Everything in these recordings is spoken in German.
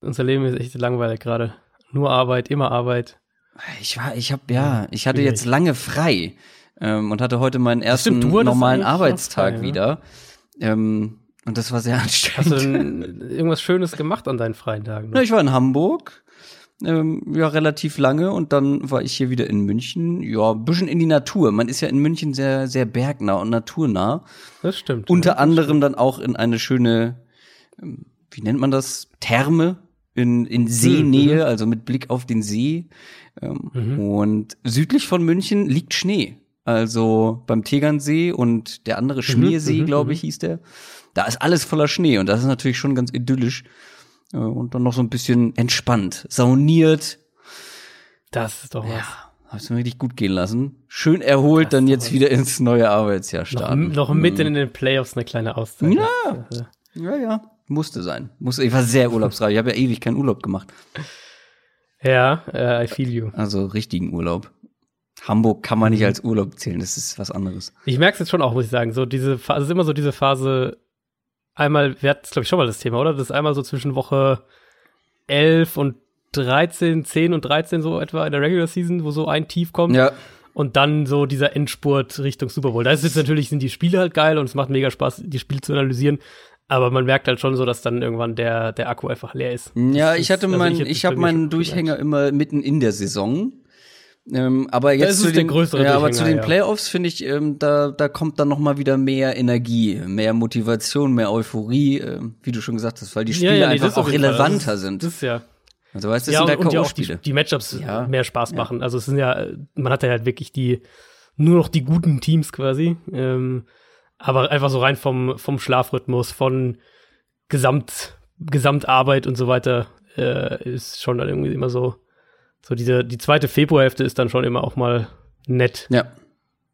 Unser Leben ist echt langweilig gerade. Nur Arbeit, immer Arbeit. Ich war, ich habe ja, ich hatte jetzt lange frei ähm, und hatte heute meinen ersten Stimmt, normalen Arbeitstag frei, wieder. Ähm, und das war sehr Hast du anstrengend. denn irgendwas Schönes gemacht an deinen freien Tagen? Na, ich war in Hamburg, ähm, ja, relativ lange und dann war ich hier wieder in München. Ja, ein bisschen in die Natur. Man ist ja in München sehr, sehr bergnah und naturnah. Das stimmt. Unter ja. anderem dann auch in eine schöne, ähm, wie nennt man das? Therme in, in Seenähe, also mit Blick auf den See. Ähm, Und südlich von München liegt Schnee. Also beim Tegernsee und der andere Schmiersee, mhm, glaube ich, hieß der. Da ist alles voller Schnee und das ist natürlich schon ganz idyllisch. Äh, Und dann noch so ein bisschen entspannt, sauniert. Das ist doch was. Ja, hab's mir richtig gut gehen lassen. Schön erholt, dann jetzt wieder ins neue Arbeitsjahr Noch, starten. noch mitten in den Playoffs eine kleine Auszeit. Ja. Das, Ja, ja, musste sein. Musste, ich war sehr urlaubsreich. Ich habe ja ewig keinen Urlaub gemacht. Ja, äh, I feel you. Also richtigen Urlaub. Hamburg kann man nicht als Urlaub zählen, das ist was anderes. Ich merke es jetzt schon auch, muss ich sagen. So diese Phase, es ist immer so diese Phase, einmal, wir hatten es, glaube ich, schon mal das Thema, oder? Das ist einmal so zwischen Woche 11 und 13, 10 und 13 so etwa in der Regular Season, wo so ein Tief kommt. Ja, Und dann so dieser Endspurt Richtung Super Bowl. Da ist jetzt natürlich, sind die Spiele halt geil und es macht mega Spaß, die Spiele zu analysieren. Aber man merkt halt schon so, dass dann irgendwann der, der Akku einfach leer ist. ja, Das ich hatte also mein, ich bei habe meinen Durchhänger immer mitten in der Saison. Ähm, aber jetzt ist zu den, ja, aber zu den ja. Playoffs finde ich, ähm, da, da kommt dann noch mal wieder mehr Energie, mehr Motivation, mehr Euphorie, ähm, wie du schon gesagt hast, weil die Spiele nee, das einfach ist auf auch relevanter das sind. Das ist ja. also weißt du, das ja, sind und, ja ja auch die, die Matchups Ja. mehr Spaß machen. Also es sind ja, man hat ja halt wirklich die, nur noch die guten Teams quasi. Ähm, aber einfach so rein vom, vom Schlafrhythmus, von Gesamt, Gesamtarbeit und so weiter, äh, ist schon dann irgendwie immer so, so diese, die zweite Februarhälfte ist dann schon immer auch mal nett. Ja,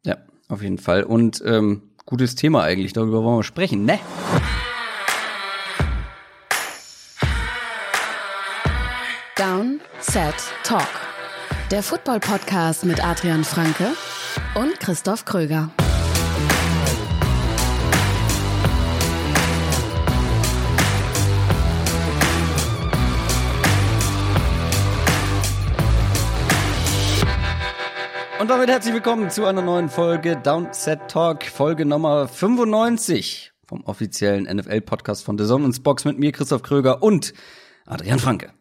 ja, auf jeden Fall. Und ähm, gutes Thema eigentlich, darüber wollen wir sprechen, ne? Down, Set, Talk. Der Football-Podcast mit Adrian Franke und Christoph Kröger. Und damit herzlich willkommen zu einer neuen Folge Downset Talk, Folge Nummer 95 vom offiziellen NFL-Podcast von The Zone und Box mit mir, Christoph Kröger und Adrian Franke.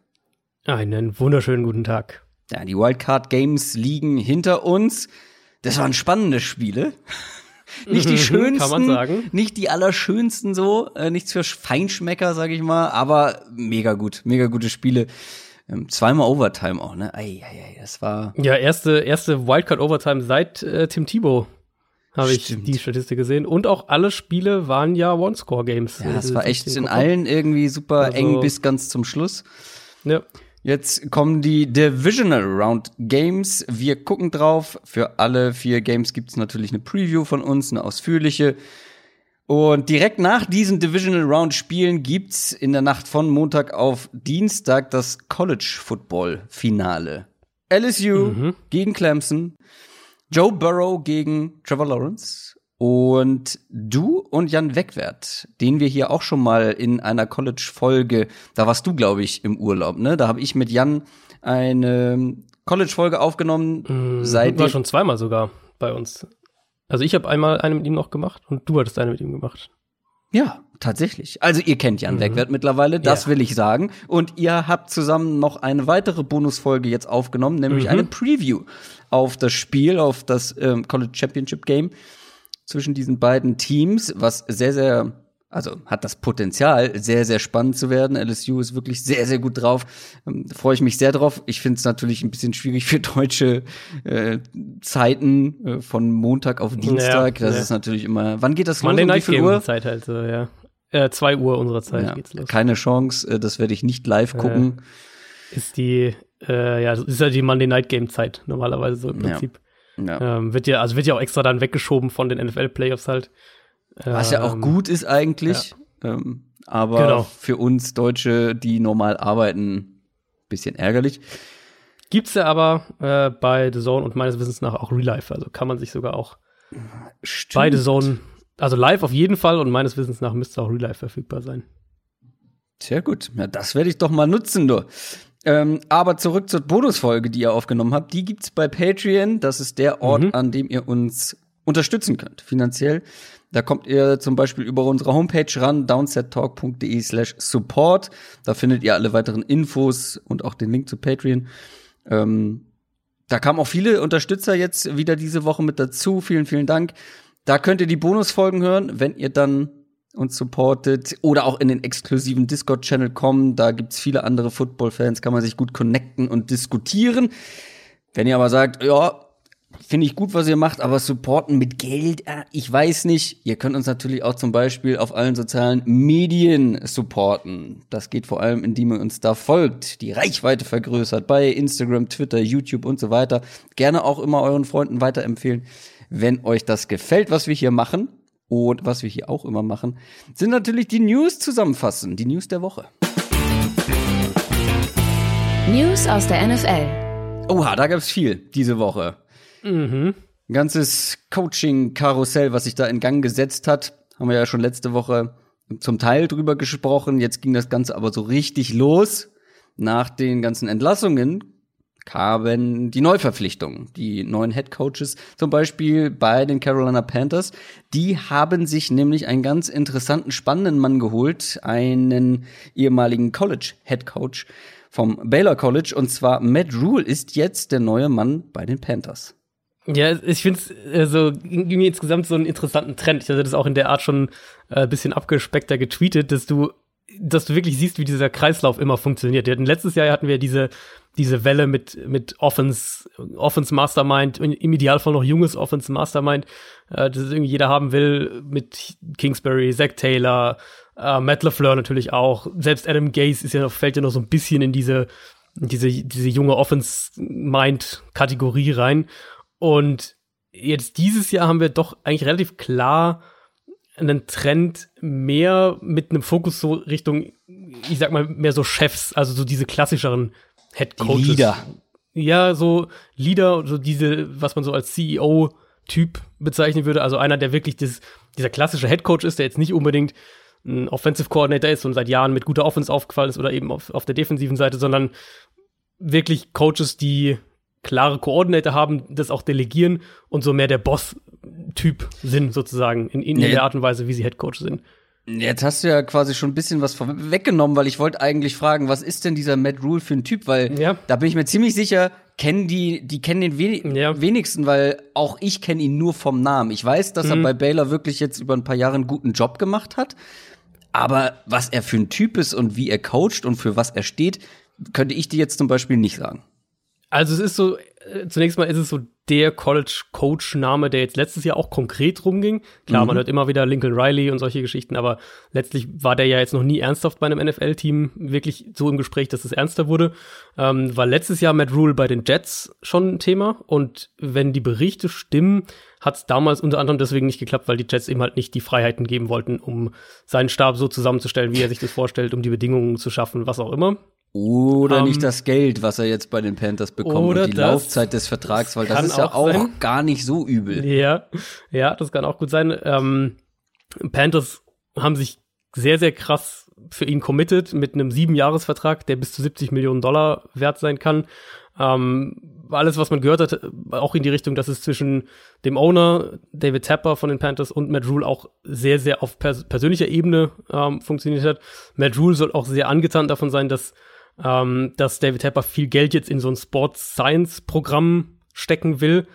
Einen wunderschönen guten Tag. Ja, die Wildcard Games liegen hinter uns. Das waren spannende Spiele. nicht die schönsten, kann man sagen. nicht die allerschönsten so, äh, nichts für Feinschmecker, sag ich mal, aber mega gut, mega gute Spiele. Ähm, zweimal Overtime auch, ne? Ei, ei, ei, das war Ja, erste, erste Wildcard-Overtime seit äh, Tim Thibault habe ich die Statistik gesehen. Und auch alle Spiele waren ja One-Score-Games. Ja, das Äh, war echt 17 in allen irgendwie super Also- eng bis ganz zum Schluss. Ja. Jetzt kommen die Divisional Round Games. Wir gucken drauf. Für alle vier Games gibt's natürlich eine Preview von uns, eine ausführliche. Und direkt nach diesen Divisional Round Spielen gibt's in der Nacht von Montag auf Dienstag das College Football Finale. LSU gegen Clemson, Joe Burrow gegen Trevor Lawrence und du und Jan Wegwert, den wir hier auch schon mal in einer College-Folge, da warst du, glaube ich, im Urlaub, ne? Da habe ich mit Jan eine College-Folge aufgenommen. War Seitdem, schon zweimal sogar bei uns. Also ich habe einmal eine mit ihm noch gemacht und du hattest eine mit ihm gemacht. ja, tatsächlich. Also ihr kennt Jan Wegwert mittlerweile, das Ja. will ich sagen. Und ihr habt zusammen noch eine weitere Bonusfolge jetzt aufgenommen, nämlich eine Preview auf das Spiel, auf das ähm, College Championship Game zwischen diesen beiden Teams, was sehr, sehr, also hat das Potenzial, sehr, sehr spannend zu werden. LSU ist wirklich sehr, sehr gut drauf. Ähm, freue ich mich sehr drauf. Ich finde es natürlich ein bisschen schwierig für deutsche äh, Zeiten äh, von Montag auf Dienstag. Ja, das ja. ist natürlich immer. Wann geht das los? Monday Um wie Night viel Uhr? Zeit halt so, ja. Äh, zwei Uhr unserer Zeit Ja, geht's los. keine Chance, äh, das werde ich nicht live gucken. Ist die, äh, ja, ist ja die Monday Night Game Zeit normalerweise so im. Prinzip. Ähm, wird ja, also wird ja auch extra dann weggeschoben von den NFL Playoffs halt. Was ja auch Ähm, gut ist eigentlich. Ähm, aber Genau. für uns Deutsche, die normal arbeiten, bisschen ärgerlich. Gibt's ja aber äh, bei The Zone und meines Wissens nach auch Real Life. Also kann man sich sogar auch bei The Zone, also live auf jeden Fall und meines Wissens nach müsste auch Real Life verfügbar sein. Sehr gut. Ja, das werde ich doch mal nutzen, du. Ähm, aber zurück zur Bonusfolge, die ihr aufgenommen habt. Die gibt's bei Patreon. Das ist der Ort, mhm. an dem ihr uns unterstützen könnt, finanziell. Da kommt ihr zum Beispiel über unsere Homepage ran, downsettalk.de slash support. Da findet ihr alle weiteren Infos und auch den Link zu Patreon. Ähm, da kamen auch viele Unterstützer jetzt wieder diese Woche mit dazu. Vielen, vielen Dank. Da könnt ihr die Bonusfolgen hören, wenn ihr dann uns supportet oder auch in den exklusiven Discord-Channel kommen. Da gibt's viele andere Football-Fans, kann man sich gut connecten und diskutieren. Wenn ihr aber sagt, ja, finde ich gut, was ihr macht, aber supporten mit Geld, äh, ich weiß nicht. Ihr könnt uns natürlich auch zum Beispiel auf allen sozialen Medien supporten. Das geht vor allem, indem ihr uns da folgt, die Reichweite vergrößert bei Instagram, Twitter, YouTube und so weiter. Gerne auch immer euren Freunden weiterempfehlen, wenn euch das gefällt, was wir hier machen. Und was wir hier auch immer machen, sind natürlich die News zusammenfassen, die News der Woche. News aus der NFL. Oha, da gab's viel diese Woche. Mhm. Ein ganzes Coaching-Karussell, was sich da in Gang gesetzt hat, haben wir ja schon letzte Woche zum Teil drüber gesprochen. Jetzt ging das Ganze aber so richtig los. Nach den ganzen Entlassungen kamen die Neuverpflichtungen, die neuen Head Coaches, zum Beispiel bei den Carolina Panthers. Die haben sich nämlich einen ganz interessanten, spannenden Mann geholt, einen ehemaligen College Head Coach vom Baylor College, und zwar Matt Rule ist jetzt der neue Mann bei den Panthers. Ja, ich finde es so irgendwie insgesamt so einen interessanten Trend. Ich hatte das auch in der Art schon äh, bisschen abgespeckter getweetet, dass du, dass du wirklich siehst, wie dieser Kreislauf immer funktioniert. Ja, letztes Jahr hatten wir diese diese Welle mit mit Offense Offense Mastermind im Idealfall noch junges Offense Mastermind, äh, das irgendwie jeder haben will mit Kingsbury, Zach Taylor, äh, Matt LaFleur natürlich auch. Selbst Adam Gase ist ja noch fällt ja noch so ein bisschen in diese diese diese junge Offense Mind Kategorie rein und jetzt dieses Jahr haben wir doch eigentlich relativ klar einen Trend mehr mit einem Fokus so Richtung, ich sag mal, mehr so Chefs, also so diese klassischeren Head Coaches. Leader. Ja, so Leader, so diese, was man so als CEO-Typ bezeichnen würde. Also einer, der wirklich das, dieser klassische Head Coach ist, der jetzt nicht unbedingt ein Offensive Coordinator ist und seit Jahren mit guter Offense aufgefallen ist oder eben auf, auf der defensiven Seite, sondern wirklich Coaches, die klare Koordinator haben, das auch delegieren und so mehr der Boss-Typ sind, sozusagen, in, in ja, der Art und Weise, wie sie Headcoach sind. Jetzt hast du ja quasi schon ein bisschen was weggenommen, weil ich wollte eigentlich fragen, was ist denn dieser Matt Rule für ein Typ? Weil ja. da bin ich mir ziemlich sicher, kennen die, die kennen den wen ja. wenigsten, weil auch ich kenne ihn nur vom Namen. Ich weiß, dass mhm. er bei Baylor wirklich jetzt über ein paar Jahre einen guten Job gemacht hat. Aber was er für ein Typ ist und wie er coacht und für was er steht, könnte ich dir jetzt zum Beispiel nicht sagen. Also es ist so, äh, zunächst mal ist es so der College-Coach-Name, der jetzt letztes Jahr auch konkret rumging. Klar, mhm. man hört immer wieder Lincoln Riley und solche Geschichten, aber letztlich war der ja jetzt noch nie ernsthaft bei einem NFL-Team wirklich so im Gespräch, dass es ernster wurde. Ähm, war letztes Jahr Matt Rule bei den Jets schon ein Thema und wenn die Berichte stimmen, hat es damals unter anderem deswegen nicht geklappt, weil die Jets ihm halt nicht die Freiheiten geben wollten, um seinen Stab so zusammenzustellen, wie er sich das vorstellt, um die Bedingungen zu schaffen, was auch immer. Oder um, nicht ähm, das Geld, was er jetzt bei den Panthers bekommt oder und die Laufzeit des Vertrags, weil das ist ja auch sein. gar nicht so übel. Ja, ja, das kann auch gut sein. Ähm, Panthers haben sich sehr, sehr krass für ihn committed mit einem Siebenjahresvertrag, der bis zu 70 Millionen Dollar wert sein kann. Ähm, alles, was man gehört hat, auch in die Richtung, dass es zwischen dem Owner, David Tapper von den Panthers und Matt Rule auch sehr, sehr auf pers persönlicher Ebene ähm, funktioniert hat. Matt Rule soll auch sehr angetan davon sein, dass ähm, dass David Tepper viel Geld jetzt in so ein Sports Science Programm stecken will.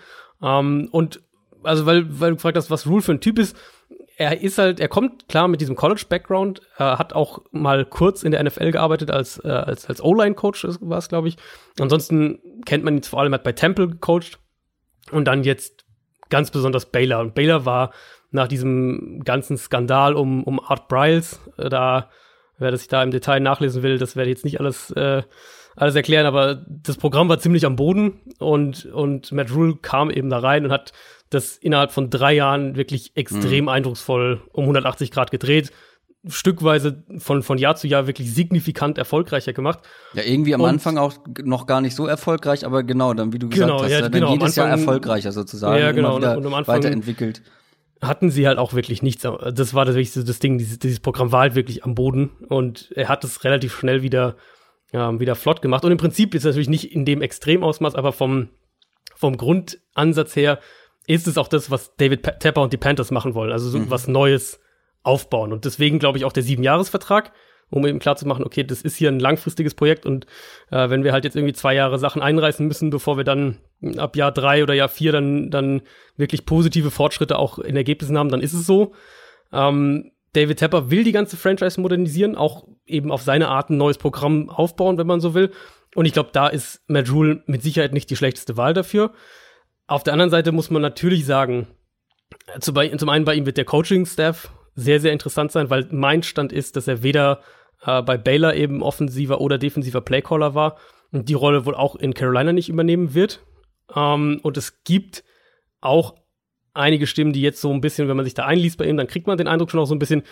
Ähm, und also, weil, weil du gefragt hast, was Rule für ein Typ ist, er ist halt, er kommt klar mit diesem College-Background, äh, hat auch mal kurz in der NFL gearbeitet als, äh, als, als O-Line-Coach, war es, glaube ich. Ansonsten kennt man ihn vor allem, hat bei Temple gecoacht und dann jetzt ganz besonders Baylor. Und Baylor war nach diesem ganzen Skandal um, um Art Briles, äh, da Wer das sich da im Detail nachlesen will, das werde ich jetzt nicht alles, äh, alles erklären, aber das Programm war ziemlich am Boden und, und Matt Rule kam eben da rein und hat das innerhalb von drei Jahren wirklich extrem mhm. eindrucksvoll um 180 Grad gedreht stückweise von, von Jahr zu Jahr wirklich signifikant erfolgreicher gemacht. Ja, irgendwie am und, Anfang auch noch gar nicht so erfolgreich, aber genau, dann, wie du gesagt genau, hast, ja, dann genau, jedes Anfang, Jahr erfolgreicher sozusagen. Ja, genau, und, und am Anfang, weiterentwickelt. Hatten sie halt auch wirklich nichts. Das war das wichtigste das Ding, dieses, dieses Programm war halt wirklich am Boden und er hat es relativ schnell wieder, ähm, wieder flott gemacht. Und im Prinzip ist es natürlich nicht in dem Extremausmaß, aber vom, vom Grundansatz her ist es auch das, was David Tepper und die Panthers machen wollen. Also so mhm. was Neues aufbauen. Und deswegen glaube ich auch der Siebenjahresvertrag, um eben klar zu machen, okay, das ist hier ein langfristiges Projekt und äh, wenn wir halt jetzt irgendwie zwei Jahre Sachen einreißen müssen, bevor wir dann ab Jahr drei oder Jahr vier dann, dann wirklich positive Fortschritte auch in Ergebnissen haben, dann ist es so. Ähm, David Tepper will die ganze Franchise modernisieren, auch eben auf seine Art ein neues Programm aufbauen, wenn man so will. Und ich glaube, da ist Matt mit Sicherheit nicht die schlechteste Wahl dafür. Auf der anderen Seite muss man natürlich sagen, zum, einen bei ihm wird der Coaching-Staff sehr, sehr interessant sein, weil mein Stand ist, dass er weder äh, bei Baylor eben offensiver oder defensiver Playcaller war und die Rolle wohl auch in Carolina nicht übernehmen wird. Ähm, und es gibt auch einige Stimmen, die jetzt so ein bisschen, wenn man sich da einliest bei ihm, dann kriegt man den Eindruck schon auch so ein bisschen,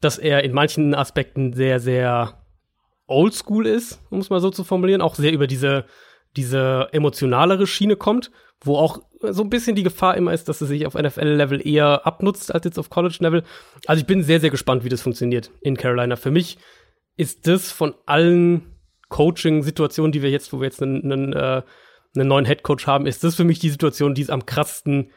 dass er in manchen Aspekten sehr, sehr oldschool ist, um es mal so zu formulieren, auch sehr über diese, diese emotionalere Schiene kommt wo auch so ein bisschen die Gefahr immer ist, dass es sich auf NFL-Level eher abnutzt als jetzt auf College-Level. Also ich bin sehr, sehr gespannt, wie das funktioniert in Carolina. Für mich ist das von allen Coaching-Situationen, die wir jetzt, wo wir jetzt einen, einen, äh, einen neuen Head-Coach haben, ist das für mich die Situation, die es am krassesten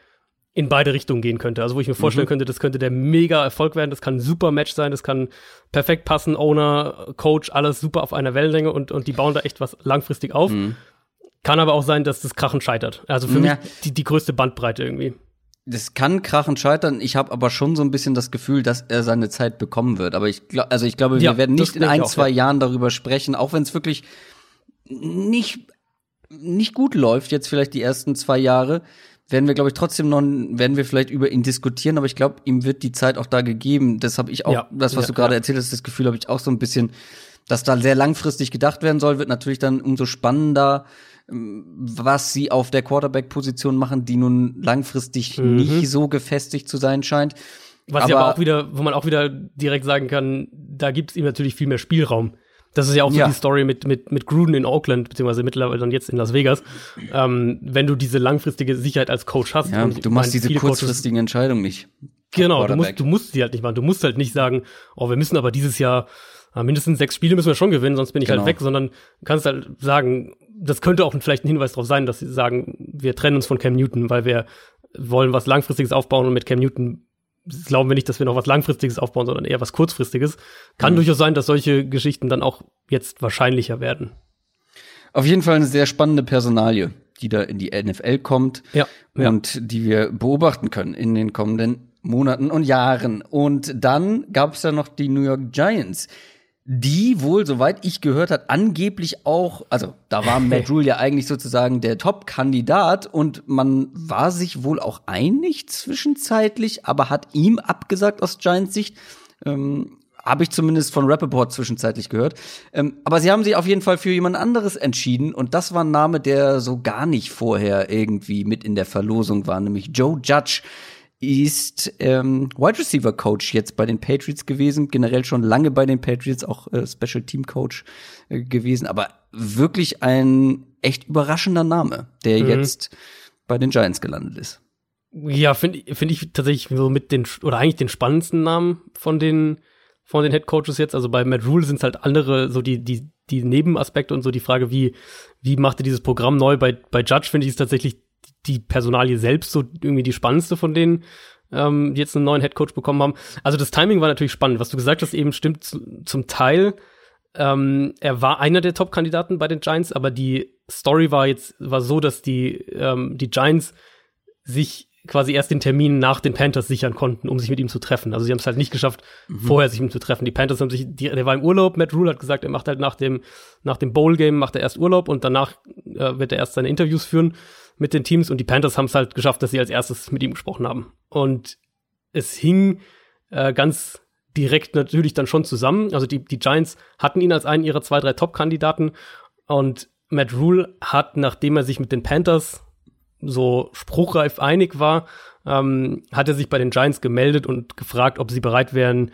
in beide Richtungen gehen könnte. Also wo ich mir vorstellen mhm. könnte, das könnte der mega Erfolg werden, das kann ein super Match sein, das kann perfekt passen, Owner, Coach, alles super auf einer Wellenlänge und, und die bauen da echt was langfristig auf. Mhm. Kann aber auch sein, dass das Krachen scheitert. Also für ja. mich die, die größte Bandbreite irgendwie. Das kann krachen scheitern. Ich habe aber schon so ein bisschen das Gefühl, dass er seine Zeit bekommen wird. Aber ich glaube, also ich glaube, wir ja, werden nicht in ein, auch, zwei ja. Jahren darüber sprechen, auch wenn es wirklich nicht nicht gut läuft jetzt vielleicht die ersten zwei Jahre, werden wir glaube ich trotzdem noch werden wir vielleicht über ihn diskutieren. Aber ich glaube, ihm wird die Zeit auch da gegeben. Das habe ich auch, ja, das was du gerade erzählt hast, das Gefühl habe ich auch so ein bisschen, dass da sehr langfristig gedacht werden soll, wird natürlich dann umso spannender was sie auf der Quarterback-Position machen, die nun langfristig mhm. nicht so gefestigt zu sein scheint. Was aber, ja aber auch wieder, wo man auch wieder direkt sagen kann, da gibt es ihm natürlich viel mehr Spielraum. Das ist ja auch so ja. die Story mit, mit, mit Gruden in Oakland, beziehungsweise mittlerweile dann jetzt in Las Vegas. Ähm, wenn du diese langfristige Sicherheit als Coach hast. Ja, du machst diese kurzfristigen Entscheidungen nicht. Genau, du musst, du musst sie halt nicht machen. Du musst halt nicht sagen, oh, wir müssen aber dieses Jahr äh, mindestens sechs Spiele müssen wir schon gewinnen, sonst bin ich halt genau. halt weg, sondern kannst halt sagen, das könnte auch vielleicht ein Hinweis darauf sein, dass sie sagen, wir trennen uns von Cam Newton, weil wir wollen was Langfristiges aufbauen und mit Cam Newton glauben wir nicht, dass wir noch was Langfristiges aufbauen, sondern eher was Kurzfristiges. Kann mhm. durchaus sein, dass solche Geschichten dann auch jetzt wahrscheinlicher werden. Auf jeden Fall eine sehr spannende Personalie, die da in die NFL kommt ja, und ja. die wir beobachten können in den kommenden Monaten und Jahren. Und dann gab es ja noch die New York Giants, die wohl, soweit ich gehört hat, angeblich auch, also da war Matt Rule ja eigentlich sozusagen der Top-Kandidat und man war sich wohl auch einig zwischenzeitlich, aber hat ihm abgesagt aus Giants Sicht. Ähm, habe ich zumindest von Rappaport zwischenzeitlich gehört. Ähm, aber sie haben sich auf jeden Fall für jemand anderes entschieden und das war ein Name, der so gar nicht vorher irgendwie mit in der Verlosung war, nämlich Joe Judge ist ähm, Wide Receiver Coach jetzt bei den Patriots gewesen, generell schon lange bei den Patriots, auch äh, Special Team Coach äh, gewesen, aber wirklich ein echt überraschender Name, der mhm. jetzt bei den Giants gelandet ist. Ja, finde find ich tatsächlich so mit den, oder eigentlich den spannendsten Namen von den, von den Head Coaches jetzt. Also bei Matt Rule sind es halt andere, so die, die, die Nebenaspekte und so die Frage, wie, wie macht er dieses Programm neu? Bei, bei Judge finde ich es tatsächlich die Personalie selbst so irgendwie die spannendste von denen, ähm, die jetzt einen neuen Headcoach bekommen haben. Also das Timing war natürlich spannend. Was du gesagt hast, eben stimmt zu, zum Teil. Ähm, er war einer der Top-Kandidaten bei den Giants, aber die Story war jetzt war so, dass die ähm, die Giants sich quasi erst den Termin nach den Panthers sichern konnten, um sich mit ihm zu treffen. Also sie haben es halt nicht geschafft, mhm. vorher sich mit ihm zu treffen. Die Panthers haben sich, die, der war im Urlaub, Matt Rule hat gesagt, er macht halt nach dem, nach dem Bowl-Game macht er erst Urlaub und danach äh, wird er erst seine Interviews führen mit den Teams und die Panthers haben es halt geschafft, dass sie als erstes mit ihm gesprochen haben. Und es hing äh, ganz direkt natürlich dann schon zusammen. Also die, die Giants hatten ihn als einen ihrer zwei, drei Top-Kandidaten und Matt Rule hat, nachdem er sich mit den Panthers so spruchreif einig war, ähm, hat er sich bei den Giants gemeldet und gefragt, ob sie bereit wären,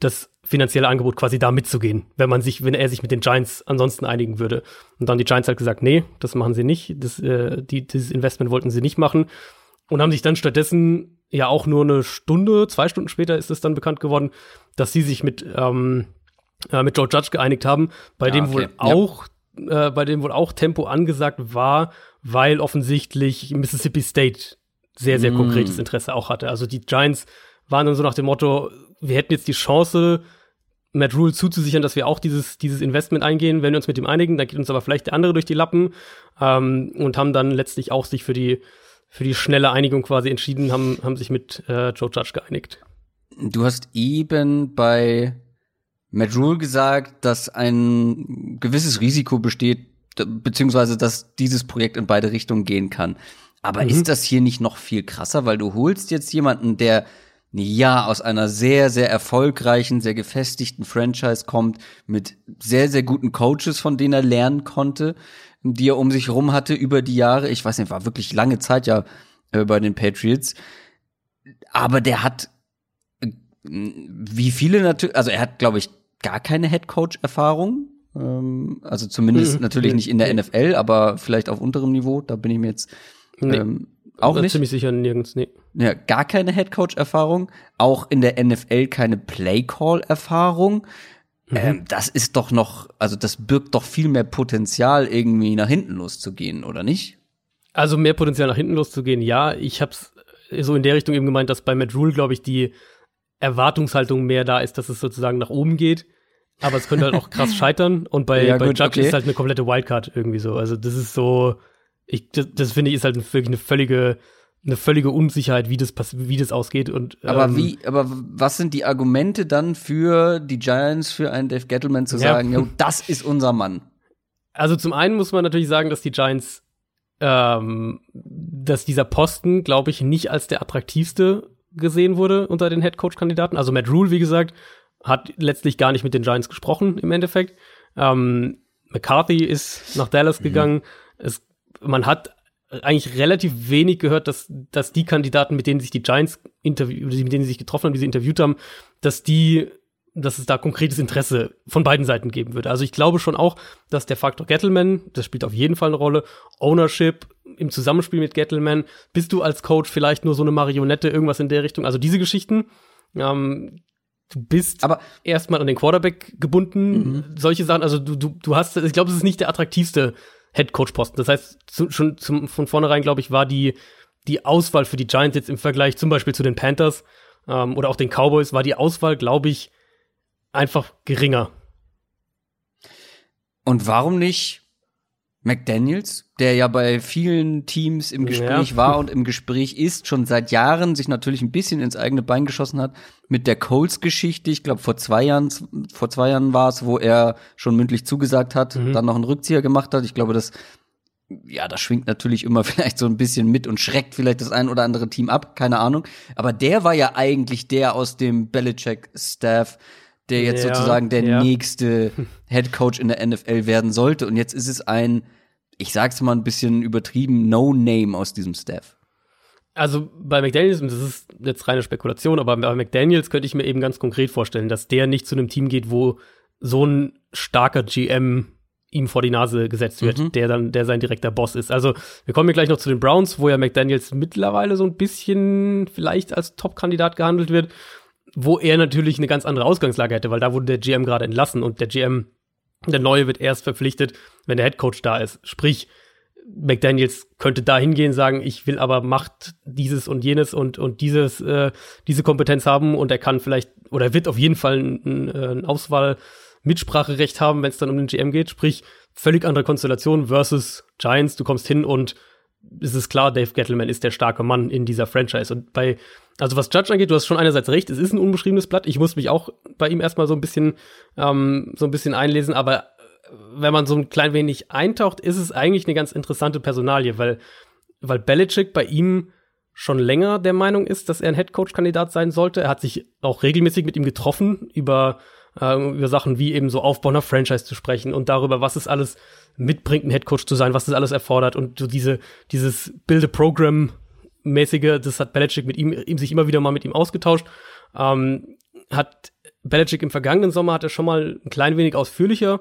das finanzielle Angebot quasi da mitzugehen, wenn man sich, wenn er sich mit den Giants ansonsten einigen würde. Und dann die Giants halt gesagt, nee, das machen sie nicht, das, äh, die, dieses Investment wollten sie nicht machen und haben sich dann stattdessen ja auch nur eine Stunde, zwei Stunden später ist es dann bekannt geworden, dass sie sich mit, ähm, äh, mit Joe Judge geeinigt haben, bei Ah, dem okay. wohl Ja. auch, äh, bei dem wohl auch Tempo angesagt war, weil offensichtlich Mississippi State sehr, sehr Mm. konkretes Interesse auch hatte. Also die Giants waren dann so nach dem Motto, wir hätten jetzt die Chance, Matt Rule zuzusichern, dass wir auch dieses, dieses Investment eingehen, wenn wir uns mit ihm einigen, dann geht uns aber vielleicht der andere durch die Lappen ähm, und haben dann letztlich auch sich für die, für die schnelle Einigung quasi entschieden, haben, haben sich mit äh, Joe Judge geeinigt. Du hast eben bei Matt Rule gesagt, dass ein gewisses Risiko besteht, beziehungsweise dass dieses Projekt in beide Richtungen gehen kann. Aber Mhm. ist das hier nicht noch viel krasser, weil du holst jetzt jemanden, der ja aus einer sehr, sehr erfolgreichen, sehr gefestigten Franchise kommt, mit sehr, sehr guten Coaches, von denen er lernen konnte, die er um sich rum hatte über die Jahre. Ich weiß nicht, war wirklich lange Zeit ja äh, bei den Patriots. Aber der hat äh, wie viele natürlich, also er hat, glaube ich, gar keine Headcoach-Erfahrung. Ähm, also zumindest Mhm. natürlich nicht in der. NFL, aber vielleicht auf unterem Niveau. Da bin ich mir jetzt Nee. ähm, auch Bin nicht. Ziemlich sicher nirgends, nee. Ja, gar keine Headcoach-Erfahrung. Auch in der NFL keine Play-Call-Erfahrung. Mhm. Ähm, das ist doch noch, also das birgt doch viel mehr Potenzial, irgendwie nach hinten loszugehen, oder nicht? Also mehr Potenzial nach hinten loszugehen, ja. Ich hab's so in der Richtung eben gemeint, dass bei Matt Rule, glaube ich, die Erwartungshaltung mehr da ist, dass es sozusagen nach oben geht. Aber es könnte halt auch krass scheitern. Und bei, Ja, bei gut, Judge okay. ist halt eine komplette Wildcard irgendwie so. Also das ist so, ich, das, das finde ich ist halt wirklich eine völlige, eine völlige Unsicherheit, wie das, wie das ausgeht. Und, Aber ähm, wie, aber was sind die Argumente dann für die Giants, für einen Dave Gettleman zu Ja. sagen, jo, das ist unser Mann? Also zum einen muss man natürlich sagen, dass die Giants, ähm, dass dieser Posten, glaube ich, nicht als der attraktivste gesehen wurde unter den Headcoach-Kandidaten. Also Matt Rule, wie gesagt, hat letztlich gar nicht mit den Giants gesprochen im Endeffekt. Ähm, McCarthy ist nach Dallas gegangen. Es, man hat eigentlich relativ wenig gehört, dass, dass die Kandidaten, mit denen sich die Giants interview, mit denen sie sich getroffen haben, die sie interviewt haben, dass die, dass es da konkretes Interesse von beiden Seiten geben würde. Also ich glaube schon auch, dass der Faktor Gettleman, das spielt auf jeden Fall eine Rolle, Ownership im Zusammenspiel mit Gettleman, bist du als Coach vielleicht nur so eine Marionette, irgendwas in der Richtung, also diese Geschichten. Ähm, du bist Aber- erstmal an den Quarterback gebunden, solche Sachen, also du, du, du hast, ich glaube, es ist nicht der attraktivste Head-Coach-Posten. Das heißt, zu, schon zum, von vornherein, glaube ich, war die, die Auswahl für die Giants jetzt im Vergleich zum Beispiel zu den Panthers ähm, oder auch den Cowboys, war die Auswahl, glaube ich, einfach geringer. Und warum nicht McDaniels, der ja bei vielen Teams im Gespräch Ja. war und im Gespräch ist, schon seit Jahren sich natürlich ein bisschen ins eigene Bein geschossen hat mit der Colts-Geschichte. Ich glaube, vor zwei Jahren, vor zwei Jahren war es, wo er schon mündlich zugesagt hat, Mhm. dann noch einen Rückzieher gemacht hat. Ich glaube, das ja, das schwingt natürlich immer vielleicht so ein bisschen mit und schreckt vielleicht das ein oder andere Team ab, keine Ahnung. Aber der war ja eigentlich der aus dem Belichick-Staff, der jetzt Ja, sozusagen der ja. nächste Head Coach in der NFL werden sollte. Und jetzt ist es ein, ich sag's mal ein bisschen übertrieben, No-Name aus diesem Staff. Also bei McDaniels, und das ist jetzt reine Spekulation, aber bei McDaniels könnte ich mir eben ganz konkret vorstellen, dass der nicht zu einem Team geht, wo so ein starker GM ihm vor die Nase gesetzt wird, Mhm. der dann, der sein direkter Boss ist. Also wir kommen hier gleich noch zu den Browns, wo ja McDaniels mittlerweile so ein bisschen vielleicht als Top-Kandidat gehandelt wird, wo er natürlich eine ganz andere Ausgangslage hätte, weil da wurde der GM gerade entlassen und der GM, der neue, wird erst verpflichtet, wenn der Headcoach da ist. Sprich, McDaniels könnte da hingehen, sagen, ich will aber Macht dieses und jenes und, und dieses, äh, diese Kompetenz haben und er kann vielleicht, oder er wird auf jeden Fall ein, ein, ein Auswahl-Mitspracherecht haben, wenn es dann um den GM geht. Sprich, völlig andere Konstellation versus Giants. Du kommst hin und es ist klar, Dave Gettleman ist der starke Mann in dieser Franchise. Und bei, also was Judge angeht, du hast schon einerseits recht, es ist ein unbeschriebenes Blatt. Ich muss mich auch bei ihm erstmal so ein bisschen, ähm, so ein bisschen einlesen, aber wenn man so ein klein wenig eintaucht, ist es eigentlich eine ganz interessante Personalie, weil, weil Belichick bei ihm schon länger der Meinung ist, dass er ein Headcoach-Kandidat sein sollte. Er hat sich auch regelmäßig mit ihm getroffen, über, äh, über Sachen wie eben so Aufbau einer Franchise zu sprechen und darüber, was es alles mitbringt, ein Headcoach zu sein, was es alles erfordert und so diese, dieses Build-a-Program-mäßige, das hat Belichick mit ihm, ihm sich immer wieder mal mit ihm ausgetauscht. Ähm, hat Belichick im vergangenen Sommer hat er schon mal ein klein wenig ausführlicher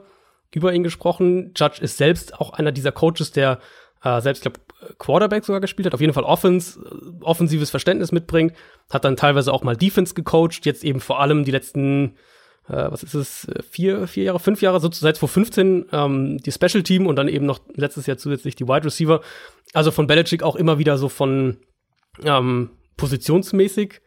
über ihn gesprochen. Judge ist selbst auch einer dieser Coaches, der äh, selbst, glaube Quarterback sogar gespielt hat, auf jeden Fall Offense, äh, offensives Verständnis mitbringt, hat dann teilweise auch mal Defense gecoacht, jetzt eben vor allem die letzten, äh, was ist es, vier, vier Jahre, fünf Jahre, so seit 2015 ähm, die Special Team und dann eben noch letztes Jahr zusätzlich die Wide Receiver. Also von Belichick auch immer wieder so von ähm, positionsmäßig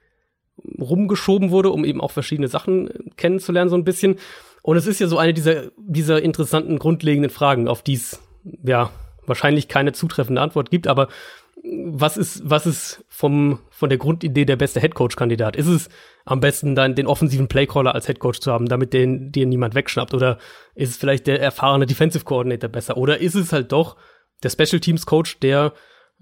rumgeschoben wurde, um eben auch verschiedene Sachen kennenzulernen, so ein bisschen. Und es ist ja so eine dieser, dieser interessanten, grundlegenden Fragen, auf die es ja wahrscheinlich keine zutreffende Antwort gibt, aber was ist, was ist vom, von der Grundidee der beste Headcoach-Kandidat? Ist es am besten dann den offensiven Playcaller als Headcoach zu haben, damit den, den niemand wegschnappt? Oder ist es vielleicht der erfahrene Defensive Coordinator besser? Oder ist es halt doch der Special Teams Coach, der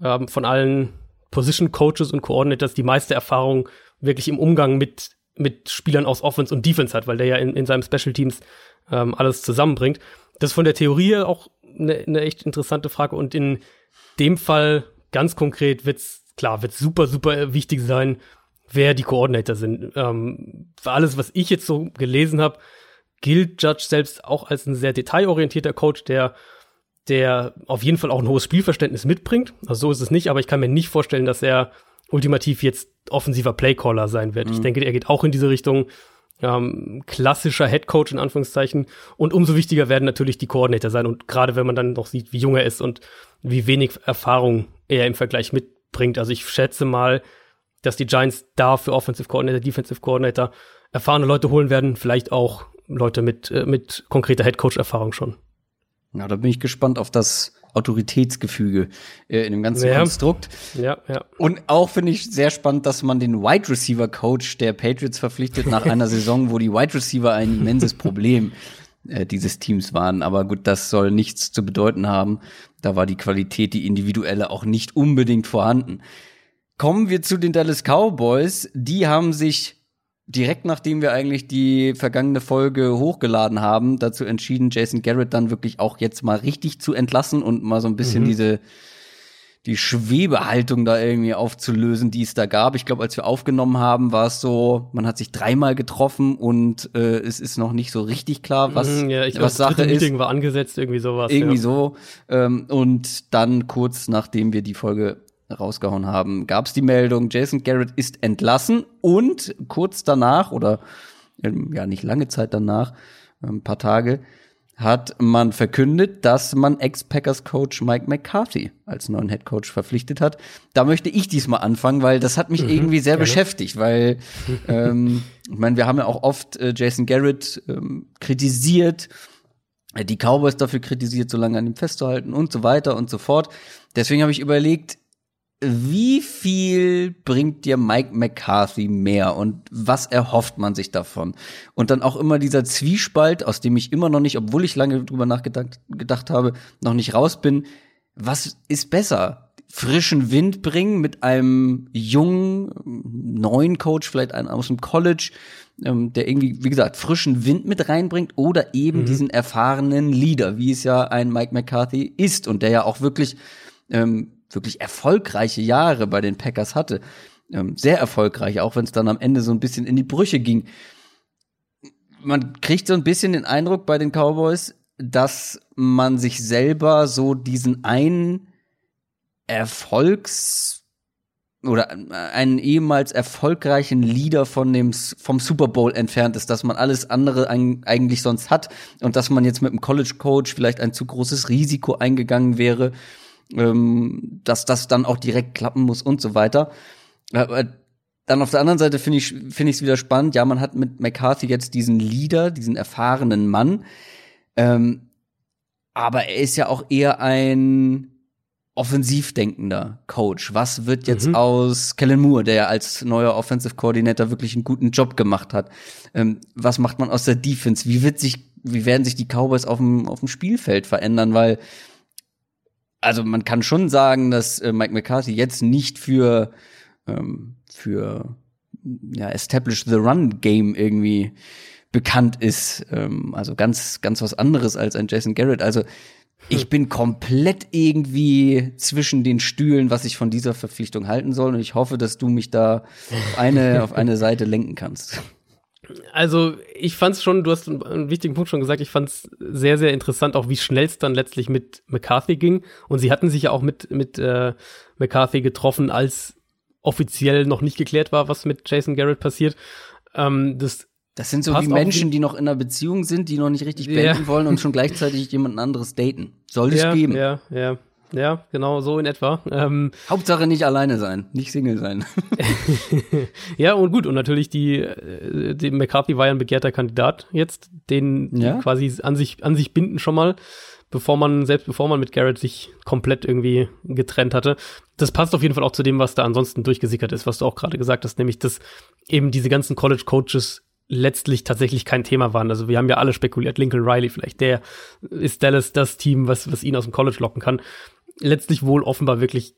ähm, von allen Position Coaches und Coordinators die meiste Erfahrung wirklich im Umgang mit, mit Spielern aus Offense und Defense hat, weil der ja in, in seinem Special Teams ähm, alles zusammenbringt. Das ist von der Theorie auch eine, eine echt interessante Frage und in dem Fall ganz konkret wird's klar, wird's super, super wichtig sein, wer die Coordinator sind. Ähm, für alles, was ich jetzt so gelesen habe, gilt Judge selbst auch als ein sehr detailorientierter Coach, der der auf jeden Fall auch ein hohes Spielverständnis mitbringt. Also so ist es nicht, aber ich kann mir nicht vorstellen, dass er ultimativ jetzt offensiver Playcaller sein wird. Mhm. Ich denke, er geht auch in diese Richtung ähm, klassischer Headcoach in Anführungszeichen. Und umso wichtiger werden natürlich die Koordinator sein. Und gerade wenn man dann noch sieht, wie jung er ist und wie wenig Erfahrung er im Vergleich mitbringt. Also ich schätze mal, dass die Giants da für Offensive Coordinator, Defensive Coordinator erfahrene Leute holen werden. Vielleicht auch Leute mit, äh, mit konkreter Headcoach-Erfahrung schon. Ja, da bin ich gespannt auf das Autoritätsgefüge äh, in dem ganzen Ja. Konstrukt. Ja, ja. Und auch finde ich sehr spannend, dass man den Wide Receiver Coach der Patriots verpflichtet nach einer Saison, wo die Wide Receiver ein immenses Problem äh, dieses Teams waren. Aber gut, das soll nichts zu bedeuten haben. Da war die Qualität, die individuelle auch nicht unbedingt vorhanden. Kommen wir zu den Dallas Cowboys. Die haben sich direkt nachdem wir eigentlich die vergangene Folge hochgeladen haben, dazu entschieden, Jason Garrett dann wirklich auch jetzt mal richtig zu entlassen und mal so ein bisschen Mhm. diese die Schwebehaltung da irgendwie aufzulösen, die es da gab. Ich glaube, als wir aufgenommen haben, war es so, man hat sich dreimal getroffen und äh, es ist noch nicht so richtig klar, was, Mhm, ja, ich glaub, was das Sache dritte ist. Meeting war angesetzt, irgendwie sowas. Irgendwie ja. so. Ähm, und dann kurz nachdem wir die Folge rausgehauen haben, gab es die Meldung, Jason Garrett ist entlassen und kurz danach oder ähm, ja nicht lange Zeit danach, ähm, ein paar Tage, hat man verkündet, dass man Ex-Packers-Coach Mike McCarthy als neuen Head-Coach verpflichtet hat. Da möchte ich diesmal anfangen, weil das hat mich irgendwie sehr gerne. beschäftigt, weil ähm, ich meine, wir haben ja auch oft äh, Jason Garrett ähm, kritisiert, äh, die Cowboys dafür kritisiert, so lange an ihm festzuhalten und so weiter und so fort. Deswegen habe ich überlegt, wie viel bringt dir Mike McCarthy mehr und was erhofft man sich davon? Und dann auch immer dieser Zwiespalt, aus dem ich immer noch nicht, obwohl ich lange drüber nachgedacht gedacht habe, noch nicht raus bin. Was ist besser? Frischen Wind bringen mit einem jungen, neuen Coach, vielleicht einen aus dem College, ähm, der irgendwie, wie gesagt, frischen Wind mit reinbringt oder eben diesen erfahrenen Leader, wie es ja ein Mike McCarthy ist und der ja auch wirklich ähm, wirklich erfolgreiche Jahre bei den Packers hatte. Ähm, sehr erfolgreich, auch wenn es dann am Ende so ein bisschen in die Brüche ging. Man kriegt so ein bisschen den Eindruck bei den Cowboys, dass man sich selber so diesen einen Erfolgs oder einen ehemals erfolgreichen Leader von dem vom Super Bowl entfernt ist, dass man alles andere eigentlich sonst hat und dass man jetzt mit dem College Coach vielleicht ein zu großes Risiko eingegangen wäre ähm, dass das dann auch direkt klappen muss und so weiter. Aber dann auf der anderen Seite finde ich finde ich es wieder spannend. Ja, man hat mit McCarthy jetzt diesen Leader, diesen erfahrenen Mann, ähm, aber er ist ja auch eher ein offensiv denkender Coach. Was wird jetzt Mhm. aus Kellen Moore, der ja als neuer Offensive Coordinator wirklich einen guten Job gemacht hat? Ähm, was macht man aus der Defense? Wie wird sich, wie werden sich die Cowboys auf dem, auf dem Spielfeld verändern? Weil also man kann schon sagen, dass äh, Mike McCarthy jetzt nicht für ähm, für ja Establish the Run Game irgendwie bekannt ist. Ähm, also ganz ganz was anderes als ein Jason Garrett. Also ich bin komplett irgendwie zwischen den Stühlen, was ich von dieser Verpflichtung halten soll. Und ich hoffe, dass du mich da auf eine, auf eine Seite lenken kannst. Also ich fand es schon, du hast einen, wichtigen Punkt schon gesagt, ich fand es sehr, sehr interessant, auch wie schnell es dann letztlich mit McCarthy ging. Und sie hatten sich ja auch mit, mit äh, McCarthy getroffen, als offiziell noch nicht geklärt war, was mit Jason Garrett passiert. Ähm, das das sind so wie Menschen, die noch in einer Beziehung sind, die noch nicht richtig beenden ja. wollen und schon gleichzeitig jemand anderes daten. Soll es ja, geben. Ja, ja. Ja, genau, so in etwa. Ähm, Hauptsache nicht alleine sein, nicht Single sein. ja, und gut, und natürlich die, äh, die McCarthy war ja ein begehrter Kandidat jetzt, den ja? quasi an sich, an sich binden schon mal, bevor man, selbst bevor man mit Garrett sich komplett irgendwie getrennt hatte. Das passt auf jeden Fall auch zu dem, was da ansonsten durchgesickert ist, was du auch gerade gesagt hast, nämlich, dass eben diese ganzen College Coaches letztlich tatsächlich kein Thema waren. Also wir haben ja alle spekuliert, Lincoln Riley vielleicht, der ist Dallas das Team, was, was ihn aus dem College locken kann letztlich wohl offenbar wirklich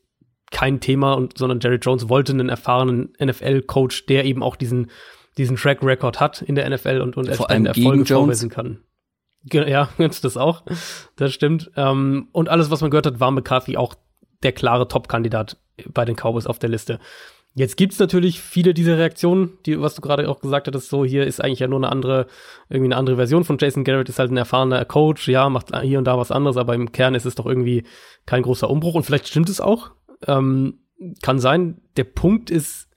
kein Thema und sondern Jerry Jones wollte einen erfahrenen NFL-Coach, der eben auch diesen diesen Track Record hat in der NFL und und Vor allem Erfolge vorweisen kann. Ja, das auch. Das stimmt. Ähm, und alles, was man gehört hat, war McCarthy auch der klare Top-Kandidat bei den Cowboys auf der Liste. Jetzt gibt's natürlich viele dieser Reaktionen, die, was du gerade auch gesagt hattest, so hier ist eigentlich ja nur eine andere, irgendwie eine andere Version von Jason Garrett, ist halt ein erfahrener Coach, ja, macht hier und da was anderes, aber im Kern ist es doch irgendwie kein großer Umbruch und vielleicht stimmt es auch. Ähm, kann sein. Der Punkt ist,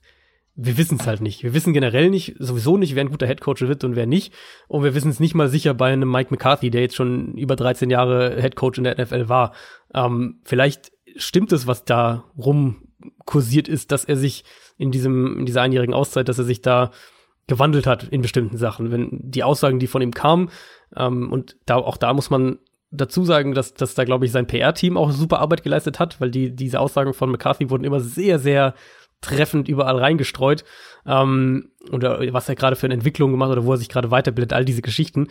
wir wissen es halt nicht. Wir wissen generell nicht, sowieso nicht, wer ein guter Headcoach wird und wer nicht. Und wir wissen es nicht mal sicher bei einem Mike McCarthy, der jetzt schon über 13 Jahre Headcoach in der NFL war. Ähm, vielleicht stimmt es, was da rum kursiert ist, dass er sich in diesem, in dieser einjährigen Auszeit, dass er sich da gewandelt hat in bestimmten Sachen. Wenn die Aussagen, die von ihm kamen, ähm, und da, auch da muss man dazu sagen, dass, dass da, glaube ich, sein PR-Team auch super Arbeit geleistet hat, weil die, diese Aussagen von McCarthy wurden immer sehr, sehr treffend überall reingestreut. Ähm, oder was er gerade für eine Entwicklung gemacht oder wo er sich gerade weiterbildet, all diese Geschichten.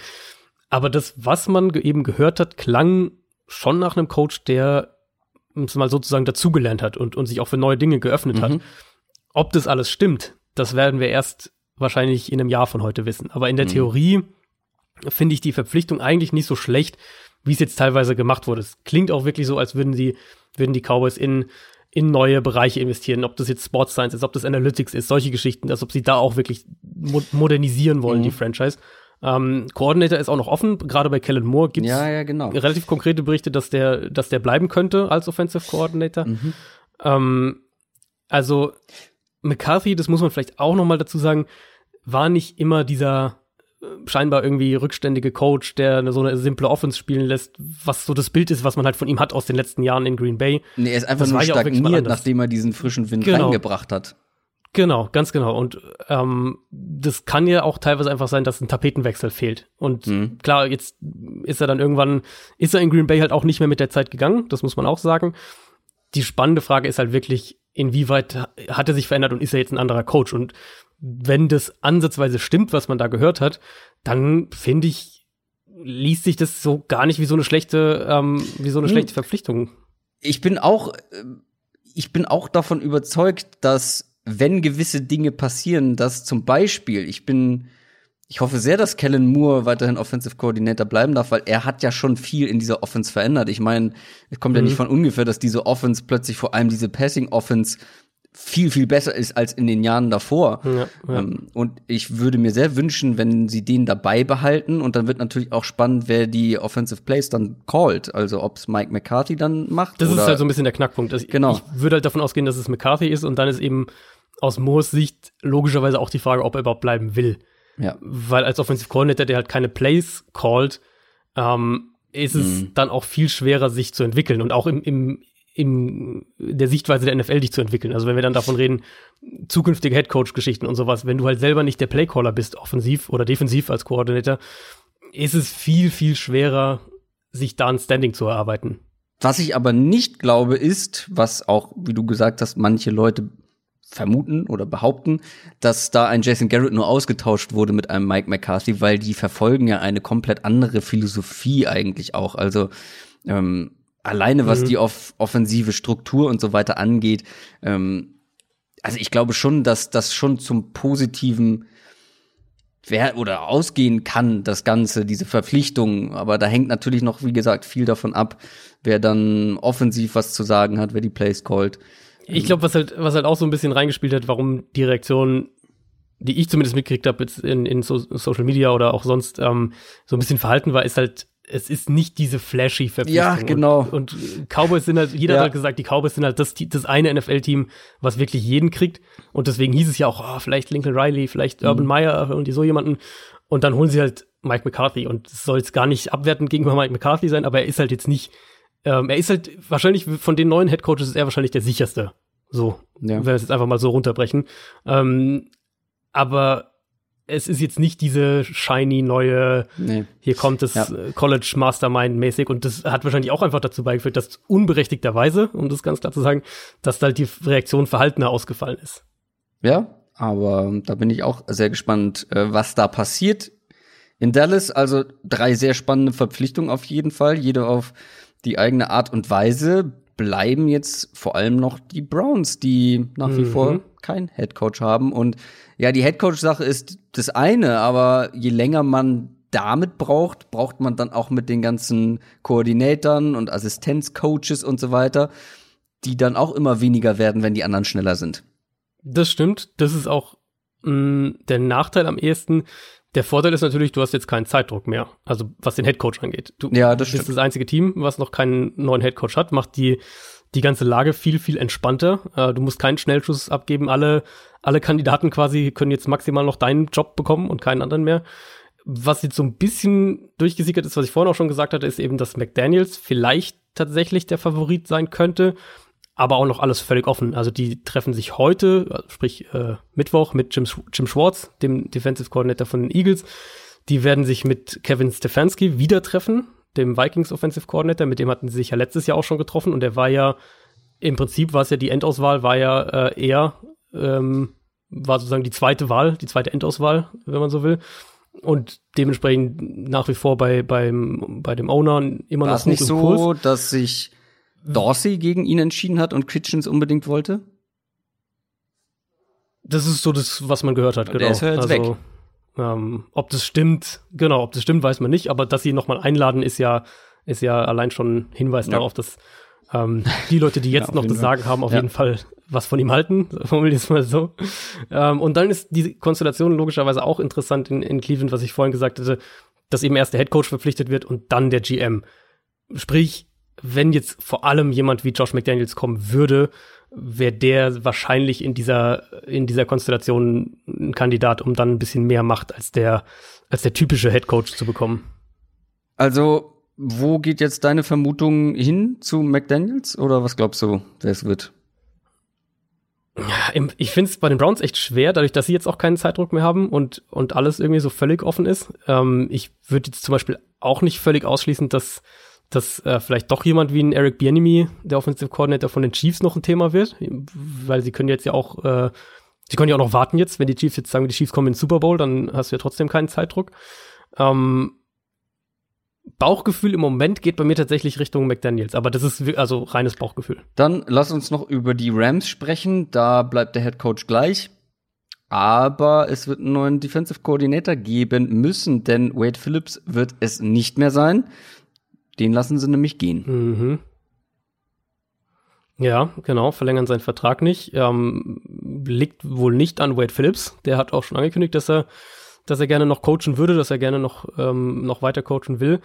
Aber das, was man eben gehört hat, klang schon nach einem Coach, der mal sozusagen dazugelernt hat und, und sich auch für neue Dinge geöffnet mhm. hat. Ob das alles stimmt, das werden wir erst wahrscheinlich in einem Jahr von heute wissen. Aber in der mhm. Theorie finde ich die Verpflichtung eigentlich nicht so schlecht, wie es jetzt teilweise gemacht wurde. Es klingt auch wirklich so, als würden sie, würden die Cowboys in, in neue Bereiche investieren, ob das jetzt Sports Science ist, ob das Analytics ist, solche Geschichten, als ob sie da auch wirklich mo modernisieren wollen, mhm. die Franchise. Ähm, Coordinator ist auch noch offen. Gerade bei Kellen Moore gibt es ja, ja, genau. relativ konkrete Berichte, dass der, dass der bleiben könnte als Offensive Coordinator. Mhm. Ähm, also McCarthy, das muss man vielleicht auch noch mal dazu sagen, war nicht immer dieser äh, scheinbar irgendwie rückständige Coach, der so eine simple Offense spielen lässt, was so das Bild ist, was man halt von ihm hat aus den letzten Jahren in Green Bay. Nee, er ist einfach das nur stagniert, nachdem er diesen frischen Wind genau. reingebracht hat. Genau, ganz genau. Und ähm, das kann ja auch teilweise einfach sein, dass ein Tapetenwechsel fehlt. Und mhm. klar, jetzt ist er dann irgendwann, ist er in Green Bay halt auch nicht mehr mit der Zeit gegangen, das muss man auch sagen. Die spannende Frage ist halt wirklich, inwieweit hat er sich verändert und ist er jetzt ein anderer Coach? Und wenn das ansatzweise stimmt, was man da gehört hat, dann finde ich, liest sich das so gar nicht wie so eine schlechte, ähm, wie so eine hm. schlechte Verpflichtung. Ich bin auch, ich bin auch davon überzeugt, dass wenn gewisse Dinge passieren, dass zum Beispiel, ich bin, ich hoffe sehr, dass Kellen Moore weiterhin Offensive Coordinator bleiben darf, weil er hat ja schon viel in dieser Offense verändert. Ich meine, es kommt mhm. ja nicht von ungefähr, dass diese Offense plötzlich vor allem diese Passing Offense viel, viel besser ist als in den Jahren davor. Ja, ja. Ähm, und ich würde mir sehr wünschen, wenn sie den dabei behalten. Und dann wird natürlich auch spannend, wer die Offensive Plays dann callt. Also ob es Mike McCarthy dann macht. Das ist halt so ein bisschen der Knackpunkt. Also genau. Ich würde halt davon ausgehen, dass es McCarthy ist und dann ist eben aus Moores Sicht logischerweise auch die Frage, ob er überhaupt bleiben will. Ja. Weil als Offensive Coordinator, der halt keine Plays callt, ähm, ist es mhm. dann auch viel schwerer, sich zu entwickeln und auch im, im, in der Sichtweise der NFL dich zu entwickeln. Also wenn wir dann davon reden, zukünftige Headcoach-Geschichten und sowas, wenn du halt selber nicht der Playcaller bist, offensiv oder defensiv als Coordinator, ist es viel, viel schwerer, sich da ein Standing zu erarbeiten. Was ich aber nicht glaube, ist, was auch, wie du gesagt hast, manche Leute vermuten oder behaupten, dass da ein Jason Garrett nur ausgetauscht wurde mit einem Mike McCarthy, weil die verfolgen ja eine komplett andere Philosophie eigentlich auch. Also ähm, alleine was mhm. die off offensive Struktur und so weiter angeht. Ähm, also ich glaube schon, dass das schon zum Positiven wer oder ausgehen kann, das Ganze, diese Verpflichtung. Aber da hängt natürlich noch, wie gesagt, viel davon ab, wer dann offensiv was zu sagen hat, wer die Plays callt. Ich glaube, was halt, was halt auch so ein bisschen reingespielt hat, warum die Reaktion die ich zumindest mitgekriegt habe jetzt in, in so Social Media oder auch sonst ähm, so ein bisschen verhalten war, ist halt, es ist nicht diese flashy Verpflichtung. Ja, genau. Und, und Cowboys sind halt, jeder Ja. hat halt gesagt, die Cowboys sind halt das, das eine NFL-Team, was wirklich jeden kriegt. Und deswegen hieß es ja auch, oh, vielleicht Lincoln Riley, vielleicht Mhm. Urban Meyer und die so jemanden. Und dann holen sie halt Mike McCarthy. Und es soll jetzt gar nicht abwertend gegenüber Mike McCarthy sein, aber er ist halt jetzt nicht, ähm, er ist halt wahrscheinlich von den neuen Headcoaches ist er wahrscheinlich der sicherste. So, Ja. wenn wir es jetzt einfach mal so runterbrechen. Ähm, aber es ist jetzt nicht diese shiny neue, Nee. hier kommt das Ja. äh, College Mastermind mäßig und das hat wahrscheinlich auch einfach dazu beigeführt, dass unberechtigterweise, um das ganz klar zu sagen, dass halt die Reaktion verhaltener ausgefallen ist. Ja, aber da bin ich auch sehr gespannt, äh, was da passiert. In Dallas also drei sehr spannende Verpflichtungen auf jeden Fall, jede auf die eigene Art und Weise. Bleiben jetzt vor allem noch die Browns, die nach wie Mhm. vor keinen Headcoach haben. Und ja, die Headcoach-Sache ist das eine, aber je länger man damit braucht, braucht man dann auch mit den ganzen Koordinatoren und Assistenzcoaches und so weiter, die dann auch immer weniger werden, wenn die anderen schneller sind. Das stimmt. Das ist auch mh, der Nachteil am ehesten. Der Vorteil ist natürlich, du hast jetzt keinen Zeitdruck mehr. Also was den Headcoach angeht. Du Ja, das bist stimmt. das einzige Team, was noch keinen neuen Headcoach hat, macht die die ganze Lage viel viel entspannter. Äh, du musst keinen Schnellschuss abgeben. Alle alle Kandidaten quasi können jetzt maximal noch deinen Job bekommen und keinen anderen mehr. Was jetzt so ein bisschen durchgesickert ist, was ich vorhin auch schon gesagt hatte, ist eben, dass McDaniels vielleicht tatsächlich der Favorit sein könnte aber auch noch alles völlig offen. Also die treffen sich heute, also sprich äh, Mittwoch, mit Jim, Jim Schwartz, dem Defensive Coordinator von den Eagles. Die werden sich mit Kevin Stefanski wieder treffen, dem Vikings Offensive Coordinator. Mit dem hatten sie sich ja letztes Jahr auch schon getroffen und der war ja im Prinzip war es ja die Endauswahl, war ja äh, er ähm, war sozusagen die zweite Wahl, die zweite Endauswahl, wenn man so will. Und dementsprechend nach wie vor bei, beim, bei dem Owner immer War noch es nicht im Kurs. so, dass sich Dorsey gegen ihn entschieden hat und Kitchens unbedingt wollte? Das ist so das, was man gehört hat, Der genau. ist ja jetzt also, weg. Ähm, ob das stimmt, genau, ob das stimmt, weiß man nicht, aber dass sie nochmal einladen, ist ja, ist ja allein schon ein Hinweis Ja. darauf, dass ähm, die Leute, die jetzt auf noch das Fall. Sagen haben, auf Ja. jeden Fall was von ihm halten, formulieren wir es mal so. Ähm, und dann ist die Konstellation logischerweise auch interessant in, in Cleveland, was ich vorhin gesagt hatte, dass eben erst der Headcoach verpflichtet wird und dann der GM. Sprich, wenn jetzt vor allem jemand wie Josh McDaniels kommen würde, wäre der wahrscheinlich in dieser, in dieser Konstellation ein Kandidat, um dann ein bisschen mehr Macht als der, als der typische Headcoach zu bekommen. Also, wo geht jetzt deine Vermutung hin zu McDaniels? Oder was glaubst du, wer es wird? Ja, Ich finde es bei den Browns echt schwer, dadurch, dass sie jetzt auch keinen Zeitdruck mehr haben und, und alles irgendwie so völlig offen ist. Ähm, ich würde jetzt zum Beispiel auch nicht völlig ausschließen, dass, dass äh, vielleicht doch jemand wie ein Eric Bieniemy, der Offensive Coordinator von den Chiefs, noch ein Thema wird, weil sie können jetzt ja auch, äh, sie können ja auch noch warten jetzt, wenn die Chiefs jetzt sagen, die Chiefs kommen in den Super Bowl, dann hast du ja trotzdem keinen Zeitdruck. Ähm, Bauchgefühl im Moment geht bei mir tatsächlich Richtung McDaniels, aber das ist also reines Bauchgefühl. Dann lass uns noch über die Rams sprechen. Da bleibt der Head Coach gleich. Aber es wird einen neuen Defensive Coordinator geben müssen, denn Wade Phillips wird es nicht mehr sein. Den lassen sie nämlich gehen. Mhm. Ja, genau, verlängern seinen Vertrag nicht. Ähm, liegt wohl nicht an Wade Phillips. Der hat auch schon angekündigt, dass er, dass er gerne noch coachen würde, dass er gerne noch, ähm, noch weiter coachen will.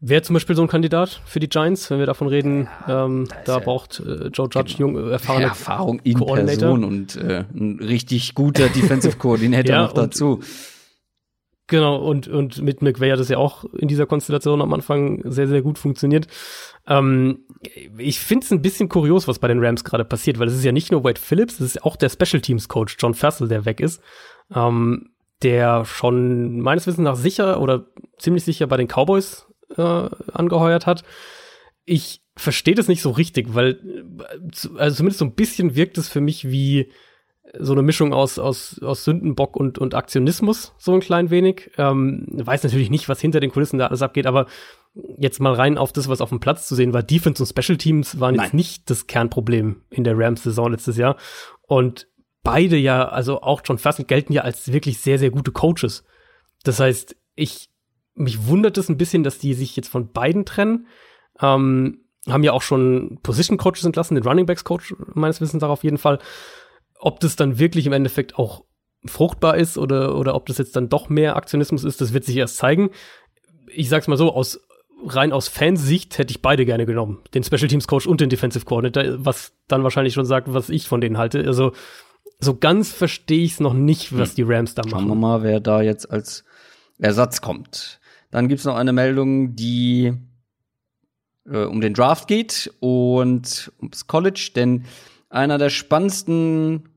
Wäre zum Beispiel so ein Kandidat für die Giants, wenn wir davon reden, ähm, da ja- braucht äh, Joe Judge Genau. jung, äh, erfahrene Erfahrung in. Person und äh, ein richtig guter Defensive Coordinator Ja, noch und- dazu. Genau, und, und mit McVay hat es ja auch in dieser Konstellation am Anfang sehr, sehr gut funktioniert. Ähm, ich finde es ein bisschen kurios, was bei den Rams gerade passiert, weil es ist ja nicht nur Wade Phillips, es ist auch der Special Teams Coach John Fassel, der weg ist, ähm, der schon meines Wissens nach sicher oder ziemlich sicher bei den Cowboys äh, angeheuert hat. Ich verstehe das nicht so richtig, weil äh, also zumindest so ein bisschen wirkt es für mich wie so eine Mischung aus, aus, aus Sündenbock und, und Aktionismus, so ein klein wenig. Ähm, weiß natürlich nicht, was hinter den Kulissen da alles abgeht, aber jetzt mal rein auf das, was auf dem Platz zu sehen war. Defense und Special Teams waren jetzt Nein. nicht das Kernproblem in der Rams-Saison letztes Jahr. Und beide ja, also auch John Fassel gelten ja als wirklich sehr, sehr gute Coaches. Das heißt, ich, mich wundert es ein bisschen, dass die sich jetzt von beiden trennen. Ähm, haben ja auch schon Position Coaches entlassen, den Running Backs Coach meines Wissens auch auf jeden Fall ob das dann wirklich im Endeffekt auch fruchtbar ist oder, oder ob das jetzt dann doch mehr Aktionismus ist, das wird sich erst zeigen. Ich sag's mal so, aus, rein aus Fansicht hätte ich beide gerne genommen. Den Special Teams Coach und den Defensive Coordinator, was dann wahrscheinlich schon sagt, was ich von denen halte. Also, so ganz verstehe ich es noch nicht, was hm. die Rams da machen. Schauen wir mal, wer da jetzt als Ersatz kommt. Dann gibt's noch eine Meldung, die äh, um den Draft geht und ums College, denn einer der spannendsten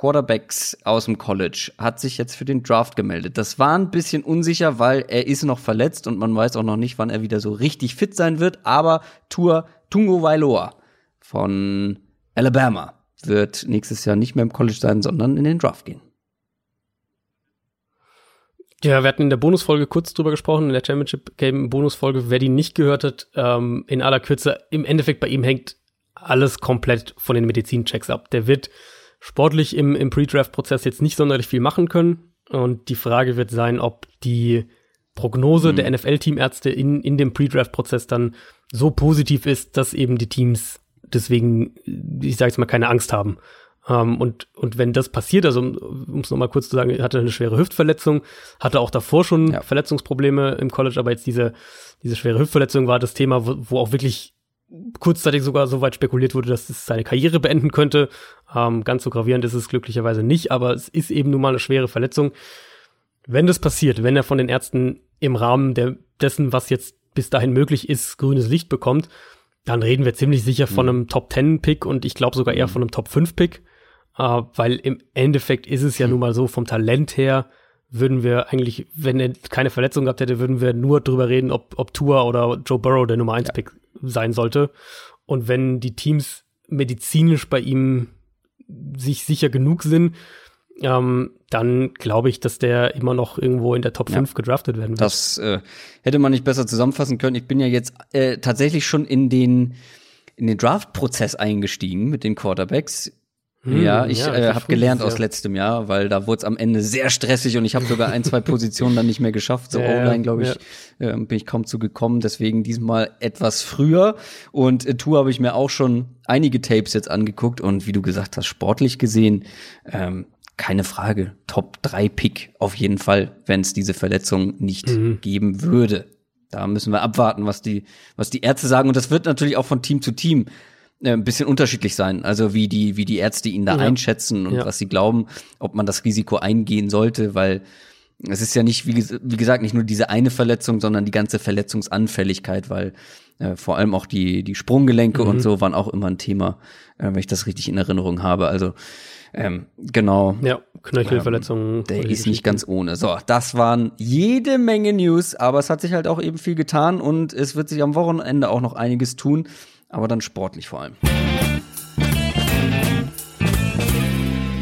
Quarterbacks aus dem College hat sich jetzt für den Draft gemeldet. Das war ein bisschen unsicher, weil er ist noch verletzt und man weiß auch noch nicht, wann er wieder so richtig fit sein wird. Aber Tour Tungo Vailoa von Alabama wird nächstes Jahr nicht mehr im College sein, sondern in den Draft gehen. Ja, wir hatten in der Bonusfolge kurz drüber gesprochen, in der Championship Game Bonusfolge. Wer die nicht gehört hat, ähm, in aller Kürze, im Endeffekt bei ihm hängt alles komplett von den Medizinchecks ab. Der wird sportlich im, im Pre-Draft-Prozess jetzt nicht sonderlich viel machen können. Und die Frage wird sein, ob die Prognose mhm. der NFL-Teamärzte in, in dem Pre-Draft-Prozess dann so positiv ist, dass eben die Teams deswegen, ich sage jetzt mal, keine Angst haben. Um, ähm, und, und wenn das passiert, also um es nochmal kurz zu sagen, er hatte eine schwere Hüftverletzung, hatte auch davor schon ja. Verletzungsprobleme im College, aber jetzt diese, diese schwere Hüftverletzung war das Thema, wo, wo auch wirklich kurzzeitig sogar so weit spekuliert wurde, dass es seine Karriere beenden könnte. Ähm, ganz so gravierend ist es glücklicherweise nicht, aber es ist eben nun mal eine schwere Verletzung. Wenn das passiert, wenn er von den Ärzten im Rahmen der, dessen, was jetzt bis dahin möglich ist, grünes Licht bekommt, dann reden wir ziemlich sicher von mhm. einem Top 10 Pick und ich glaube sogar eher mhm. von einem Top 5 Pick, äh, weil im Endeffekt ist es ja mhm. nun mal so vom Talent her, würden wir eigentlich, wenn er keine Verletzung gehabt hätte, würden wir nur drüber reden, ob, ob Tua oder Joe Burrow der Nummer 1 ja. Sein sollte. Und wenn die Teams medizinisch bei ihm sich sicher genug sind, ähm, dann glaube ich, dass der immer noch irgendwo in der Top 5 ja, gedraftet werden wird. Das äh, hätte man nicht besser zusammenfassen können. Ich bin ja jetzt äh, tatsächlich schon in den in den Draft-Prozess eingestiegen mit den Quarterbacks. Hm, ja, ich ja, äh, habe gelernt aus letztem Jahr, weil da wurde es am Ende sehr stressig und ich habe sogar ein, zwei Positionen dann nicht mehr geschafft. So ja, O-Line, glaube ich, äh, bin ich kaum zu gekommen. Deswegen diesmal etwas früher. Und äh, Tour habe ich mir auch schon einige Tapes jetzt angeguckt und wie du gesagt hast, sportlich gesehen, ähm, keine Frage, Top 3 Pick auf jeden Fall, wenn es diese Verletzung nicht mhm. geben würde. Da müssen wir abwarten, was die, was die Ärzte sagen. Und das wird natürlich auch von Team zu Team ein bisschen unterschiedlich sein. Also wie die, wie die Ärzte ihn da ja. einschätzen und ja. was sie glauben, ob man das Risiko eingehen sollte, weil es ist ja nicht, wie, wie gesagt, nicht nur diese eine Verletzung, sondern die ganze Verletzungsanfälligkeit, weil äh, vor allem auch die, die Sprunggelenke mhm. und so waren auch immer ein Thema, äh, wenn ich das richtig in Erinnerung habe. Also ähm, genau. Ja, Knöchelverletzungen. Ähm, der ist nicht ganz ohne. So, das waren jede Menge News, aber es hat sich halt auch eben viel getan und es wird sich am Wochenende auch noch einiges tun aber dann sportlich vor allem.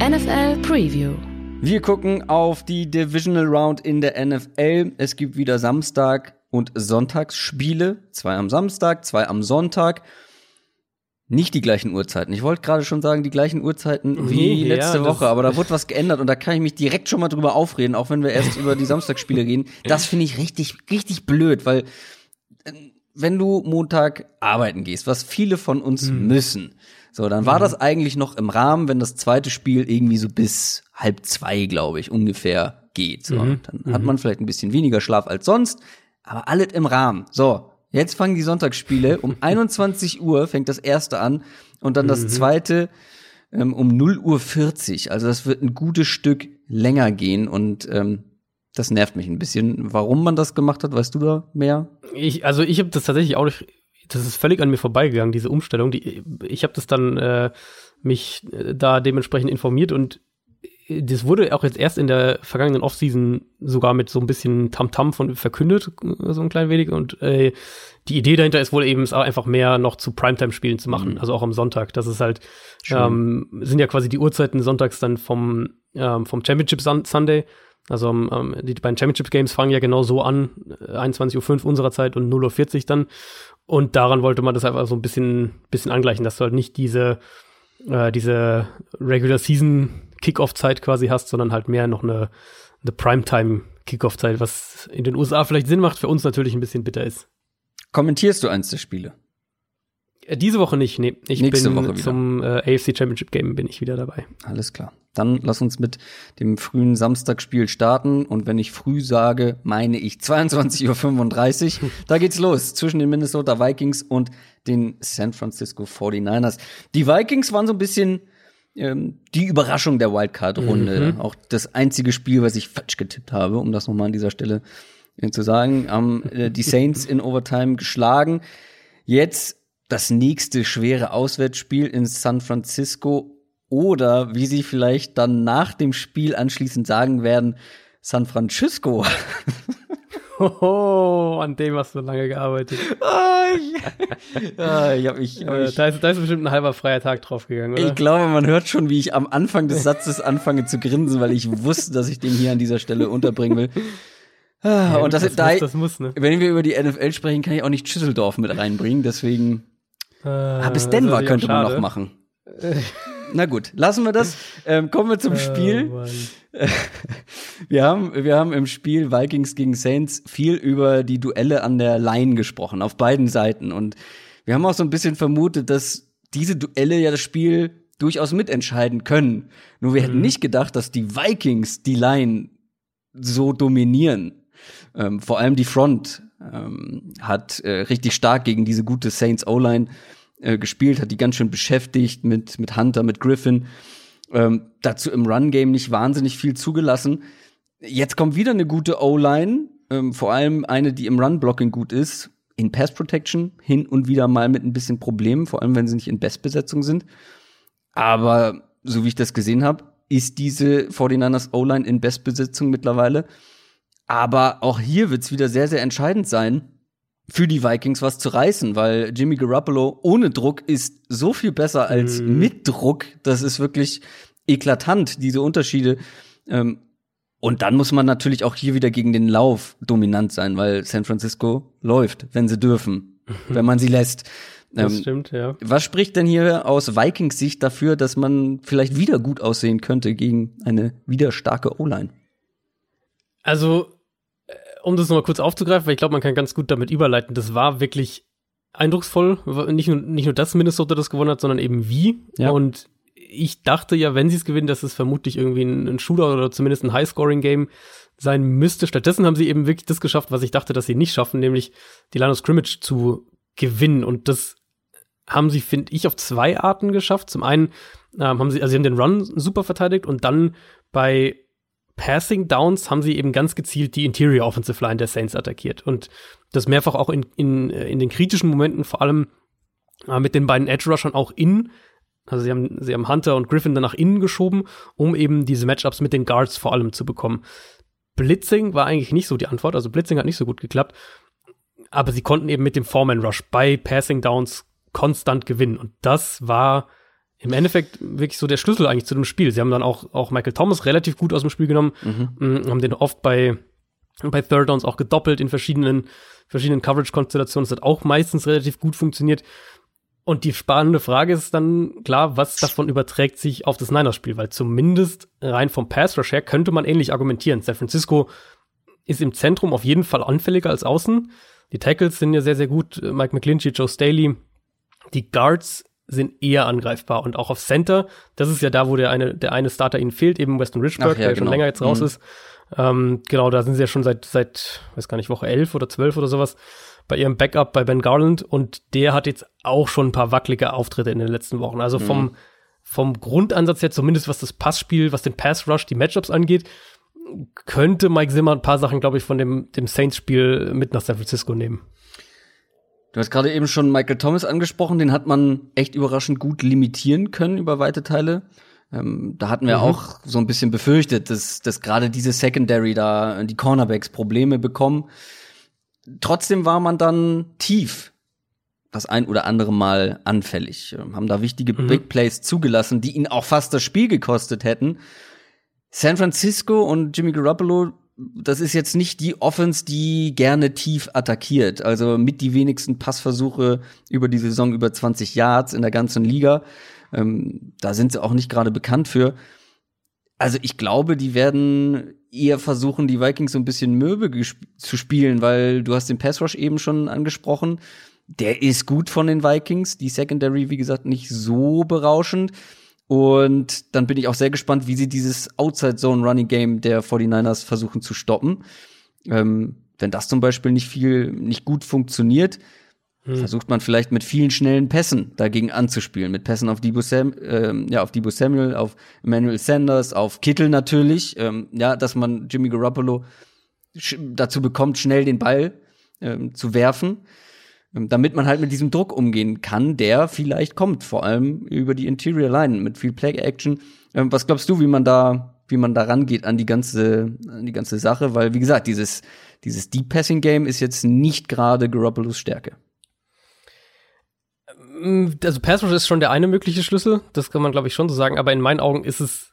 NFL Preview. Wir gucken auf die Divisional Round in der NFL. Es gibt wieder Samstag und Sonntagsspiele. Zwei am Samstag, zwei am Sonntag. Nicht die gleichen Uhrzeiten. Ich wollte gerade schon sagen, die gleichen Uhrzeiten wie ja, letzte Woche, aber da wurde was geändert und da kann ich mich direkt schon mal drüber aufreden, auch wenn wir erst über die Samstagsspiele gehen. Das finde ich richtig, richtig blöd, weil äh, wenn du Montag arbeiten gehst, was viele von uns mhm. müssen, so, dann war mhm. das eigentlich noch im Rahmen, wenn das zweite Spiel irgendwie so bis halb zwei, glaube ich, ungefähr geht. So, mhm. dann hat mhm. man vielleicht ein bisschen weniger Schlaf als sonst, aber alles im Rahmen. So, jetzt fangen die Sonntagsspiele. Um 21 Uhr fängt das erste an und dann das mhm. zweite ähm, um 0 Uhr 40. Also das wird ein gutes Stück länger gehen und ähm, das nervt mich ein bisschen. Warum man das gemacht hat, weißt du da mehr? Ich, also ich habe das tatsächlich auch nicht, das ist völlig an mir vorbeigegangen, diese Umstellung. Die, ich habe das dann äh, mich äh, da dementsprechend informiert und äh, das wurde auch jetzt erst in der vergangenen Offseason sogar mit so ein bisschen Tamtam -Tam von verkündet, äh, so ein klein wenig. Und äh, die Idee dahinter ist wohl eben es auch einfach mehr noch zu Primetime-Spielen zu machen, mhm. also auch am Sonntag. Das ist halt, ähm, sind ja quasi die Uhrzeiten sonntags dann vom, ähm, vom Championship Sunday also ähm, die beiden Championship Games fangen ja genau so an, 21.05 Uhr unserer Zeit und 0.40 Uhr dann. Und daran wollte man das einfach so ein bisschen, bisschen angleichen, dass du halt nicht diese, äh, diese Regular Season Kickoff-Zeit quasi hast, sondern halt mehr noch eine, eine Primetime Kickoff-Zeit, was in den USA vielleicht Sinn macht, für uns natürlich ein bisschen bitter ist. Kommentierst du eins der Spiele? Äh, Diese Woche nicht, nee. Ich Nächste bin Woche wieder. zum äh, AFC Championship Game bin ich wieder dabei. Alles klar. Dann lass uns mit dem frühen Samstagspiel starten. Und wenn ich früh sage, meine ich 22.35 Uhr. da geht's los zwischen den Minnesota Vikings und den San Francisco 49ers. Die Vikings waren so ein bisschen ähm, die Überraschung der Wildcard-Runde. Auch das einzige Spiel, was ich falsch getippt habe, um das nochmal an dieser Stelle äh, zu sagen, haben äh, die Saints in Overtime geschlagen. Jetzt das nächste schwere Auswärtsspiel in San Francisco oder wie sie vielleicht dann nach dem Spiel anschließend sagen werden, San Francisco. Hoho, an dem hast du lange gearbeitet. ah, ich ah, ich habe mich, hab Äh, mich da, ist, da ist bestimmt ein halber freier Tag draufgegangen, oder? Ich glaube, man hört schon, wie ich am Anfang des Satzes anfange zu grinsen, weil ich wusste, dass ich den hier an dieser Stelle unterbringen will. Ah, und das, das, da, muss, das muss, ne? wenn wir über die NFL sprechen, kann ich auch nicht Schüsseldorf mit reinbringen. Deswegen, Äh, ah, bis Denver ja könnte man noch machen. Na gut, lassen wir das. Ähm, kommen wir zum Oh, Spiel. Mann. Wir haben, wir haben im Spiel Vikings gegen Saints viel über die Duelle an der Line gesprochen, auf beiden Seiten. Und wir haben auch so ein bisschen vermutet, dass diese Duelle ja das Spiel durchaus mitentscheiden können. Nur wir hätten nicht gedacht, dass die Vikings die Line so dominieren. Ähm, vor allem die Front ähm, hat äh, richtig stark gegen diese gute Saints O-Line äh, gespielt, hat die ganz schön beschäftigt mit, mit Hunter, mit Griffin. Ähm, dazu im Run-Game nicht wahnsinnig viel zugelassen. Jetzt kommt wieder eine gute O-Line, ähm, vor allem eine, die im Run-Blocking gut ist. In Pass Protection hin und wieder mal mit ein bisschen Problemen, vor allem wenn sie nicht in Bestbesetzung sind. Aber so wie ich das gesehen habe, ist diese 49ers O-Line in Bestbesetzung mittlerweile. Aber auch hier wird es wieder sehr, sehr entscheidend sein, für die Vikings was zu reißen, weil Jimmy Garoppolo ohne Druck ist so viel besser als Mhm. mit Druck. Das ist wirklich eklatant, diese Unterschiede. Ähm, und dann muss man natürlich auch hier wieder gegen den Lauf dominant sein, weil San Francisco läuft, wenn sie dürfen, wenn man sie lässt. Das Ähm, stimmt, ja. was spricht denn hier aus Vikings Sicht dafür, dass man vielleicht wieder gut aussehen könnte gegen eine wieder starke O-Line? Also, um das nochmal kurz aufzugreifen, weil ich glaube, man kann ganz gut damit überleiten. Das war wirklich eindrucksvoll. Nicht nur, nicht nur, dass Minnesota das gewonnen hat, sondern eben wie. Ja. Und ich dachte ja, wenn sie es gewinnen, dass es vermutlich irgendwie ein, ein Shooter oder zumindest ein High-Scoring-Game sein müsste. Stattdessen haben sie eben wirklich das geschafft, was ich dachte, dass sie nicht schaffen, nämlich die Line of Scrimmage zu gewinnen. Und das haben sie, finde ich, auf zwei Arten geschafft. Zum einen ähm, haben sie, also sie haben den Run super verteidigt und dann bei Passing Downs haben sie eben ganz gezielt die Interior Offensive Line der Saints attackiert. Und das mehrfach auch in, in, äh, in den kritischen Momenten, vor allem äh, mit den beiden Edge Rushern auch in. Also sie haben, sie haben Hunter und Griffin dann nach innen geschoben, um eben diese Matchups mit den Guards vor allem zu bekommen. Blitzing war eigentlich nicht so die Antwort, also Blitzing hat nicht so gut geklappt. Aber sie konnten eben mit dem Foreman Rush bei Passing Downs konstant gewinnen. Und das war im Endeffekt wirklich so der Schlüssel eigentlich zu dem Spiel. Sie haben dann auch, auch Michael Thomas relativ gut aus dem Spiel genommen, mhm. haben den oft bei, bei Third Downs auch gedoppelt in verschiedenen, verschiedenen Coverage-Konstellationen. Das hat auch meistens relativ gut funktioniert. Und die spannende Frage ist dann, klar, was davon überträgt sich auf das Niners-Spiel? Weil zumindest rein vom Pass-Rush her könnte man ähnlich argumentieren. San Francisco ist im Zentrum auf jeden Fall anfälliger als außen. Die Tackles sind ja sehr, sehr gut. Mike McClinchy, Joe Staley. Die Guards sind eher angreifbar. Und auch auf Center, das ist ja da, wo der eine, der eine Starter ihnen fehlt, eben Weston Richburg, ja, der schon genau. länger jetzt raus Mhm. ist. Ähm, genau, da sind sie ja schon seit, seit, weiß gar nicht, Woche 11 oder 12 oder sowas bei ihrem Backup bei Ben Garland und der hat jetzt auch schon ein paar wackelige Auftritte in den letzten Wochen. Also vom, vom Grundansatz her, zumindest was das Passspiel, was den Pass Rush, die Matchups angeht, könnte Mike Zimmer ein paar Sachen, glaube ich, von dem, dem Saints-Spiel mit nach San Francisco nehmen. Du hast gerade eben schon Michael Thomas angesprochen, den hat man echt überraschend gut limitieren können über weite Teile. Ähm, da hatten wir Mhm. auch so ein bisschen befürchtet, dass, dass gerade diese Secondary da, die Cornerbacks Probleme bekommen. Trotzdem war man dann tief das ein oder andere Mal anfällig. Ähm, Haben da wichtige Mhm. Big Plays zugelassen, die ihn auch fast das Spiel gekostet hätten. San Francisco und Jimmy Garoppolo, das ist jetzt nicht die Offense, die gerne tief attackiert. Also mit die wenigsten Passversuche über die Saison über 20 Yards in der ganzen Liga. Ähm, da sind sie auch nicht gerade bekannt für. Also ich glaube, die werden eher versuchen, die Vikings so ein bisschen mürbe zu spielen, weil du hast den Pass Rush eben schon angesprochen. der ist gut von den Vikings. Die Secondary, wie gesagt, nicht so berauschend. Und dann bin ich auch sehr gespannt, wie sie dieses Outside-Zone-Running-Game der 49ers versuchen zu stoppen. Ähm, wenn das zum Beispiel nicht viel, nicht gut funktioniert, hm. versucht man vielleicht mit vielen schnellen Pässen dagegen anzuspielen. Mit Pässen auf Debo, Sam, ähm, ja, auf Debo Samuel, auf Emmanuel Sanders, auf Kittel natürlich. Ähm, ja, dass man Jimmy Garoppolo dazu bekommt, schnell den Ball ähm, zu werfen. Ähm, damit man halt mit diesem Druck umgehen kann, der vielleicht kommt, vor allem über die Interior Line mit viel Play Action. Ähm, was glaubst du, wie man da, wie man da rangeht an die ganze, an die ganze Sache? Weil, wie gesagt, dieses, dieses Deep Passing Game ist jetzt nicht gerade Garoppolos Stärke. Ähm, also Pass Rush ist schon der eine mögliche Schlüssel, das kann man glaube ich schon so sagen, aber in meinen Augen ist es,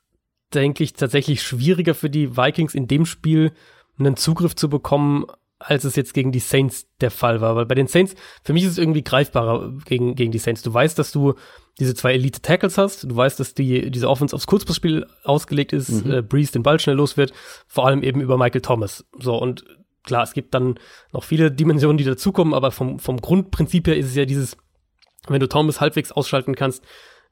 denke ich, tatsächlich schwieriger für die Vikings in dem Spiel einen Zugriff zu bekommen als es jetzt gegen die Saints der Fall war. Weil bei den Saints, für mich ist es irgendwie greifbarer gegen, gegen die Saints. Du weißt, dass du diese zwei Elite-Tackles hast. Du weißt, dass die, diese Offense aufs Kurzpassspiel ausgelegt ist, mhm. äh, Breeze den Ball schnell los wird. Vor allem eben über Michael Thomas. So, und klar, es gibt dann noch viele Dimensionen, die dazukommen, aber vom, vom Grundprinzip her ist es ja dieses, wenn du Thomas halbwegs ausschalten kannst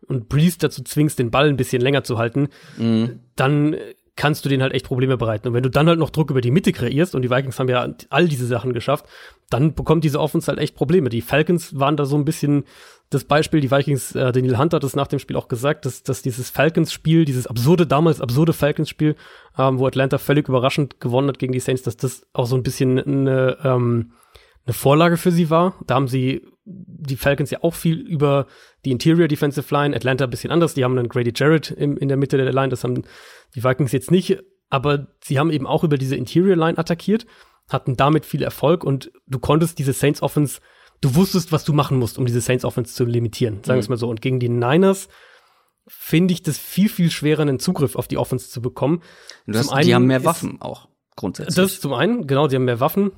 und Breeze dazu zwingst, den Ball ein bisschen länger zu halten, mhm. dann kannst du denen halt echt Probleme bereiten. Und wenn du dann halt noch Druck über die Mitte kreierst, und die Vikings haben ja all diese Sachen geschafft, dann bekommt diese Offense halt echt Probleme. Die Falcons waren da so ein bisschen das Beispiel, die Vikings, äh, Daniel Hunter hat es nach dem Spiel auch gesagt, dass, dass dieses Falcons-Spiel, dieses absurde, damals absurde Falcons-Spiel, ähm, wo Atlanta völlig überraschend gewonnen hat gegen die Saints, dass das auch so ein bisschen eine, ähm, eine Vorlage für sie war. Da haben sie die Falcons ja auch viel über die Interior Defensive Line, Atlanta ein bisschen anders. Die haben dann Grady Jarrett im, in der Mitte der Line, das haben die Vikings jetzt nicht, aber sie haben eben auch über diese Interior Line attackiert, hatten damit viel Erfolg und du konntest diese Saints Offense, du wusstest, was du machen musst, um diese Saints Offense zu limitieren, sagen wir es mhm. mal so. Und gegen die Niners finde ich das viel, viel schwerer, einen Zugriff auf die Offense zu bekommen. Hast, einen die haben mehr Waffen auch grundsätzlich. Das zum einen, genau, die haben mehr Waffen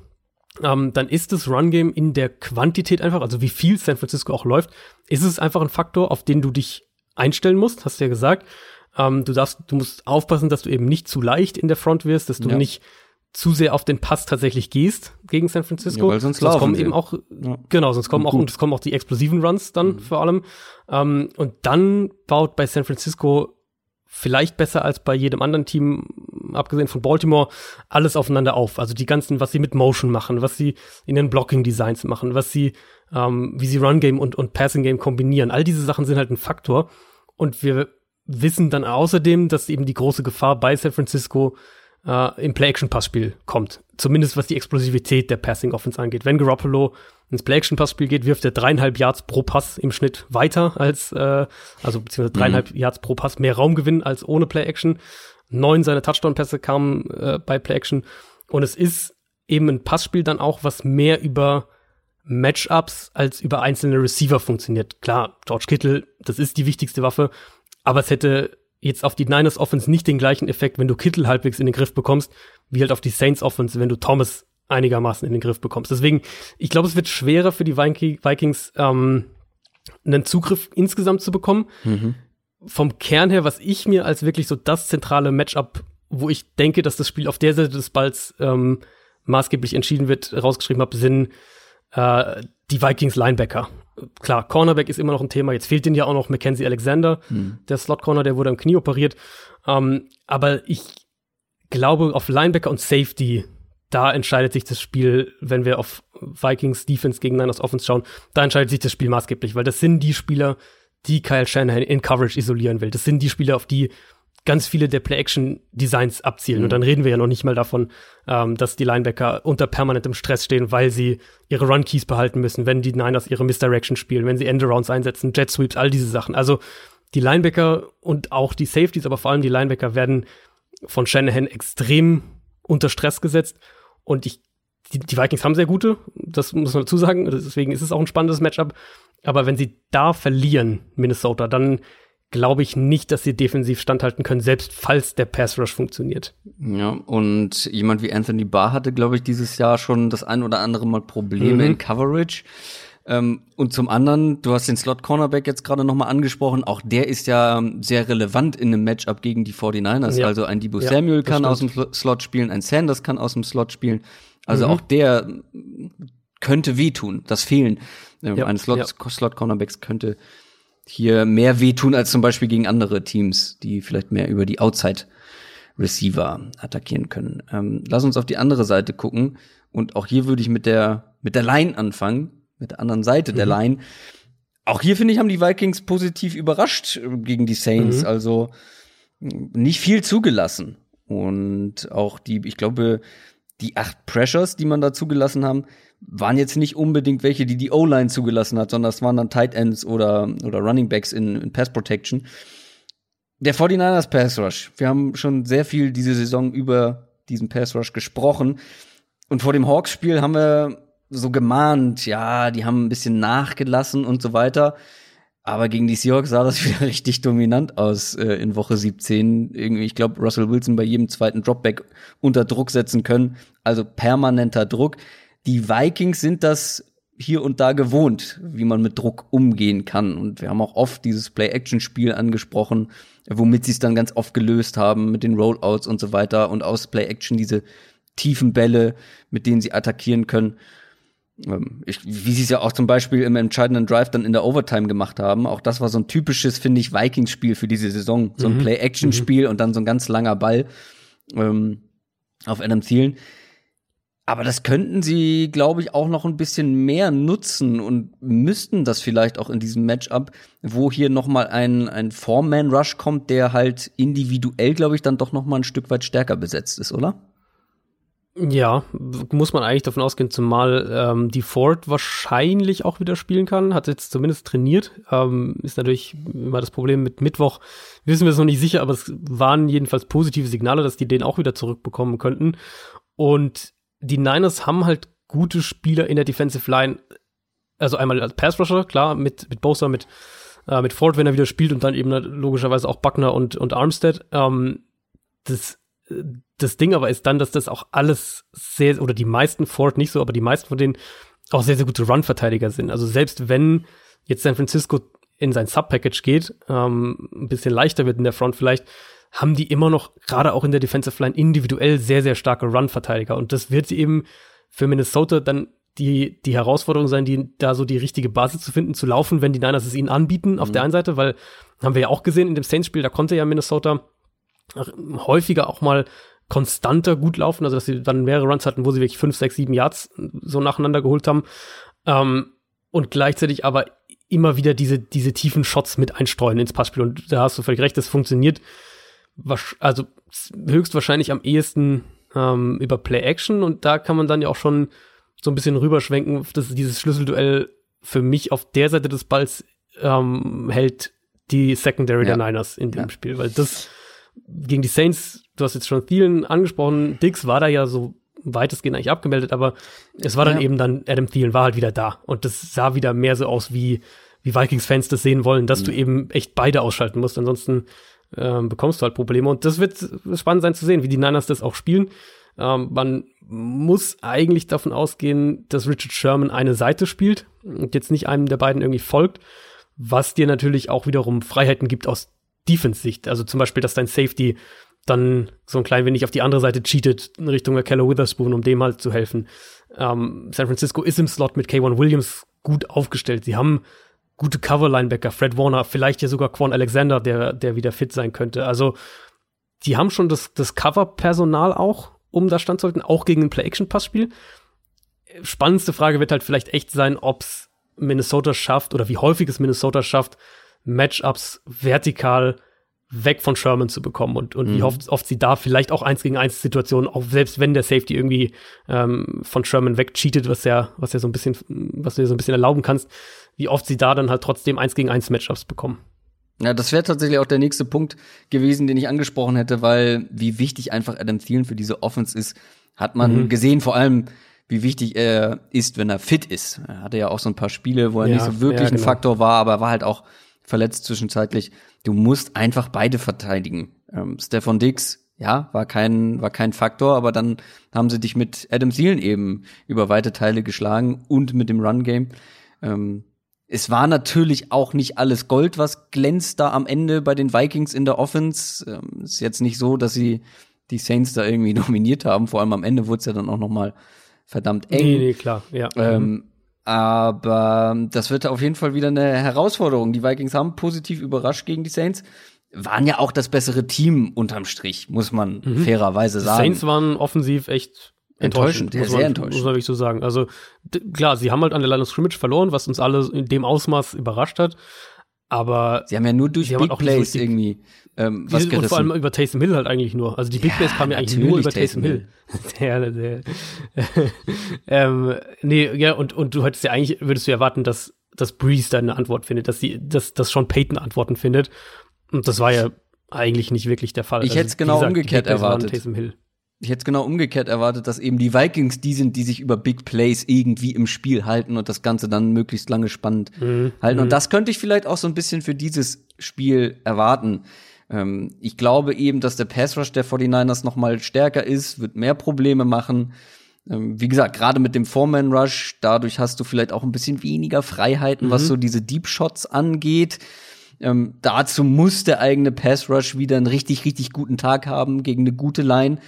ähm, dann ist das Run-Game in der Quantität einfach, also wie viel San Francisco auch läuft, ist es einfach ein Faktor, auf den du dich einstellen musst, hast du ja gesagt. Ähm, du darfst, du musst aufpassen, dass du eben nicht zu leicht in der Front wirst, dass du ja. nicht zu sehr auf den Pass tatsächlich gehst gegen San Francisco. Ja, weil sonst, sonst kommen eben auch, ja. genau, sonst kommen auch, und es kommen auch die explosiven Runs dann mhm. vor allem. Ähm, und dann baut bei San Francisco vielleicht besser als bei jedem anderen Team, abgesehen von Baltimore, alles aufeinander auf. Also die ganzen, was sie mit Motion machen, was sie in den Blocking-Designs machen, was sie, ähm, wie sie Run-Game und, und Passing-Game kombinieren. All diese Sachen sind halt ein Faktor. Und wir wissen dann außerdem, dass eben die große Gefahr bei San Francisco äh, im Play-Action-Passspiel kommt. Zumindest was die Explosivität der Passing-Offense angeht. Wenn Garoppolo ins Play-Action-Passspiel geht, wirft er dreieinhalb Yards pro Pass im Schnitt weiter als, äh, also beziehungsweise mhm. dreieinhalb mhm. Yards pro Pass mehr Raumgewinn als ohne Play-Action. Neun seiner Touchdown-Pässe kamen äh, bei Play-Action. Und es ist eben ein Passspiel dann auch, was mehr über Matchups als über einzelne Receiver funktioniert. Klar, George Kittle, das ist die wichtigste Waffe, aber es hätte jetzt auf die Niners Offense nicht den gleichen Effekt, wenn du Kittle halbwegs in den Griff bekommst, wie halt auf die Saints Offense, wenn du Thomas einigermaßen in den Griff bekommst. Deswegen, ich glaube, es wird schwerer für die Vikings, ähm, einen Zugriff insgesamt zu bekommen. Mhm. Vom Kern her, was ich mir als wirklich so das zentrale Matchup, wo ich denke, dass das Spiel auf der Seite des Balls ähm, maßgeblich entschieden wird, rausgeschrieben habe, sind äh, die Vikings Linebacker. Klar, Cornerback ist immer noch ein Thema. Jetzt fehlt ihnen ja auch noch Mackenzie Alexander, mhm. der Slot Corner, der wurde am Knie operiert. Ähm, aber ich glaube, auf Linebacker und Safety da entscheidet sich das Spiel, wenn wir auf Vikings Defense gegen Niners Offense schauen, da entscheidet sich das Spiel maßgeblich, weil das sind die Spieler, die Kyle Shanahan in Coverage isolieren will. Das sind die Spieler, auf die ganz viele der Play-Action-Designs abzielen. Mhm. Und dann reden wir ja noch nicht mal davon, ähm, dass die Linebacker unter permanentem Stress stehen, weil sie ihre Run-Keys behalten müssen, wenn die Niners ihre Misdirection spielen, wenn sie Endarounds einsetzen, Jet Sweeps, all diese Sachen. Also die Linebacker und auch die Safeties, aber vor allem die Linebacker werden von Shanahan extrem unter Stress gesetzt. Und ich, die, die Vikings haben sehr gute, das muss man dazu sagen. Deswegen ist es auch ein spannendes Matchup. Aber wenn sie da verlieren, Minnesota, dann glaube ich nicht, dass sie defensiv standhalten können, selbst falls der Pass Rush funktioniert. Ja, und jemand wie Anthony Barr hatte, glaube ich, dieses Jahr schon das ein oder andere Mal Probleme mhm. in Coverage. Ähm, und zum anderen, du hast den Slot Cornerback jetzt gerade nochmal angesprochen, auch der ist ja ähm, sehr relevant in einem Matchup gegen die 49ers. Ja. Also ein Debo ja, Samuel kann aus dem Slot spielen, ein Sanders kann aus dem Slot spielen. Also mhm. auch der könnte wehtun. Das Fehlen äh, ja, eines Slot. Slot Cornerbacks könnte hier mehr wehtun als zum Beispiel gegen andere Teams, die vielleicht mehr über die Outside Receiver attackieren können. Ähm, lass uns auf die andere Seite gucken. Und auch hier würde ich mit der, mit der Line anfangen, mit der anderen Seite mhm. der Line. Auch hier finde ich, haben die Vikings positiv überrascht äh, gegen die Saints. Mhm. Also nicht viel zugelassen. Und auch die, ich glaube, die acht Pressures, die man da zugelassen haben, waren jetzt nicht unbedingt welche, die die O-Line zugelassen hat, sondern das waren dann Tight Ends oder, oder Running Backs in, in Pass Protection. Der 49ers Pass Rush. Wir haben schon sehr viel diese Saison über diesen Pass Rush gesprochen. Und vor dem Hawks-Spiel haben wir so gemahnt, ja, die haben ein bisschen nachgelassen und so weiter. Aber gegen die Seahawks sah das wieder richtig dominant aus äh, in Woche 17. Irgendwie, ich glaube, Russell Wilson bei jedem zweiten Dropback unter Druck setzen können. Also permanenter Druck. Die Vikings sind das hier und da gewohnt, wie man mit Druck umgehen kann. Und wir haben auch oft dieses Play-Action-Spiel angesprochen, womit sie es dann ganz oft gelöst haben mit den Rollouts und so weiter und aus Play-Action diese tiefen Bälle, mit denen sie attackieren können. Ähm, ich, wie sie es ja auch zum Beispiel im entscheidenden Drive dann in der Overtime gemacht haben. Auch das war so ein typisches, finde ich, Vikings-Spiel für diese Saison. So ein mhm. Play-Action-Spiel mhm. und dann so ein ganz langer Ball ähm, auf Adam Thielen. Aber das könnten sie, glaube ich, auch noch ein bisschen mehr nutzen und müssten das vielleicht auch in diesem Matchup, wo hier noch mal ein ein Four-Man-Rush kommt, der halt individuell, glaube ich, dann doch noch mal ein Stück weit stärker besetzt ist, oder? Ja, muss man eigentlich davon ausgehen, zumal ähm, die Ford wahrscheinlich auch wieder spielen kann, hat jetzt zumindest trainiert. Ähm, ist natürlich immer das Problem mit Mittwoch, wissen wir es noch nicht sicher, aber es waren jedenfalls positive Signale, dass die den auch wieder zurückbekommen könnten. Und die Niners haben halt gute Spieler in der Defensive Line. Also einmal als Pass Rusher, klar, mit, mit Bosa, mit, äh, mit Ford, wenn er wieder spielt und dann eben logischerweise auch Buckner und, und Armstead. Ähm, das das Ding aber ist dann, dass das auch alles sehr, oder die meisten Ford nicht so, aber die meisten von denen auch sehr, sehr gute Run-Verteidiger sind. Also selbst wenn jetzt San Francisco in sein Sub-Package geht, ähm, ein bisschen leichter wird in der Front vielleicht, haben die immer noch, gerade auch in der Defensive Line, individuell sehr, sehr starke Run-Verteidiger. Und das wird eben für Minnesota dann die, die Herausforderung sein, die, da so die richtige Basis zu finden, zu laufen, wenn die Niners es ihnen anbieten, auf mhm. der einen Seite, weil haben wir ja auch gesehen in dem Saints-Spiel, da konnte ja Minnesota häufiger auch mal konstanter gut laufen, also dass sie dann mehrere Runs hatten, wo sie wirklich fünf, sechs, sieben Yards so nacheinander geholt haben. Ähm, und gleichzeitig aber immer wieder diese, diese tiefen Shots mit einstreuen ins Passspiel. Und da hast du völlig recht, das funktioniert also höchstwahrscheinlich am ehesten ähm, über Play-Action und da kann man dann ja auch schon so ein bisschen rüberschwenken, dass dieses Schlüsselduell für mich auf der Seite des Balls ähm, hält die Secondary ja. der Niners in dem ja. Spiel, weil das gegen die Saints, du hast jetzt schon Thielen angesprochen, Dix war da ja so weitestgehend eigentlich abgemeldet, aber es war dann ja. eben dann, Adam Thielen war halt wieder da und das sah wieder mehr so aus, wie, wie Vikings-Fans das sehen wollen, dass mhm. du eben echt beide ausschalten musst, ansonsten ähm, bekommst du halt Probleme und das wird spannend sein zu sehen, wie die Niners das auch spielen. Ähm, man muss eigentlich davon ausgehen, dass Richard Sherman eine Seite spielt und jetzt nicht einem der beiden irgendwie folgt, was dir natürlich auch wiederum Freiheiten gibt aus Defense-Sicht. Also zum Beispiel, dass dein Safety dann so ein klein wenig auf die andere Seite cheatet in Richtung Keller Witherspoon, um dem halt zu helfen. Ähm, San Francisco ist im Slot mit K1 Williams gut aufgestellt. Sie haben gute Cover-Linebacker, Fred Warner, vielleicht ja sogar Quan Alexander, der, der wieder fit sein könnte. Also, die haben schon das, das Cover-Personal auch, um da standzuhalten, auch gegen ein Play-Action-Passspiel. Spannendste Frage wird halt vielleicht echt sein, ob's Minnesota schafft oder wie häufig es Minnesota schafft, Matchups vertikal weg von Sherman zu bekommen und, und mhm. wie oft, oft sie da vielleicht auch eins gegen eins Situationen, auch selbst wenn der Safety irgendwie ähm, von Sherman wegcheatet, was ja, was ja so ein bisschen, was du dir so ein bisschen erlauben kannst, wie oft sie da dann halt trotzdem eins gegen eins Matchups bekommen. Ja, das wäre tatsächlich auch der nächste Punkt gewesen, den ich angesprochen hätte, weil wie wichtig einfach Adam Thielen für diese Offense ist, hat man mhm. gesehen, vor allem wie wichtig er ist, wenn er fit ist. Er hatte ja auch so ein paar Spiele, wo er ja, nicht so wirklich ja, genau. ein Faktor war, aber er war halt auch verletzt zwischenzeitlich. Du musst einfach beide verteidigen. Ähm, Stefan Dix, ja, war kein, war kein Faktor, aber dann haben sie dich mit Adam Thielen eben über weite Teile geschlagen und mit dem Run-Game. Ähm, es war natürlich auch nicht alles Gold, was glänzt da am Ende bei den Vikings in der Offense. Ähm, ist jetzt nicht so, dass sie die Saints da irgendwie dominiert haben. Vor allem am Ende wurde es ja dann auch noch mal verdammt eng. Nee, nee, klar, ja. Ähm, aber das wird auf jeden Fall wieder eine Herausforderung. Die Vikings haben positiv überrascht gegen die Saints. Waren ja auch das bessere Team unterm Strich, muss man Mhm. fairerweise Die sagen. Saints waren offensiv echt Enttäuschend, enttäuschend. muss sehr man, enttäuschend. Muss man wirklich so sagen. Also, klar, sie haben halt an der Line of Scrimmage verloren, was uns alle in dem Ausmaß überrascht hat. Aber Sie haben ja nur durch Big halt so Plays richtig- irgendwie ähm, was sind- und vor allem gerissen. über Taysom Hill halt eigentlich nur. Also die Big Ja, Plays kamen ja eigentlich nur über natürlich Taysom Hill. der, der, ähm, nee, ja, und, und du hättest ja eigentlich, würdest du erwarten, dass, dass Breeze da eine Antwort findet, dass die, dass, dass Sean Payton Antworten findet. Und das war ja eigentlich nicht wirklich der Fall. Also, Ich hätte es genau gesagt, umgekehrt Big erwartet. Taysom Hill. Ich hätte es genau umgekehrt erwartet, dass eben die Vikings die sind, die sich über Big Plays irgendwie im Spiel halten und das Ganze dann möglichst lange spannend Mhm. halten. Und das könnte ich vielleicht auch so ein bisschen für dieses Spiel erwarten. Ähm, ich glaube eben, dass der Pass Rush der 49ers noch mal stärker ist, wird mehr Probleme machen. Ähm, wie gesagt, gerade mit dem Foreman Rush, dadurch hast du vielleicht auch ein bisschen weniger Freiheiten, was so diese Deep Shots angeht. Ähm, dazu muss der eigene Pass Rush wieder einen richtig, richtig guten Tag haben gegen eine gute Line.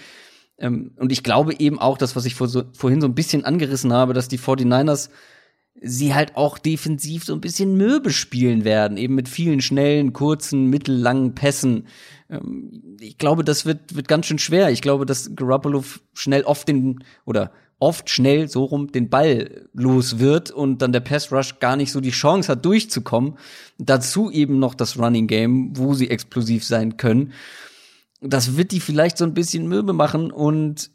Ähm, und ich glaube eben auch, das, was ich vor so, vorhin so ein bisschen angerissen habe, dass die 49ers sie halt auch defensiv so ein bisschen mürbe spielen werden, eben mit vielen schnellen, kurzen, mittellangen Pässen. Ähm, ich glaube, das wird, wird ganz schön schwer. Ich glaube, dass Garoppolo schnell oft den, oder oft schnell so rum den Ball los wird und dann der Pass Rush gar nicht so die Chance hat, durchzukommen. Dazu eben noch das Running Game, wo sie explosiv sein können. Das wird die vielleicht so ein bisschen mürbe machen und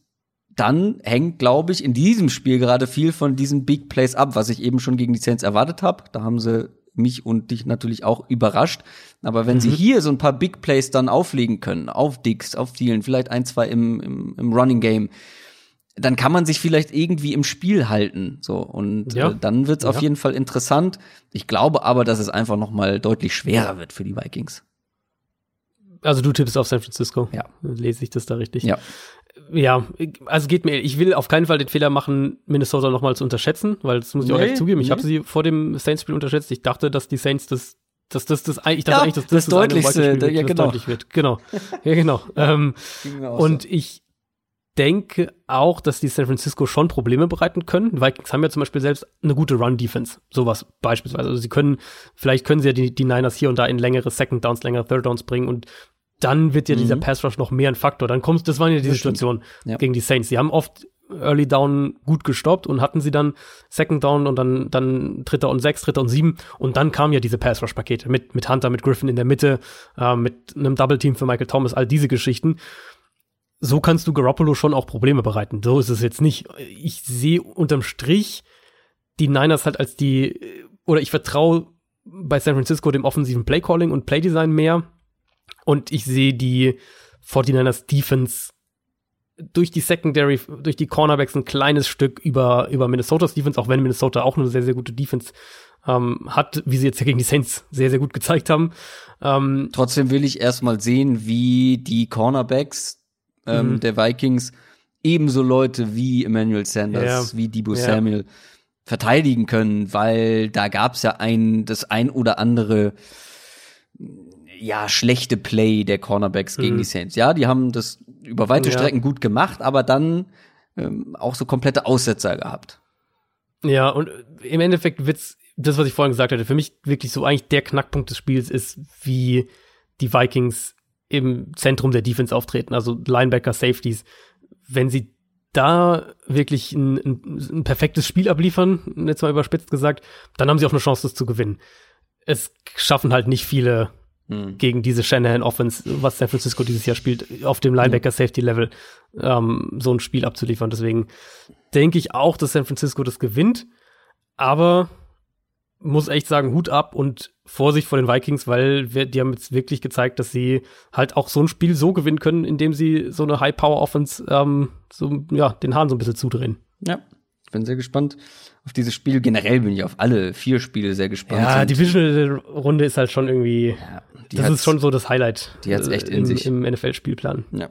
dann hängt, glaube ich, in diesem Spiel gerade viel von diesen Big Plays ab, was ich eben schon gegen die Saints erwartet habe. Da haben sie mich und dich natürlich auch überrascht. Aber wenn sie hier so ein paar Big Plays dann auflegen können, auf Dicks, auf Thielen, vielleicht ein, zwei im, im, im Running Game, dann kann man sich vielleicht irgendwie im Spiel halten. So und Ja. äh, dann wird's auf Ja. jeden Fall interessant. Ich glaube aber, dass es einfach noch mal deutlich schwerer wird für die Vikings. Also du tippst auf San Francisco. Ja. Lese ich das da richtig? Ja. Ja, also geht mir, ich will auf keinen Fall den Fehler machen, Minnesota nochmal zu unterschätzen, weil das muss ich auch Nee, ehrlich zugeben. Ich nee. habe sie vor dem Saints-Spiel unterschätzt. Ich dachte, dass die Saints das, dass das, das, ich dachte Ja, eigentlich, dass das das, eine Deutlichste, wird, ja, das genau. deutlich wird. Genau. Ja, genau. ähm, und ich denke auch, dass die San Francisco schon Probleme bereiten können. Vikings haben ja zum Beispiel selbst eine gute Run-Defense. Sowas beispielsweise. Also sie können, vielleicht können sie ja die, die Niners hier und da in längere Second Downs, längere Third Downs bringen und dann wird ja dieser Pass Rush noch mehr ein Faktor. Dann kommt, das waren ja die Mhm. Das stimmt. Situation Ja. gegen die Saints. Sie haben oft Early Down gut gestoppt und hatten sie dann Second Down und dann, dann Dritter und Sechs, Dritter und Sieben und dann kamen ja diese Pass Rush Pakete mit, mit Hunter, mit Griffin in der Mitte, äh, mit einem Double Team für Michael Thomas, all diese Geschichten so kannst du Garoppolo schon auch Probleme bereiten. So ist es jetzt nicht. Ich sehe unterm Strich die Niners halt als die, oder ich vertraue bei San Francisco dem offensiven Playcalling und Playdesign mehr. Und ich sehe die 49ers Defense durch die Secondary, durch die Cornerbacks ein kleines Stück über, über Minnesotas Defense, auch wenn Minnesota auch eine sehr, sehr gute Defense ähm, hat, wie sie jetzt ja gegen die Saints sehr, sehr gut gezeigt haben. Ähm, Trotzdem will ich erstmal sehen, wie die Cornerbacks ähm, Mhm. der Vikings ebenso Leute wie Emmanuel Sanders, Ja. wie Debo Ja. Samuel verteidigen können, weil da gab's ja ein, das ein oder andere ja, schlechte Play der Cornerbacks gegen Mhm. die Saints. Ja, die haben das über weite Ja. Strecken gut gemacht, aber dann ähm, auch so komplette Aussetzer gehabt. Ja, und im Endeffekt wird's, das, was ich vorhin gesagt hatte, für mich wirklich so eigentlich der Knackpunkt des Spiels ist, wie die Vikings im Zentrum der Defense auftreten, also Linebacker, Safeties. Wenn sie da wirklich ein, ein, ein perfektes Spiel abliefern, jetzt mal überspitzt gesagt, dann haben sie auch eine Chance, das zu gewinnen. Es schaffen halt nicht viele Hm. gegen diese Shanahan Offense, was San Francisco dieses Jahr spielt, auf dem Linebacker Safety Level ähm, so ein Spiel abzuliefern. Deswegen denke ich auch, dass San Francisco das gewinnt, aber muss echt sagen, Hut ab und Vorsicht vor den Vikings, weil wir, die haben jetzt wirklich gezeigt, dass sie halt auch so ein Spiel so gewinnen können, indem sie so eine High-Power-Offense ähm, so, ja, den Hahn so ein bisschen zudrehen. Ja, bin sehr gespannt auf dieses Spiel. Generell bin ich auf alle vier Spiele sehr gespannt. Ja, Und die Divisional-Runde ist halt schon irgendwie, die das ist schon so das Highlight die hat's echt äh, in im, sich. im NFL-Spielplan. Ja.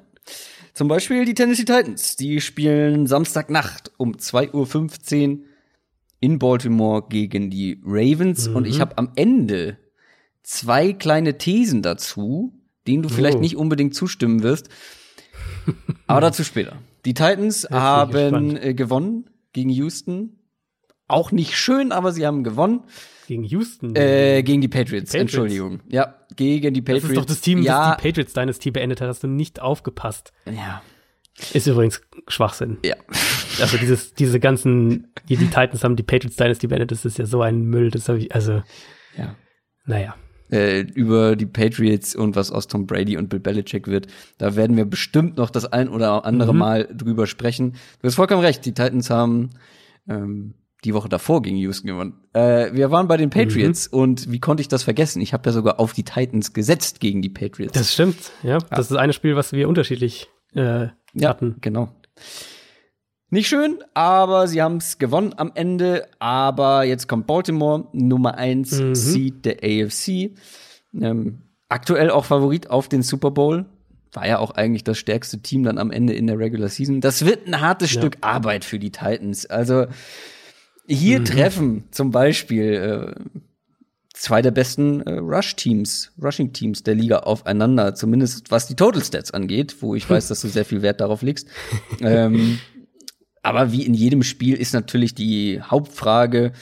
Zum Beispiel die Tennessee Titans. Die spielen Samstagnacht um 2.15 Uhr in Baltimore gegen die Ravens. Und Mhm. ich habe am Ende zwei kleine Thesen dazu, denen du vielleicht Oh. nicht unbedingt zustimmen wirst. Aber dazu später. Die Titans haben äh, gewonnen gegen Houston. Auch nicht schön, aber sie haben gewonnen. Gegen Houston? Äh, gegen die Patriots, Patriots, Entschuldigung. Ja, gegen die Patriots. Das ist doch das Team, ja. das die Patriots-Dynastie beendet hat. Hast du nicht aufgepasst. Ja. Ist übrigens Schwachsinn. Ja. Also dieses, diese ganzen, die, die Titans haben die Patriots Dynasty beendet, das ist ja so ein Müll, das habe ich, also. Ja. Naja. Äh, über die Patriots und was aus Tom Brady und Bill Belichick wird. Da werden wir bestimmt noch das ein oder andere mhm. Mal drüber sprechen. Du hast vollkommen recht, die Titans haben ähm, die Woche davor gegen Houston gewonnen. Äh, wir waren bei den Patriots mhm. und wie konnte ich das vergessen? Ich habe ja sogar auf die Titans gesetzt gegen die Patriots. Das stimmt, ja. ja. Das ist ein Spiel, was wir unterschiedlich äh, ja, hatten. Genau. Nicht schön, aber sie haben es gewonnen am Ende. Aber jetzt kommt Baltimore, Nummer 1 mhm. Seed der AFC. Ähm, aktuell auch Favorit auf den Super Bowl. War ja auch eigentlich das stärkste Team dann am Ende in der Regular Season. Das wird ein hartes ja. Stück Arbeit für die Titans. Also hier mhm. treffen zum Beispiel äh, zwei der besten äh, Rush-Teams, Rushing-Teams der Liga aufeinander, zumindest was die Total Stats angeht, wo ich weiß, dass du sehr viel Wert darauf legst. ähm, aber wie in jedem Spiel ist natürlich die Hauptfrage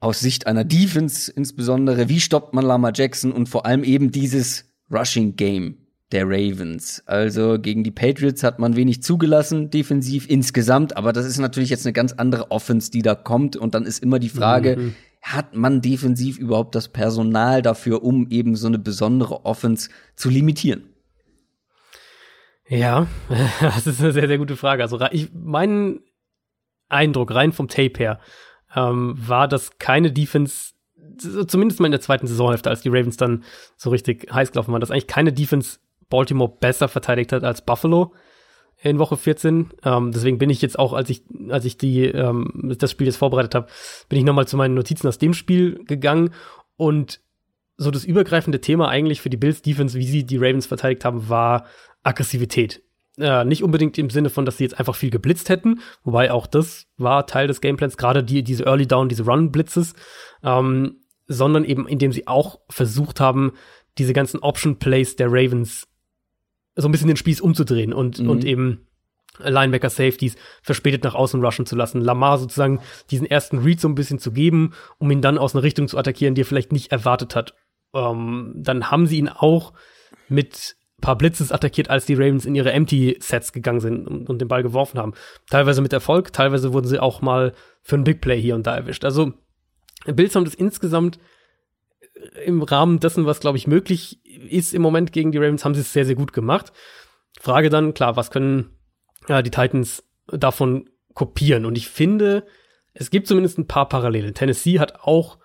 aus Sicht einer Defense insbesondere, wie stoppt man Lama Jackson und vor allem eben dieses Rushing Game der Ravens. Also gegen die Patriots hat man wenig zugelassen, defensiv insgesamt, aber das ist natürlich jetzt eine ganz andere Offense, die da kommt und dann ist immer die Frage, mhm. hat man defensiv überhaupt das Personal dafür, um eben so eine besondere Offense zu limitieren? Ja, das ist eine sehr, sehr gute Frage. Also ich, mein Eindruck rein vom Tape her ähm, war, dass keine Defense, zumindest mal in der zweiten Saisonhälfte, als die Ravens dann so richtig heiß gelaufen waren, dass eigentlich keine Defense Baltimore besser verteidigt hat als Buffalo in Woche 14. Ähm, deswegen bin ich jetzt auch, als ich, als ich die, ähm, das Spiel jetzt vorbereitet habe, bin ich nochmal zu meinen Notizen aus dem Spiel gegangen und so das übergreifende Thema eigentlich für die Bills Defense, wie sie die Ravens verteidigt haben, war Aggressivität. Äh, nicht unbedingt im Sinne von, dass sie jetzt einfach viel geblitzt hätten, wobei auch das war Teil des Gameplans, gerade die, diese Early Down, diese Run-Blitzes, ähm, sondern eben indem sie auch versucht haben, diese ganzen Option-Plays der Ravens so ein bisschen den Spieß umzudrehen und, mhm. und eben Linebacker Safeties verspätet nach außen rushen zu lassen, Lamar sozusagen diesen ersten Read so ein bisschen zu geben, um ihn dann aus einer Richtung zu attackieren, die er vielleicht nicht erwartet hat. Ähm, dann haben sie ihn auch mit paar Blitzes attackiert, als die Ravens in ihre Empty-Sets gegangen sind und, und, den Ball geworfen haben. Teilweise mit Erfolg, teilweise wurden sie auch mal für ein Big Play hier und da erwischt. Also Bills haben das insgesamt im Rahmen dessen, was glaube ich möglich ist im Moment gegen die Ravens, haben sie es sehr, sehr gut gemacht. Frage dann, klar, was können ja, die Titans davon kopieren? Und ich finde, es gibt zumindest ein paar Parallele. Tennessee hat auch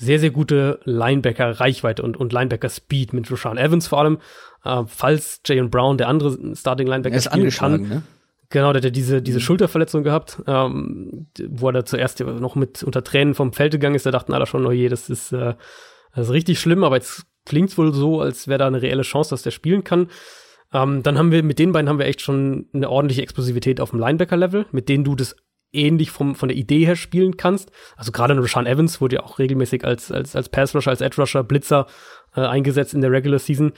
sehr, sehr gute Linebacker-Reichweite und, und Linebacker-Speed mit Rashawn Evans vor allem. Äh, falls Jayon Brown, der andere Starting-Linebacker, ist spielen kann. Ne? Genau, der hat diese, diese mhm. Schulterverletzung gehabt, ähm, wo er da zuerst noch mit unter Tränen vom Feld gegangen ist. Da dachten alle schon, oh je, das ist, äh, das ist richtig schlimm, aber jetzt klingt's wohl so, als wäre da eine reelle Chance, dass der spielen kann. Ähm, dann haben wir, mit den beiden haben wir echt schon eine ordentliche Explosivität auf dem Linebacker-Level, mit denen du das ähnlich vom, von der Idee her spielen kannst. Also gerade Rashawn Evans wurde ja auch regelmäßig als, als, als Pass-Rusher, als Edge-Rusher, Blitzer äh, eingesetzt in der Regular Season.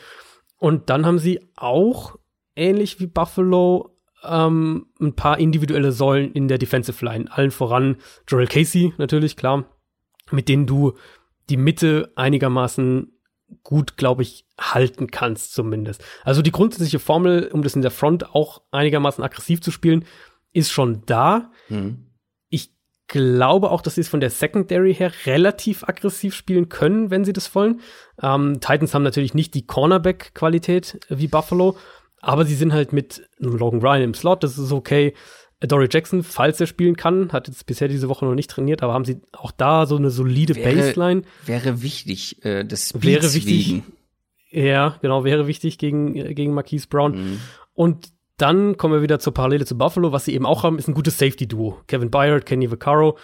Und dann haben sie auch, ähnlich wie Buffalo, ähm, ein paar individuelle Säulen in der Defensive Line. Allen voran Joel Casey natürlich, klar, mit denen du die Mitte einigermaßen gut, glaube ich, halten kannst zumindest. Also die grundsätzliche Formel, um das in der Front auch einigermaßen aggressiv zu spielen, ist schon da. Mhm. Ich glaube auch, dass sie es von der Secondary her relativ aggressiv spielen können, wenn sie das wollen. Ähm, Titans haben natürlich nicht die Cornerback-Qualität wie Buffalo, aber sie sind halt mit Logan Ryan im Slot, das ist okay. Dory Jackson, falls er spielen kann, hat jetzt bisher diese Woche noch nicht trainiert, aber haben sie auch da so eine solide wäre, Baseline. Wäre wichtig, äh, das wäre wichtig. Wegen. Ja, genau, wäre wichtig gegen, äh, gegen Marquise Brown. Mhm. Und dann kommen wir wieder zur Parallele zu Buffalo. Was sie eben auch haben, ist ein gutes Safety-Duo. Kevin Byard, Kenny Vaccaro.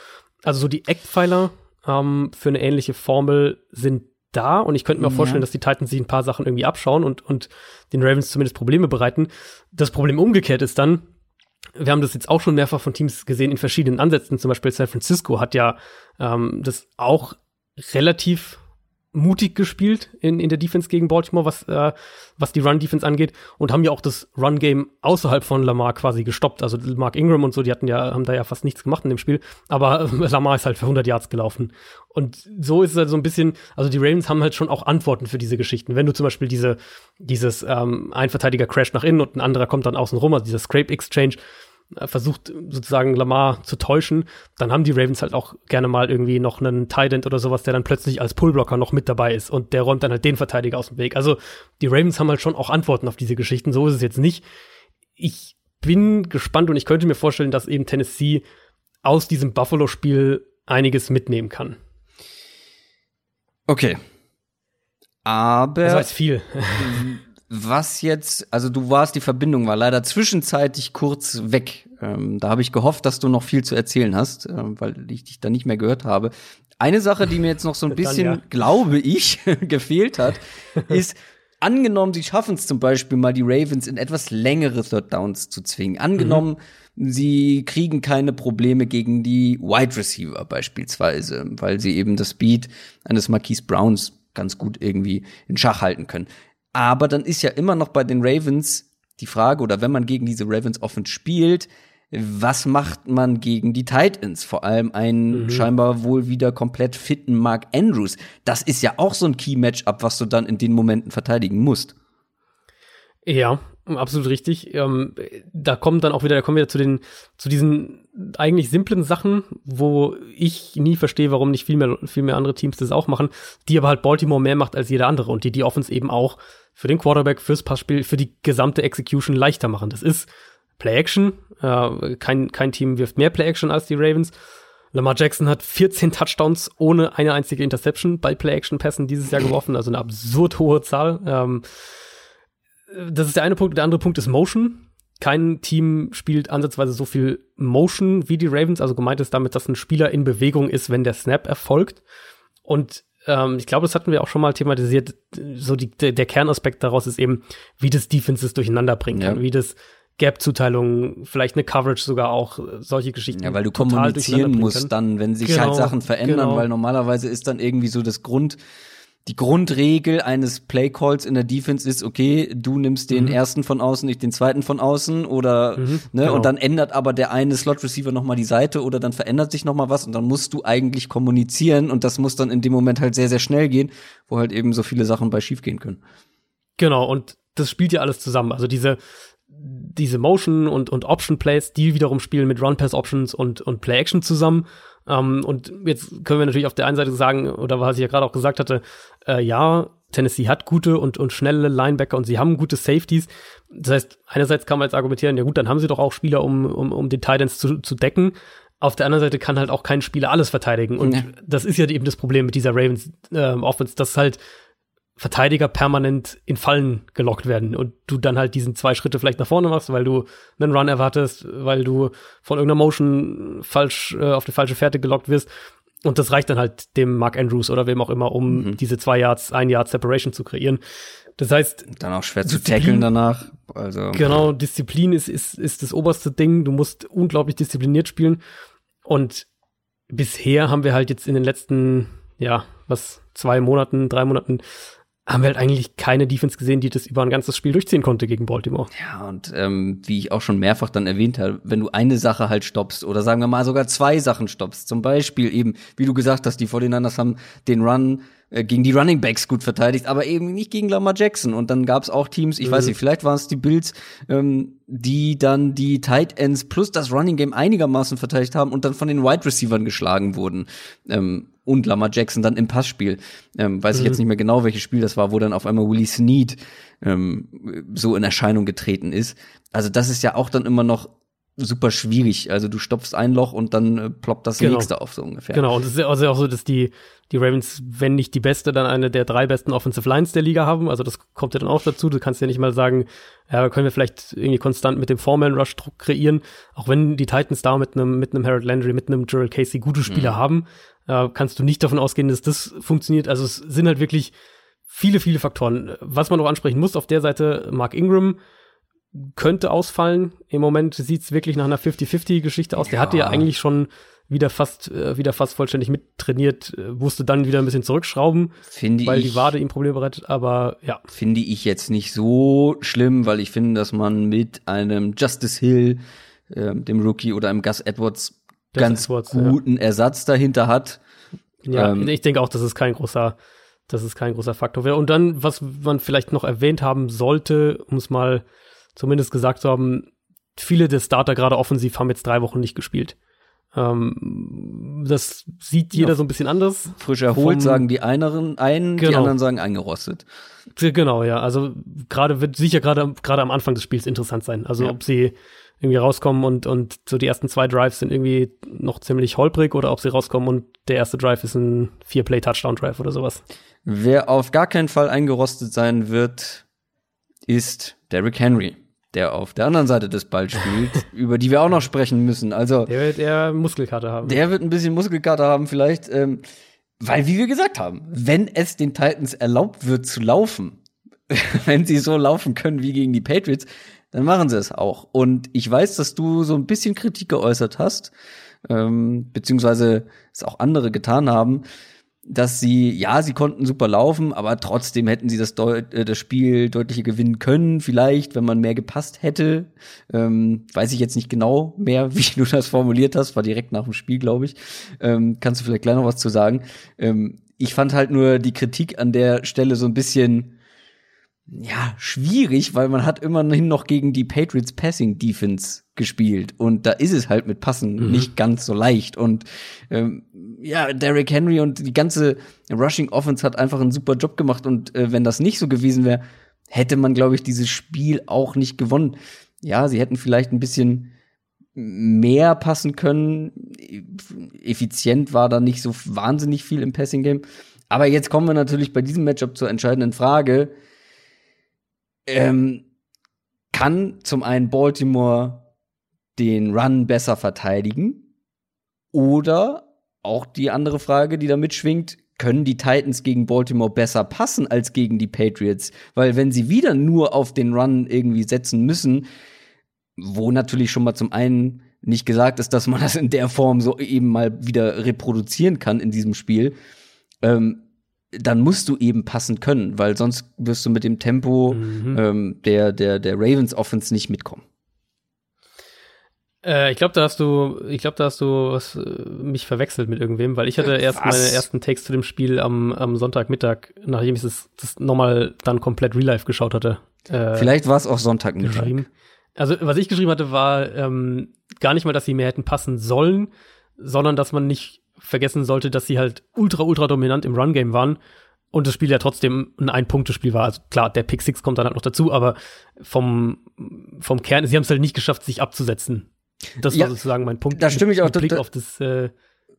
Also so die Eckpfeiler ähm, für eine ähnliche Formel sind da. Und ich könnte mir ja. vorstellen, dass die Titans sich ein paar Sachen irgendwie abschauen und, und den Ravens zumindest Probleme bereiten. Das Problem umgekehrt ist dann, wir haben das jetzt auch schon mehrfach von Teams gesehen in verschiedenen Ansätzen. Zum Beispiel San Francisco hat ja ähm, das auch relativ mutig gespielt in, in der Defense gegen Baltimore, was, äh, was die Run-Defense angeht und haben ja auch das Run-Game außerhalb von Lamar quasi gestoppt. Also Mark Ingram und so, die hatten ja, haben da ja fast nichts gemacht in dem Spiel, aber äh, Lamar ist halt für 100 Yards gelaufen. Und so ist es halt so ein bisschen, also die Ravens haben halt schon auch Antworten für diese Geschichten. Wenn du zum Beispiel diese, dieses ähm, ein Verteidiger crasht nach innen und ein anderer kommt dann außen rum, also dieser Scrape Exchange, versucht sozusagen Lamar zu täuschen, dann haben die Ravens halt auch gerne mal irgendwie noch einen Tight oder sowas, der dann plötzlich als Pullblocker noch mit dabei ist und der räumt dann halt den Verteidiger aus dem Weg. Also die Ravens haben halt schon auch Antworten auf diese Geschichten, so ist es jetzt nicht. Ich bin gespannt und ich könnte mir vorstellen, dass eben Tennessee aus diesem Buffalo-Spiel einiges mitnehmen kann. Okay. Aber. Das heißt viel. was jetzt, also du warst, die Verbindung war leider zwischenzeitlich kurz weg. Ähm, da habe ich gehofft, dass du noch viel zu erzählen hast, äh, weil ich dich da nicht mehr gehört habe. Eine Sache, die mir jetzt noch so ein bisschen, Dann, ja. glaube ich, gefehlt hat, ist, angenommen, sie schaffen es zum Beispiel mal, die Ravens in etwas längere Third Downs zu zwingen. Angenommen, mhm. sie kriegen keine Probleme gegen die Wide Receiver beispielsweise, weil sie eben das Speed eines Marquise Browns ganz gut irgendwie in Schach halten können. Aber dann ist ja immer noch bei den Ravens die Frage, oder wenn man gegen diese Ravens offen spielt, was macht man gegen die Titans? Vor allem einen mhm. scheinbar wohl wieder komplett fitten Mark Andrews. Das ist ja auch so ein Key-Matchup, was du dann in den Momenten verteidigen musst. Ja, absolut richtig. Ähm, da kommt dann auch wieder, da kommen wir zu den, zu diesen eigentlich simplen Sachen, wo ich nie verstehe, warum nicht viel mehr, viel mehr andere Teams das auch machen, die aber halt Baltimore mehr macht als jeder andere und die die Offense eben auch für den Quarterback, fürs Passspiel, für die gesamte Execution leichter machen. Das ist Play-Action. Äh, kein, kein Team wirft mehr Play-Action als die Ravens. Lamar Jackson hat 14 Touchdowns ohne eine einzige Interception bei Play-Action-Pässen dieses Jahr geworfen, also eine absurd hohe Zahl. Ähm, das ist der eine Punkt. Der andere Punkt ist Motion. Kein Team spielt ansatzweise so viel Motion wie die Ravens. Also gemeint ist damit, dass ein Spieler in Bewegung ist, wenn der Snap erfolgt. Und ähm, ich glaube, das hatten wir auch schon mal thematisiert. So die, der, Kernaspekt daraus ist eben, wie das Defenses durcheinander bringen kann, ja. wie das Gap-Zuteilung, vielleicht eine Coverage sogar auch, solche Geschichten. Ja, weil du kommunizieren musst dann, wenn sich halt genau, halt Sachen verändern, genau. weil normalerweise ist dann irgendwie so das Grund, die Grundregel eines Playcalls in der Defense ist, okay, du nimmst den mhm. ersten von außen, nicht den zweiten von außen oder mhm, ne, genau. und dann ändert aber der eine Slot Receiver noch mal die Seite oder dann verändert sich noch mal was und dann musst du eigentlich kommunizieren und das muss dann in dem Moment halt sehr sehr schnell gehen, wo halt eben so viele Sachen bei schief gehen können. Genau und das spielt ja alles zusammen. Also diese diese Motion und, und Option Plays, die wiederum spielen mit Run Pass Options und, und Play Action zusammen. Ähm, und jetzt können wir natürlich auf der einen Seite sagen, oder was ich ja gerade auch gesagt hatte, äh, ja, Tennessee hat gute und, und schnelle Linebacker und sie haben gute Safeties. Das heißt, einerseits kann man jetzt argumentieren, ja gut, dann haben sie doch auch Spieler, um, um, um den Titans zu, zu decken. Auf der anderen Seite kann halt auch kein Spieler alles verteidigen. Und ja. das ist ja eben das Problem mit dieser Ravens äh, Offense, dass halt Verteidiger permanent in Fallen gelockt werden und du dann halt diesen zwei Schritte vielleicht nach vorne machst, weil du einen Run erwartest, weil du von irgendeiner Motion falsch äh, auf die falsche Fährte gelockt wirst. Und das reicht dann halt dem Mark Andrews oder wem auch immer, um mhm. diese zwei Yards, ein Yard Separation zu kreieren. Das heißt. Dann auch schwer Disziplin, zu tackeln danach. Also. Genau, Disziplin ist, ist, ist das oberste Ding. Du musst unglaublich diszipliniert spielen. Und bisher haben wir halt jetzt in den letzten, ja, was, zwei Monaten, drei Monaten haben wir halt eigentlich keine Defense gesehen, die das über ein ganzes Spiel durchziehen konnte gegen Baltimore. Ja, und ähm, wie ich auch schon mehrfach dann erwähnt habe, wenn du eine Sache halt stoppst oder sagen wir mal sogar zwei Sachen stoppst, zum Beispiel eben, wie du gesagt hast, die 49ers haben den Run gegen die Running Backs gut verteidigt, aber eben nicht gegen Lamar Jackson. Und dann gab es auch Teams, ich mhm. weiß nicht, vielleicht waren es die Bills, ähm, die dann die Tight Ends plus das Running Game einigermaßen verteidigt haben und dann von den Wide Receivers geschlagen wurden. Ähm, und Lamar Jackson dann im Passspiel. Ähm, weiß mhm. ich jetzt mhm. nicht mehr genau, welches Spiel das war, wo dann auf einmal Willie Snead ähm, so in Erscheinung getreten ist. Also das ist ja auch dann immer noch super schwierig. Also du stopfst ein Loch und dann äh, ploppt das genau. nächste auf so ungefähr. Genau, und es ist also auch so, dass die, die Ravens, wenn nicht die beste, dann eine der drei besten Offensive Lines der Liga haben. Also das kommt ja dann auch dazu. Du kannst ja nicht mal sagen, ja, können wir vielleicht irgendwie konstant mit dem Foreman-Rush Druck kreieren. Auch wenn die Titans da mit einem mit einem Harold Landry, mit einem Gerald Casey gute Spieler mhm. haben, äh, kannst du nicht davon ausgehen, dass das funktioniert. Also es sind halt wirklich viele, viele Faktoren. Was man noch ansprechen muss, auf der Seite Mark Ingram könnte ausfallen. Im Moment sieht es wirklich nach einer 50-50-Geschichte aus. Ja. Der hatte ja eigentlich schon wieder fast, äh, wieder fast vollständig mittrainiert, äh, musste dann wieder ein bisschen zurückschrauben, Finde weil ich, die Wade ihm Probleme bereitet. Aber ja, finde ich jetzt nicht so schlimm, weil ich finde, dass man mit einem Justice Hill, ähm, dem Rookie oder einem Gus Edwards Gus ganz Edwards, ja. guten Ersatz dahinter hat. Ja, Ähm, ich denke auch, das ist kein großer, das ist kein großer Faktor wäre. Und dann, was man vielleicht noch erwähnt haben sollte, um es mal zumindest gesagt zu haben, viele der Starter gerade offensiv haben jetzt drei Wochen nicht gespielt. Ähm, das sieht jeder Ja. so ein bisschen anders. Frisch erholt, Vom- sagen die einen, einen die Genau. anderen sagen eingerostet. Genau, ja. Also gerade wird sicher gerade gerade am Anfang des Spiels interessant sein. Also Ja. ob sie irgendwie rauskommen und und so die ersten zwei Drives sind irgendwie noch ziemlich holprig oder ob sie rauskommen und der erste Drive ist ein Vier-Play Touchdown Drive oder sowas. Wer auf gar keinen Fall eingerostet sein wird, ist Derrick Henry, der auf der anderen Seite des Balls spielt, über die wir auch noch sprechen müssen. Also Der wird eher Muskelkater haben. der wird ein bisschen Muskelkater haben vielleicht, ähm, weil wie wir gesagt haben, wenn es den Titans erlaubt wird zu laufen, wenn sie so laufen können wie gegen die Patriots, dann machen sie es auch. Und ich weiß, dass du so ein bisschen Kritik geäußert hast, ähm, beziehungsweise es auch andere getan haben, dass sie, ja, sie konnten super laufen, aber trotzdem hätten sie das, Deu äh, das Spiel deutlicher gewinnen können, vielleicht, wenn man mehr gepasst hätte. Ähm, weiß ich jetzt nicht genau mehr, wie du das formuliert hast, war direkt nach dem Spiel, glaube ich. Ähm, kannst du vielleicht gleich noch was zu sagen? Ähm, ich fand halt nur die Kritik an der Stelle so ein bisschen, ja, schwierig, weil man hat immerhin noch gegen die Patriots Passing Defense gespielt und da ist es halt mit Passen nicht ganz so leicht und ähm, ja, Derrick Henry und die ganze Rushing Offense hat einfach einen super Job gemacht und äh, wenn das nicht so gewesen wäre, hätte man glaube ich dieses Spiel auch nicht gewonnen. Ja, sie hätten vielleicht ein bisschen mehr passen können. Effizient war da nicht so wahnsinnig viel im Passing Game. Aber jetzt kommen wir natürlich bei diesem Matchup zur entscheidenden Frage. Ähm, kann zum einen Baltimore den Run besser verteidigen? Oder auch die andere Frage, die da mitschwingt, können die Titans gegen Baltimore besser passen als gegen die Patriots? Weil wenn sie wieder nur auf den Run irgendwie setzen müssen, wo natürlich schon mal zum einen nicht gesagt ist, dass man das in der Form so eben mal wieder reproduzieren kann in diesem Spiel, ähm, dann musst du eben passen können, weil sonst wirst du mit dem Tempo ähm, der, der, der Ravens Offense nicht mitkommen. Äh, ich glaube, da hast du, ich glaube, da hast du was, äh, mich verwechselt mit irgendwem, weil ich hatte erst Was? meine ersten Takes zu dem Spiel am, am Sonntagmittag, nachdem ich das, das nochmal dann komplett Real Life geschaut hatte. Äh, Vielleicht war es auch Sonntagmittag. geschrieben. Also, was ich geschrieben hatte, war ähm, gar nicht mal, dass sie mehr hätten passen sollen, sondern dass man nicht vergessen sollte, dass sie halt ultra, ultra dominant im Run-Game waren und das Spiel ja trotzdem ein Ein-Punkte-Spiel war. Also klar, der Pick Six kommt dann halt noch dazu, aber vom, vom Kern, sie haben es halt nicht geschafft, sich abzusetzen. Das Ja, war sozusagen mein Punkt. da stimme ich auch Blick total- auf das, äh,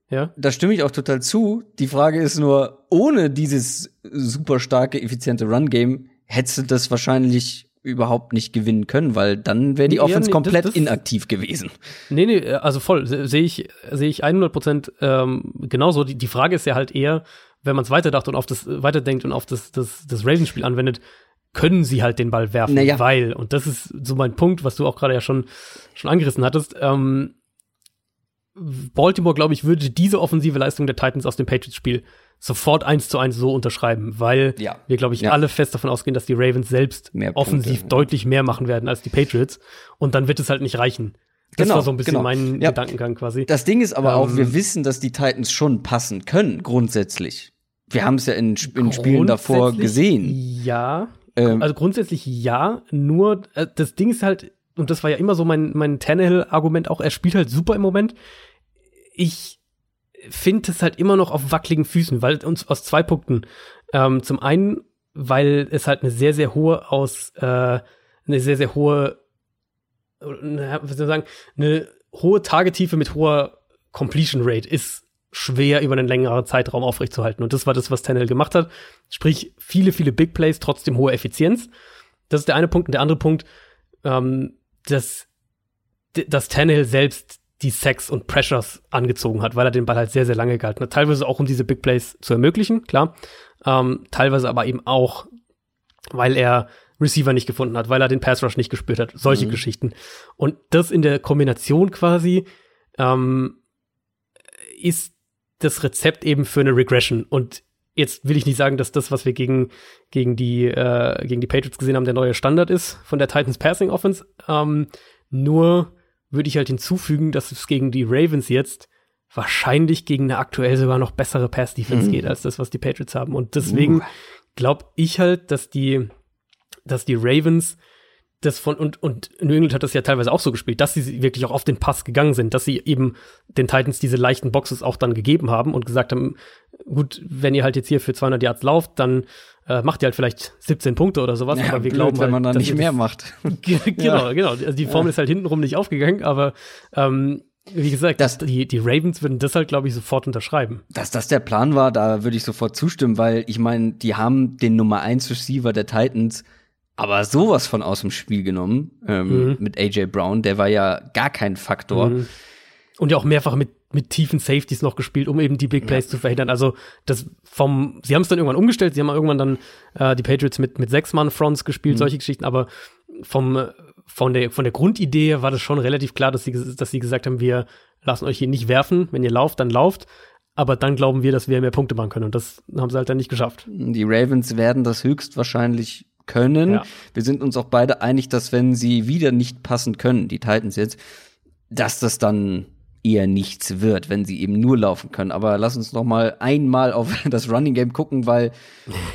ja. Da stimme ich auch total zu. Die Frage ist nur, ohne dieses super starke, effiziente Run-Game hättest du das wahrscheinlich überhaupt nicht gewinnen können, weil dann wäre die Ja, Offense nee, das- komplett das- inaktiv gewesen. Nee, nee, also voll, se- sehe ich, sehe ich 100 Prozent ähm, genauso. Die, die Frage ist ja halt eher, wenn man es weiterdacht und auf das weiterdenkt und auf das, das, das Ravens-Spiel anwendet, können sie halt den Ball werfen, Naja. weil, und das ist so mein Punkt, was du auch gerade ja schon, schon angerissen hattest, ähm, Baltimore, glaube ich, würde diese offensive Leistung der Titans aus dem Patriots-Spiel sofort eins zu eins so unterschreiben, weil Ja. wir, glaube ich, Ja. alle fest davon ausgehen, dass die Ravens selbst Mehr offensiv Punkte, deutlich mehr machen werden als die Patriots. Und dann wird es halt nicht reichen. Das Genau, war so ein bisschen genau. mein Ja. Gedankengang quasi. Das Ding ist aber auch, Ähm, wir wissen, dass die Titans schon passen können, grundsätzlich. Wir haben es ja in, in Spielen davor gesehen. Ja. Ähm, also grundsätzlich ja, nur äh, das Ding ist halt, und das war ja immer so mein, mein Tannehill-Argument auch, er spielt halt super im Moment. Ich finde es halt immer noch auf wackeligen Füßen, weil uns aus zwei Punkten. Ähm, zum einen, weil es halt eine sehr, sehr hohe aus, äh, eine sehr, sehr hohe, na, was soll ich sagen, eine hohe Tagetiefe mit hoher Completion Rate ist schwer über einen längeren Zeitraum aufrechtzuerhalten. Und das war das, was Tannehill gemacht hat. Sprich, viele, viele Big Plays, trotzdem hohe Effizienz. Das ist der eine Punkt. Und der andere Punkt, ähm, dass, dass Tannehill selbst die Sacks und Pressures angezogen hat, weil er den Ball halt sehr, sehr lange gehalten hat. Teilweise auch, um diese Big Plays zu ermöglichen, klar. Ähm, teilweise aber eben auch, weil er Receiver nicht gefunden hat, weil er den Pass Rush nicht gespürt hat. Solche Mhm. Geschichten. Und das in der Kombination quasi, ähm, ist das Rezept eben für eine Regression. Und jetzt will ich nicht sagen, dass das, was wir gegen, gegen, die, äh, gegen die Patriots gesehen haben, der neue Standard ist von der Titans Passing Offense. Ähm, nur würde ich halt hinzufügen, dass es gegen die Ravens jetzt wahrscheinlich gegen eine aktuell sogar noch bessere Pass-Defense mhm. geht, als das, was die Patriots haben. Und deswegen uh. glaube ich halt, dass die, dass die Ravens das von, und, und New England hat das ja teilweise auch so gespielt, dass sie wirklich auch auf den Pass gegangen sind, dass sie eben den Titans diese leichten Boxes auch dann gegeben haben und gesagt haben, gut, wenn ihr halt jetzt hier für 200 Yards lauft, dann äh, macht ihr halt vielleicht 17 Punkte oder sowas, ja, aber wir blöd, glauben wenn halt, man dann nicht mehr macht. genau, ja. genau. Also die Formel ja. ist halt hintenrum nicht aufgegangen, aber ähm, wie gesagt, das, die, die Ravens würden das halt, glaube ich, sofort unterschreiben. Dass das der Plan war, da würde ich sofort zustimmen, weil ich meine, die haben den Nummer 1 Receiver der Titans aber sowas von aus dem Spiel genommen ähm, mhm. mit AJ Brown, der war ja gar kein Faktor. Mhm. Und ja auch mehrfach mit, mit tiefen Safeties noch gespielt, um eben die Big Plays ja. zu verhindern. Also das vom, sie haben es dann irgendwann umgestellt, sie haben irgendwann dann äh, die Patriots mit, mit sechs Mann Fronts gespielt, mhm. solche Geschichten, aber vom, von der, von der Grundidee war das schon relativ klar, dass sie, dass sie gesagt haben, wir lassen euch hier nicht werfen, wenn ihr lauft, dann lauft. Aber dann glauben wir, dass wir mehr Punkte machen können. Und das haben sie halt dann nicht geschafft. Die Ravens werden das höchstwahrscheinlich können. Ja. Wir sind uns auch beide einig, dass wenn sie wieder nicht passen können, die Titans jetzt, dass das dann eher nichts wird, wenn sie eben nur laufen können. Aber lass uns noch mal einmal auf das Running Game gucken, weil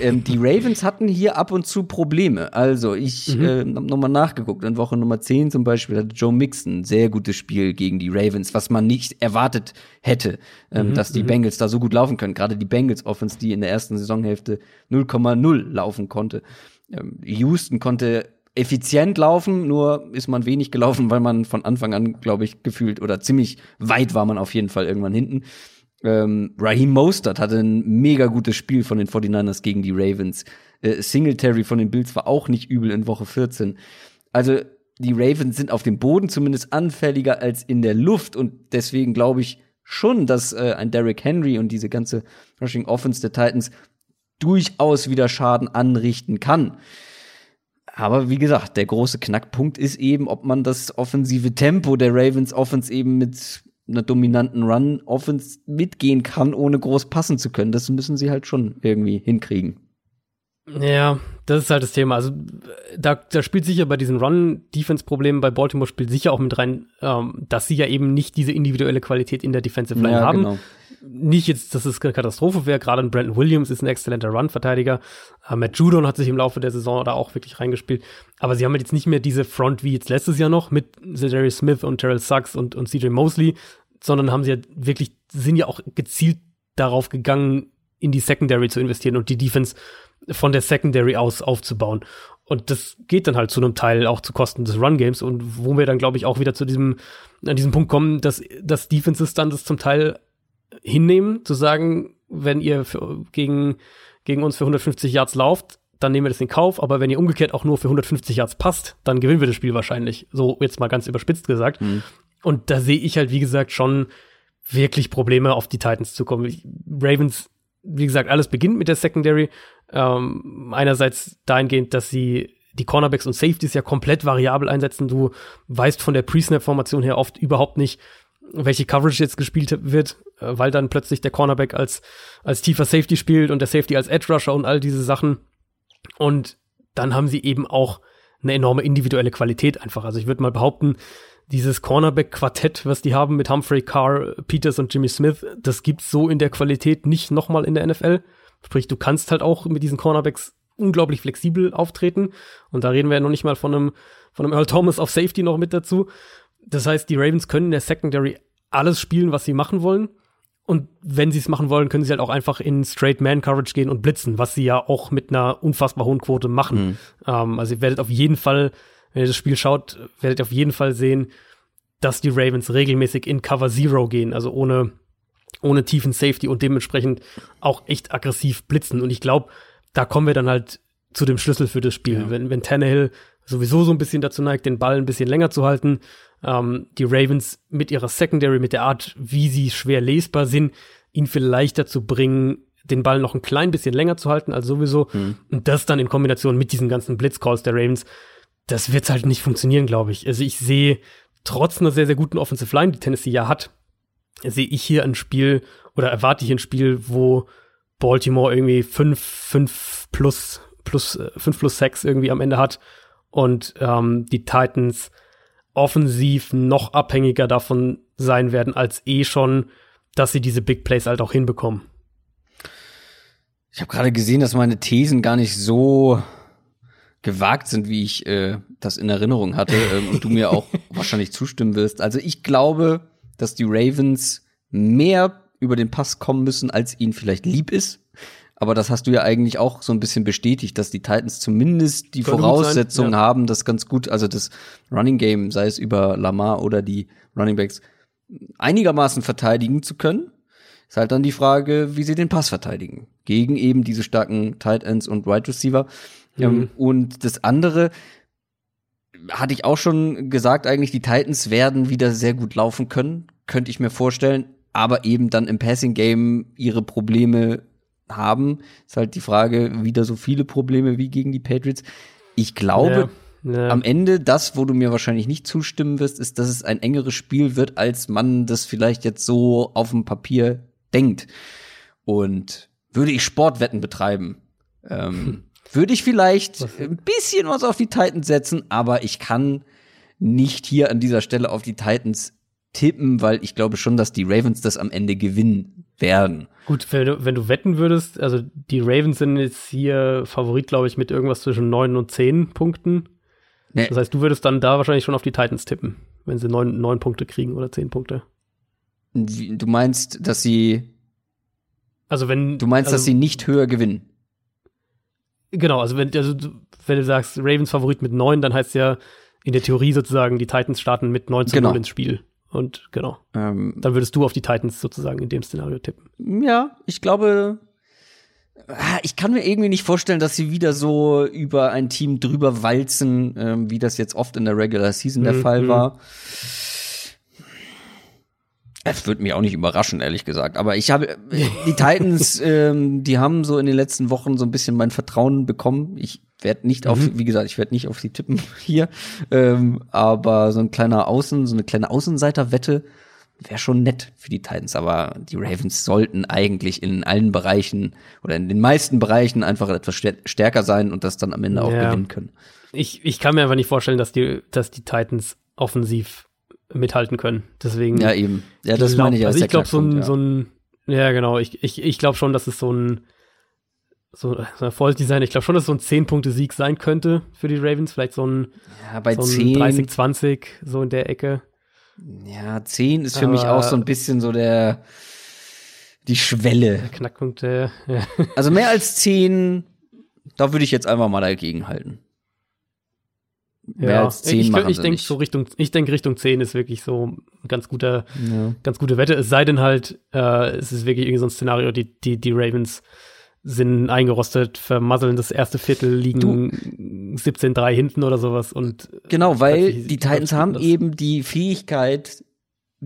ähm, die Ravens hatten hier ab und zu Probleme. Also ich mhm. äh, habe noch mal nachgeguckt. In Woche Nummer 10 zum Beispiel hatte Joe Mixon ein sehr gutes Spiel gegen die Ravens, was man nicht erwartet hätte, ähm, mhm. dass die mhm. Bengals da so gut laufen können. Gerade die Bengals Offense, die in der ersten Saisonhälfte 0,0 laufen konnte. Ähm, Houston konnte effizient laufen, nur ist man wenig gelaufen, weil man von Anfang an, glaube ich, gefühlt oder ziemlich weit war man auf jeden Fall irgendwann hinten. Ähm, Raheem Mostert hatte ein mega gutes Spiel von den 49ers gegen die Ravens. Äh, Singletary von den Bills war auch nicht übel in Woche 14. Also die Ravens sind auf dem Boden zumindest anfälliger als in der Luft und deswegen glaube ich schon, dass äh, ein Derrick Henry und diese ganze Rushing Offense der Titans durchaus wieder Schaden anrichten kann. Aber wie gesagt, der große Knackpunkt ist eben, ob man das offensive Tempo der Ravens Offense eben mit einer dominanten Run Offense mitgehen kann, ohne groß passen zu können. Das müssen sie halt schon irgendwie hinkriegen. Ja, das ist halt das Thema. Also da, da spielt sicher bei diesen Run-Defense-Problemen bei Baltimore spielt sicher auch mit rein, ähm, dass sie ja eben nicht diese individuelle Qualität in der Defensive Line ja, haben. Genau nicht jetzt, dass es eine Katastrophe wäre. Gerade ein Brandon Williams ist ein exzellenter Run-Verteidiger. Uh, Matt Judon hat sich im Laufe der Saison da auch wirklich reingespielt. Aber sie haben halt jetzt nicht mehr diese Front wie jetzt letztes Jahr noch mit Zedary Smith und Terrell Suggs und, und CJ Mosley, sondern haben sie ja wirklich, sind ja auch gezielt darauf gegangen, in die Secondary zu investieren und die Defense von der Secondary aus aufzubauen. Und das geht dann halt zu einem Teil auch zu Kosten des Run-Games und wo wir dann, glaube ich, auch wieder zu diesem, an diesem Punkt kommen, dass, dass Defenses dann das zum Teil hinnehmen, zu sagen, wenn ihr für, gegen, gegen uns für 150 Yards lauft, dann nehmen wir das in Kauf, aber wenn ihr umgekehrt auch nur für 150 Yards passt, dann gewinnen wir das Spiel wahrscheinlich. So jetzt mal ganz überspitzt gesagt. Mhm. Und da sehe ich halt, wie gesagt, schon wirklich Probleme auf die Titans zu kommen. Ravens, wie gesagt, alles beginnt mit der Secondary. Ähm, einerseits dahingehend, dass sie die Cornerbacks und Safeties ja komplett variabel einsetzen. Du weißt von der Pre-Snap-Formation her oft überhaupt nicht, welche Coverage jetzt gespielt wird, weil dann plötzlich der Cornerback als, als tiefer Safety spielt und der Safety als Edge Rusher und all diese Sachen. Und dann haben sie eben auch eine enorme individuelle Qualität einfach. Also ich würde mal behaupten, dieses Cornerback-Quartett, was die haben mit Humphrey, Carr, Peters und Jimmy Smith, das gibt's so in der Qualität nicht nochmal in der NFL. Sprich, du kannst halt auch mit diesen Cornerbacks unglaublich flexibel auftreten. Und da reden wir ja noch nicht mal von einem, von einem Earl Thomas auf Safety noch mit dazu. Das heißt, die Ravens können in der Secondary alles spielen, was sie machen wollen. Und wenn sie es machen wollen, können sie halt auch einfach in Straight Man Coverage gehen und blitzen, was sie ja auch mit einer unfassbar hohen Quote machen. Mhm. Ähm, also ihr werdet auf jeden Fall, wenn ihr das Spiel schaut, werdet ihr auf jeden Fall sehen, dass die Ravens regelmäßig in Cover Zero gehen, also ohne, ohne tiefen Safety und dementsprechend auch echt aggressiv blitzen. Und ich glaube, da kommen wir dann halt zu dem Schlüssel für das Spiel. Ja. Wenn, wenn Tannehill sowieso so ein bisschen dazu neigt, den Ball ein bisschen länger zu halten, ähm, die Ravens mit ihrer Secondary, mit der Art, wie sie schwer lesbar sind, ihn vielleicht dazu bringen, den Ball noch ein klein bisschen länger zu halten als sowieso. Mhm. Und das dann in Kombination mit diesen ganzen Blitzcalls der Ravens, das wird halt nicht funktionieren, glaube ich. Also ich sehe trotz einer sehr, sehr guten Offensive Line, die Tennessee ja hat, sehe ich hier ein Spiel oder erwarte ich ein Spiel, wo Baltimore irgendwie 5, 5 plus, plus, 5 plus 6 irgendwie am Ende hat und ähm, die Titans offensiv noch abhängiger davon sein werden als eh schon, dass sie diese Big Plays halt auch hinbekommen. Ich habe gerade gesehen, dass meine Thesen gar nicht so gewagt sind, wie ich äh, das in Erinnerung hatte ähm, und du mir auch wahrscheinlich zustimmen wirst. Also ich glaube, dass die Ravens mehr über den Pass kommen müssen, als ihnen vielleicht lieb ist. Aber das hast du ja eigentlich auch so ein bisschen bestätigt, dass die Titans zumindest die Könnte Voraussetzungen ja. haben, das ganz gut, also das Running Game, sei es über Lamar oder die Running Backs, einigermaßen verteidigen zu können. Ist halt dann die Frage, wie sie den Pass verteidigen. Gegen eben diese starken Tight Ends und Wide Receiver. Mhm. Ähm, und das andere, hatte ich auch schon gesagt, eigentlich die Titans werden wieder sehr gut laufen können, könnte ich mir vorstellen, aber eben dann im Passing Game ihre Probleme haben. Ist halt die Frage, wieder so viele Probleme wie gegen die Patriots. Ich glaube, ja, ja. am Ende, das, wo du mir wahrscheinlich nicht zustimmen wirst, ist, dass es ein engeres Spiel wird, als man das vielleicht jetzt so auf dem Papier denkt. Und würde ich Sportwetten betreiben, ähm, würde ich vielleicht ein bisschen was auf die Titans setzen, aber ich kann nicht hier an dieser Stelle auf die Titans tippen, weil ich glaube schon, dass die Ravens das am Ende gewinnen werden. Gut, wenn du, wenn du wetten würdest, also die Ravens sind jetzt hier Favorit, glaube ich, mit irgendwas zwischen neun und zehn Punkten. Nee. Das heißt, du würdest dann da wahrscheinlich schon auf die Titans tippen, wenn sie neun, neun Punkte kriegen oder zehn Punkte. Du meinst, dass sie also wenn du meinst, also, dass sie nicht höher gewinnen? Genau, also wenn, also wenn du sagst, Ravens Favorit mit 9, dann heißt ja in der Theorie sozusagen, die Titans starten mit 9 zu genau. 0 ins Spiel. Und genau. Ähm, dann würdest du auf die Titans sozusagen in dem Szenario tippen. Ja, ich glaube, ah, ich kann mir irgendwie nicht vorstellen, dass sie wieder so über ein Team drüber walzen, ähm, wie das jetzt oft in der Regular Season der mhm. Fall war. Es würde mich auch nicht überraschen, ehrlich gesagt. Aber ich habe die Titans, ähm, die haben so in den letzten Wochen so ein bisschen mein Vertrauen bekommen. Ich werde nicht auf, mhm. wie gesagt, ich werde nicht auf sie tippen hier. Ähm, aber so ein kleiner Außen, so eine kleine Außenseiterwette wäre schon nett für die Titans. Aber die Ravens sollten eigentlich in allen Bereichen oder in den meisten Bereichen einfach etwas stärker sein und das dann am Ende auch ja. gewinnen können. Ich, ich kann mir einfach nicht vorstellen, dass die, dass die Titans offensiv mithalten können. Deswegen. Ja, eben. Ja, das glaub, meine ich als Also ich glaube, so ein, ja. so ein, ja, genau. Ich, ich, ich glaube schon, dass es so ein, so, so ein Erfolgsdesign, ich glaube schon, dass es so ein 10-Punkte-Sieg sein könnte für die Ravens. Vielleicht so ein, ja, bei so 10, 30-20, so in der Ecke. Ja, 10 ist für Aber, mich auch so ein bisschen so der, die Schwelle. Der Knackpunkt, ja. Also mehr als 10, da würde ich jetzt einfach mal dagegen halten. Mehr ja, als 10 ich, machen ich denke so Richtung, ich denke Richtung 10 ist wirklich so ein ganz guter, ja. ganz gute Wette. Es sei denn halt, äh, es ist wirklich irgendwie so ein Szenario, die, die, die Ravens sind eingerostet, vermasseln das erste Viertel, liegen 17-3 hinten oder sowas und Genau, weil die Titans haben eben die Fähigkeit,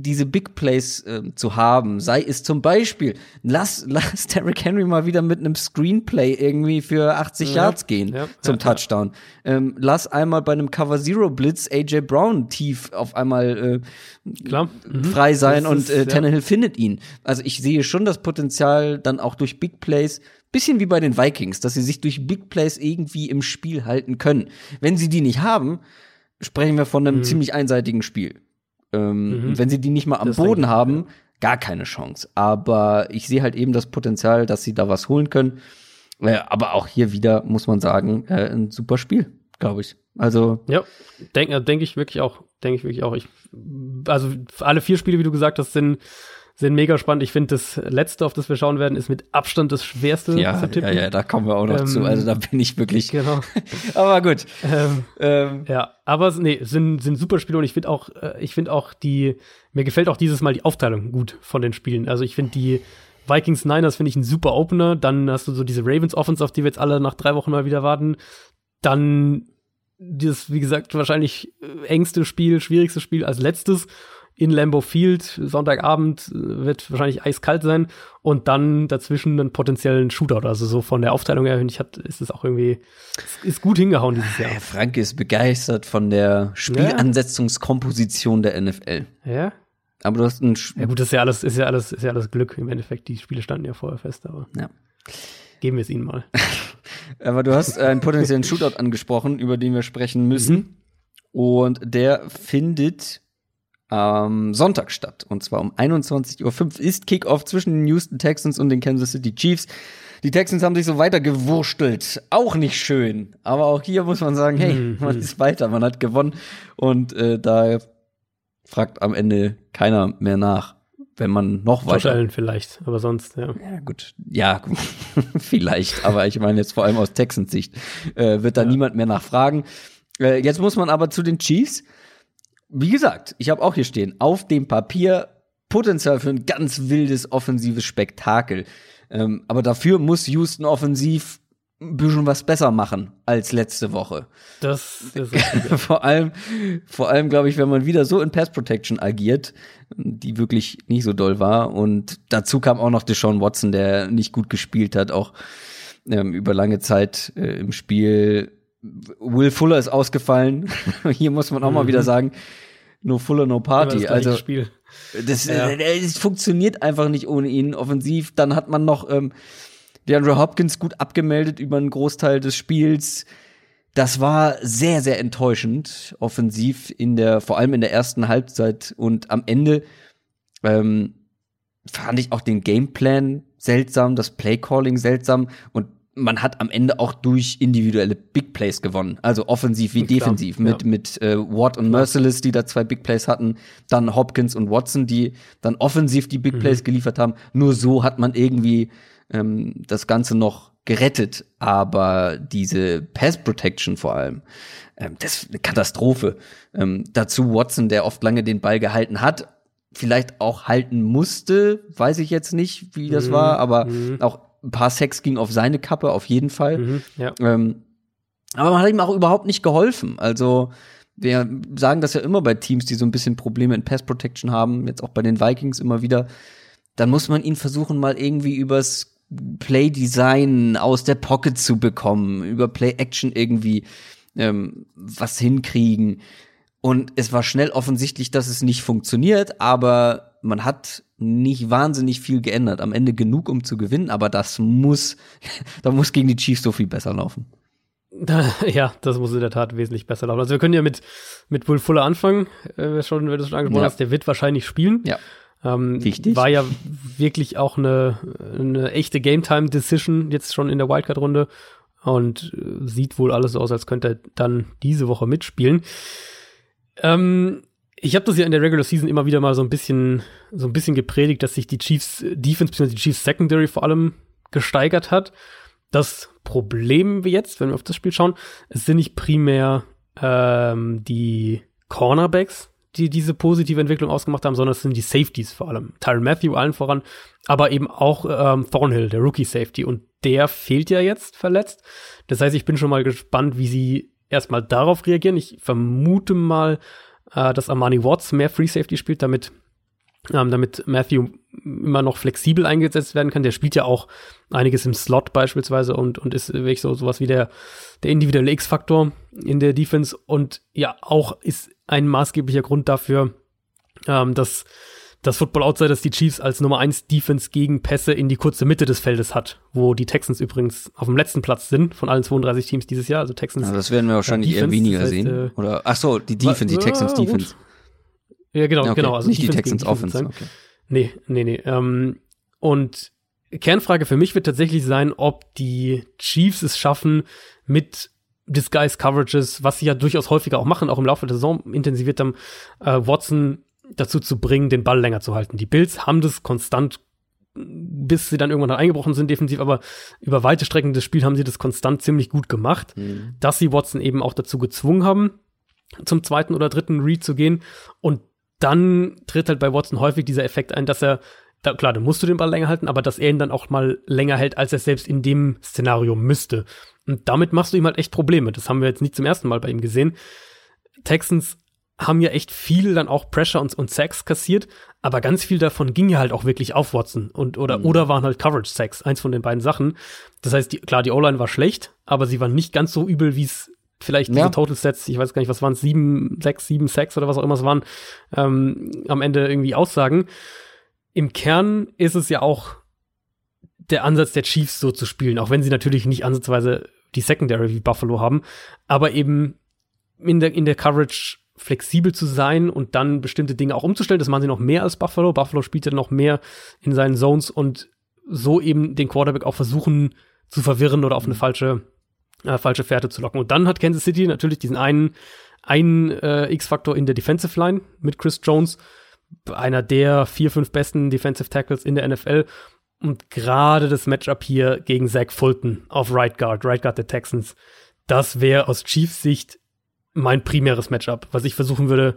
diese Big Plays äh, zu haben, sei es zum Beispiel, lass, lass Derrick Henry mal wieder mit einem Screenplay irgendwie für 80 ja, Yards gehen ja, zum ja, Touchdown. Ähm, lass einmal bei einem Cover Zero Blitz AJ Brown tief auf einmal äh, Klar. Mhm. frei sein das und äh, Tannehill findet ihn. Also ich sehe schon das Potenzial dann auch durch Big Plays bisschen wie bei den Vikings, dass sie sich durch Big Plays irgendwie im Spiel halten können. Wenn sie die nicht haben, sprechen wir von einem mhm. ziemlich einseitigen Spiel. Ähm, mhm. Wenn sie die nicht mal am das Boden haben, gar keine Chance. Aber ich sehe halt eben das Potenzial, dass sie da was holen können. Äh, aber auch hier wieder muss man sagen, äh, ein super Spiel, glaube ich. Also ja, denke denk ich wirklich auch, denke ich wirklich auch. Ich, also alle vier Spiele, wie du gesagt hast, sind sind mega spannend. Ich finde, das letzte, auf das wir schauen werden, ist mit Abstand das schwerste ja, zu tippen. Ja, ja, da kommen wir auch noch ähm, zu. Also da bin ich wirklich. Genau. aber gut. Ähm, ähm. Ja, aber nee, sind, sind super Spiele und ich finde auch, äh, ich finde auch die, mir gefällt auch dieses Mal die Aufteilung gut von den Spielen. Also ich finde die Vikings Niners finde ich ein super Opener. Dann hast du so diese Ravens Offense, auf die wir jetzt alle nach drei Wochen mal wieder warten. Dann dieses, wie gesagt, wahrscheinlich äh, engste Spiel, schwierigste Spiel als letztes in Lambeau Field, Sonntagabend, äh, wird wahrscheinlich eiskalt sein und dann dazwischen einen potenziellen Shootout. Also so von der Aufteilung her, finde ich, hat, ist es auch irgendwie, ist gut hingehauen dieses Jahr. Frank ist begeistert von der Spielansetzungskomposition der NFL. Ja, Aber du hast ein Ja gut, das ist ja alles, ist ja alles, ist ja alles Glück im Endeffekt. Die Spiele standen ja vorher fest, aber Ja. geben wir es ihnen mal. Aber du hast einen potenziellen Shootout angesprochen, über den wir sprechen müssen. Und der findet am Sonntag statt. Und zwar um 21.05 Uhr ist Kickoff zwischen den Houston Texans und den Kansas City Chiefs. Die Texans haben sich so weiter gewurstelt. Auch nicht schön. Aber auch hier muss man sagen, hey, Mhm. man ist weiter, man hat gewonnen. Und äh, da fragt am Ende keiner mehr nach, wenn man noch Josh weiter Allen vielleicht, aber sonst, ja. ja, gut. Ja, vielleicht. Aber ich meine jetzt vor allem aus Texans Sicht äh, wird da niemand mehr nachfragen. Äh, jetzt muss man aber zu den Chiefs. Wie gesagt, ich habe auch hier stehen, auf dem Papier Potenzial für ein ganz wildes offensives Spektakel. Ähm, aber dafür muss Houston offensiv ein bisschen was besser machen als letzte Woche. Das ist vor allem, vor allem glaube ich, wenn man wieder so in Pass Protection agiert, die wirklich nicht so doll war. Und dazu kam auch noch Deshaun Watson, der nicht gut gespielt hat, auch ähm, über lange Zeit äh, im Spiel. Will Fuller ist ausgefallen. Hier muss man auch mal wieder sagen, no Fuller, no Party. das Also Spiel. das, Ja. äh, es funktioniert einfach nicht ohne ihn offensiv. Dann hat man noch ähm, DeAndre Hopkins gut abgemeldet über einen Großteil des Spiels. Das war sehr, sehr enttäuschend offensiv in der, vor allem in der ersten Halbzeit und am Ende ähm, fand ich auch den Gameplan seltsam, das Playcalling seltsam und man hat am Ende auch durch individuelle Big Plays gewonnen, also offensiv wie Klar, defensiv mit ja. mit äh, Watt und Merciless, die da zwei Big Plays hatten, dann Hopkins und Watson, die dann offensiv die Big Mhm. Plays geliefert haben. Nur so hat man irgendwie ähm, das Ganze noch gerettet, aber diese Pass Protection vor allem, ähm, das ist eine Katastrophe. Ähm, dazu Watson, der oft lange den Ball gehalten hat, vielleicht auch halten musste, weiß ich jetzt nicht, wie das Mhm, war, aber mhm. auch ein paar Sex ging auf seine Kappe, auf jeden Fall. Mhm, ja. Ähm, aber man hat ihm auch überhaupt nicht geholfen. Also wir sagen das ja immer bei Teams, die so ein bisschen Probleme in Pass Protection haben, jetzt auch bei den Vikings immer wieder. Dann muss man ihn versuchen, mal irgendwie übers Play Design aus der Pocket zu bekommen, über Play Action irgendwie ähm, was hinkriegen. Und es war schnell offensichtlich, dass es nicht funktioniert, aber man hat nicht wahnsinnig viel geändert. Am Ende genug, um zu gewinnen, aber das muss, da muss gegen die Chiefs so viel besser laufen. Ja, das muss in der Tat wesentlich besser laufen. Also wir können ja mit, mit Will Fuller anfangen, äh, schon, wenn du schon angesprochen Ja. hast, der wird wahrscheinlich spielen. Ja. Ähm, Wichtig. War ja wirklich auch eine, eine echte Game-Time-Decision jetzt schon in der Wildcard-Runde und äh, sieht wohl alles so aus, als könnte er dann diese Woche mitspielen. Ähm, ich habe das ja in der Regular Season immer wieder mal so ein bisschen, so ein bisschen gepredigt, dass sich die Chiefs Defense bzw. die Chiefs Secondary vor allem gesteigert hat. Das Problem wie jetzt, wenn wir auf das Spiel schauen, es sind nicht primär ähm, die Cornerbacks, die diese positive Entwicklung ausgemacht haben, sondern es sind die Safeties vor allem. Tyron Matthew allen voran, aber eben auch ähm, Thornhill, der Rookie Safety. Und der fehlt ja jetzt verletzt. Das heißt, ich bin schon mal gespannt, wie sie erstmal darauf reagieren. Ich vermute mal, äh, dass Armani Watts mehr Free Safety spielt, damit ähm, damit Matthew immer noch flexibel eingesetzt werden kann. Der spielt ja auch einiges im Slot beispielsweise und, und ist wirklich so sowas wie der, der individuelle X-Faktor in der Defense und ja, auch ist ein maßgeblicher Grund dafür, ähm, dass das Football Outsiders die Chiefs als Nummer 1 Defense gegen Pässe in die kurze Mitte des Feldes hat, wo die Texans übrigens auf dem letzten Platz sind von allen 32 Teams dieses Jahr. Also Texans. Also das werden wir wahrscheinlich eher Defense, weniger das heißt, sehen. äh, Oder ach so, die Defense, die Ja, Texans. Defense. ja, genau, Okay, genau. Also nicht die Defense Texans gegen Defense Offense. Okay. Nee, nee, nee. Ähm, und Kernfrage für mich wird tatsächlich sein, ob die Chiefs es schaffen, mit Disguise Coverages, was sie ja durchaus häufiger auch machen, auch im Laufe der Saison intensiviert haben, äh, Watson dazu zu bringen, den Ball länger zu halten. Die Bills haben das konstant, bis sie dann irgendwann eingebrochen sind defensiv, aber über weite Strecken des Spiels haben sie das konstant ziemlich gut gemacht, Mhm. dass sie Watson eben auch dazu gezwungen haben, zum zweiten oder dritten Read zu gehen. Und dann tritt halt bei Watson häufig dieser Effekt ein, dass er, da, klar, dann musst du den Ball länger halten, aber dass er ihn dann auch mal länger hält, als er selbst in dem Szenario müsste. Und damit machst du ihm halt echt Probleme. Das haben wir jetzt nicht zum ersten Mal bei ihm gesehen. Texans haben ja echt viel dann auch Pressure und, und Sacks kassiert, aber ganz viel davon ging ja halt auch wirklich auf Watson und oder oder waren halt Coverage Sacks, eins von den beiden Sachen. Das heißt, die, klar, die O-Line war schlecht, aber sie war nicht ganz so übel, wie es vielleicht diese ja. Total Sets, ich weiß gar nicht, was waren es, sieben, sechs, sieben, sechs oder was auch immer es waren, ähm, am Ende irgendwie aussagen. Im Kern ist es ja auch der Ansatz der Chiefs so zu spielen, auch wenn sie natürlich nicht ansatzweise die Secondary wie Buffalo haben, aber eben in der, in der Coverage flexibel zu sein und dann bestimmte Dinge auch umzustellen. Das machen sie noch mehr als Buffalo. Buffalo spielt ja noch mehr in seinen Zones und so eben den Quarterback auch versuchen zu verwirren oder auf eine falsche, äh, falsche Fährte zu locken. Und dann hat Kansas City natürlich diesen einen, einen äh, X-Faktor in der Defensive Line mit Chris Jones, einer der vier, fünf besten Defensive Tackles in der NFL. Und gerade das Matchup hier gegen Zach Fulton auf Right Guard, Right Guard der Texans, das wäre aus Chiefs Sicht mein primäres Matchup, was ich versuchen würde,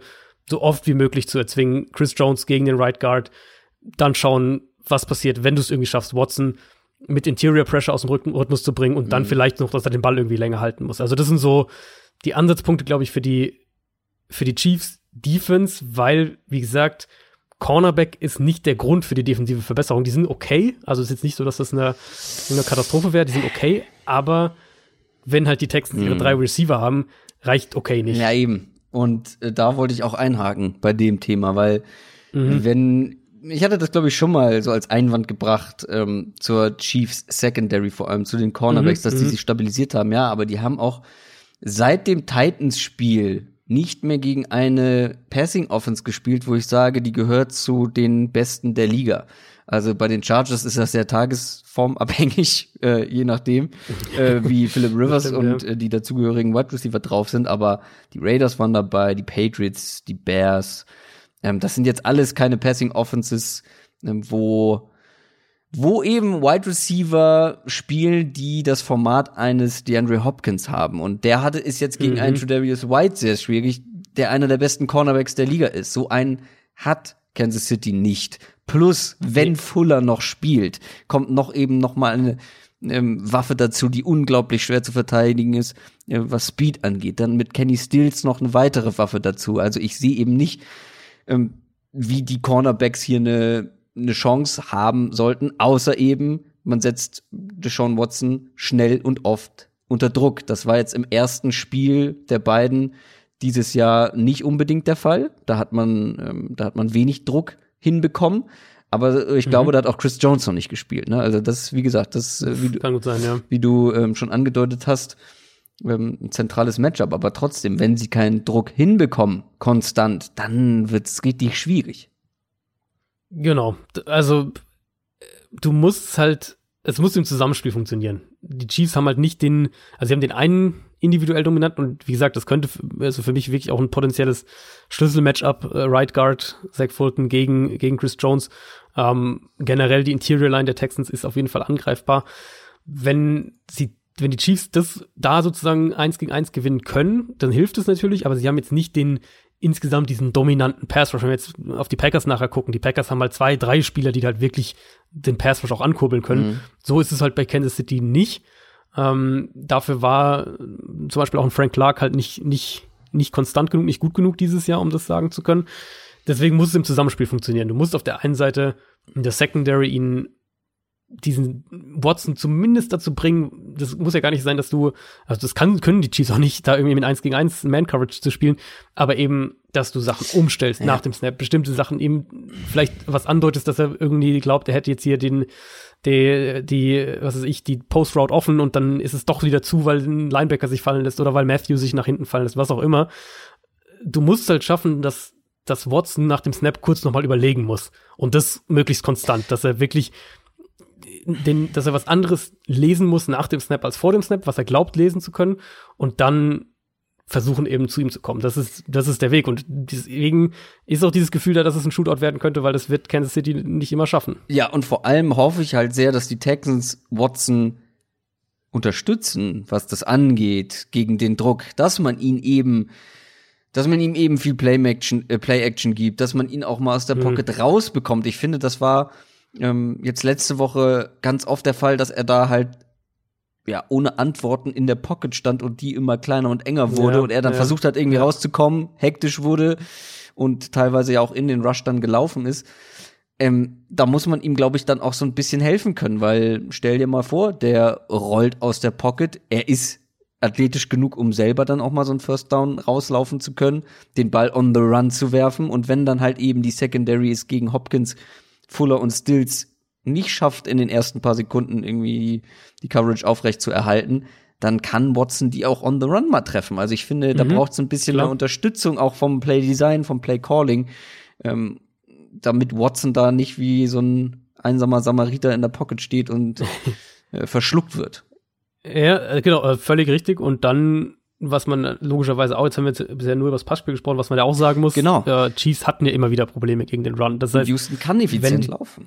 so oft wie möglich zu erzwingen. Chris Jones gegen den Right Guard, dann schauen, was passiert, wenn du es irgendwie schaffst, Watson mit Interior Pressure aus dem Rhythmus zu bringen und mhm. dann vielleicht noch, dass er den Ball irgendwie länger halten muss. Also das sind so die Ansatzpunkte, glaube ich, für die für die Chiefs Defense, weil wie gesagt, Cornerback ist nicht der Grund für die defensive Verbesserung. Die sind okay. Also es ist jetzt nicht so, dass das eine, eine Katastrophe wäre. Die sind okay. Aber wenn halt die Texans mhm. ihre drei Receiver haben, reicht okay nicht. Ja, eben. Und äh, da wollte ich auch einhaken bei dem Thema, weil mhm. wenn ich hatte das, glaube ich, schon mal so als Einwand gebracht ähm, zur Chiefs Secondary, vor allem zu den Cornerbacks, mhm, dass die mhm. sich stabilisiert haben. Ja, aber die haben auch seit dem Titans-Spiel nicht mehr gegen eine Passing Offense gespielt, wo ich sage, die gehört zu den besten der Liga. Also bei den Chargers ist das sehr tagesformabhängig, äh, je nachdem, äh, wie Philip Rivers stimmt, und äh, die dazugehörigen Wide Receiver drauf sind. Aber die Raiders waren dabei, die Patriots, die Bears. Ähm, das sind jetzt alles keine Passing Offenses, ähm, wo wo eben Wide Receiver spielen, die das Format eines DeAndre Hopkins haben. Und der hatte ist jetzt gegen mhm. einen Tredavious White sehr schwierig, der einer der besten Cornerbacks der Liga ist. So einen hat Kansas City nicht. Plus, wenn Fuller noch spielt, kommt noch eben noch mal eine ähm, Waffe dazu, die unglaublich schwer zu verteidigen ist, äh, was Speed angeht. Dann mit Kenny Stills noch eine weitere Waffe dazu. Also ich sehe eben nicht, ähm, wie die Cornerbacks hier eine eine Chance haben sollten, außer eben, man setzt Deshaun Watson schnell und oft unter Druck. Das war jetzt im ersten Spiel der beiden dieses Jahr nicht unbedingt der Fall. Da hat man, ähm, da hat man wenig Druck hinbekommen. Aber ich glaube, mhm. da hat auch Chris Jones noch nicht gespielt. Ne? Also das, wie gesagt, das, äh, wie, Kann gut sein, ja. wie du ähm, schon angedeutet hast, ähm, ein zentrales Matchup. Aber trotzdem, wenn sie keinen Druck hinbekommen, konstant, dann wird's richtig schwierig. Genau. Also, du musst halt, es muss im Zusammenspiel funktionieren. Die Chiefs haben halt nicht den, also sie haben den einen individuell dominant und wie gesagt, das könnte also für mich wirklich auch ein potenzielles Schlüsselmatchup, äh, Right Guard, Zach Fulton gegen, gegen Chris Jones. Ähm, generell die Interior Line der Texans ist auf jeden Fall angreifbar. Wenn sie wenn die Chiefs das da sozusagen eins gegen eins gewinnen können, dann hilft es natürlich, aber sie haben jetzt nicht den insgesamt diesen dominanten Pass Rush. Wenn wir jetzt auf die Packers nachher gucken, die Packers haben halt zwei, drei Spieler, die halt wirklich den Pass Rush auch ankurbeln können. Mhm. So ist es halt bei Kansas City nicht. Ähm, dafür war zum Beispiel auch ein Frank Clark halt nicht, nicht, nicht konstant genug, nicht gut genug dieses Jahr, um das sagen zu können. Deswegen muss es im Zusammenspiel funktionieren. Du musst auf der einen Seite in der Secondary ihn diesen Watson zumindest dazu bringen, das muss ja gar nicht sein, dass du, also das kann, können die Chiefs auch nicht, da irgendwie mit 1 gegen 1 Man-Coverage zu spielen, aber eben, dass du Sachen umstellst ja. nach dem Snap, bestimmte Sachen eben vielleicht was andeutest, dass er irgendwie glaubt, er hätte jetzt hier den, die, die, was weiß ich, die Post-Route offen und dann ist es doch wieder zu, weil ein Linebacker sich fallen lässt oder weil Matthew sich nach hinten fallen lässt, was auch immer. Du musst halt schaffen, dass, dass Watson nach dem Snap kurz nochmal überlegen muss. Und das möglichst konstant, dass er wirklich den, dass er was anderes lesen muss nach dem Snap als vor dem Snap, was er glaubt lesen zu können und dann versuchen eben zu ihm zu kommen. Das ist, das ist der Weg und deswegen ist auch dieses Gefühl da, dass es ein Shootout werden könnte, weil das wird Kansas City nicht immer schaffen. Ja, und vor allem hoffe ich halt sehr, dass die Texans Watson unterstützen, was das angeht, gegen den Druck, dass man ihn eben dass man ihm eben viel Play-Action äh, Play -Action gibt, dass man ihn auch mal aus der mhm. Pocket mhm. rausbekommt. Ich finde, das war ähm, jetzt letzte Woche ganz oft der Fall, dass er da halt ja ohne Antworten in der Pocket stand und die immer kleiner und enger wurde ja, und er dann ja. versucht hat irgendwie rauszukommen, hektisch wurde und teilweise ja auch in den Rush dann gelaufen ist. Ähm, da muss man ihm, glaube ich, dann auch so ein bisschen helfen können, weil stell dir mal vor, der rollt aus der Pocket, er ist athletisch genug, um selber dann auch mal so einen First Down rauslaufen zu können, den Ball on the run zu werfen und wenn dann halt eben die Secondary ist gegen Hopkins, Fuller und Stills nicht schafft, in den ersten paar Sekunden irgendwie die Coverage aufrecht zu erhalten, dann kann Watson die auch on the run mal treffen. Also ich finde, da Mhm. braucht es ein bisschen Klar. mehr Unterstützung auch vom Play Design, vom Play Calling, ähm, damit Watson da nicht wie so ein einsamer Samariter in der Pocket steht und äh, verschluckt wird. Ja, äh, genau, äh, völlig richtig. Und dann, was man logischerweise auch, jetzt haben wir jetzt bisher nur über das Passspiel gesprochen, was man ja auch sagen muss, Genau. äh, Chiefs hatten ja immer wieder Probleme gegen den Run. Das heißt, Houston kann effizient wenn- laufen.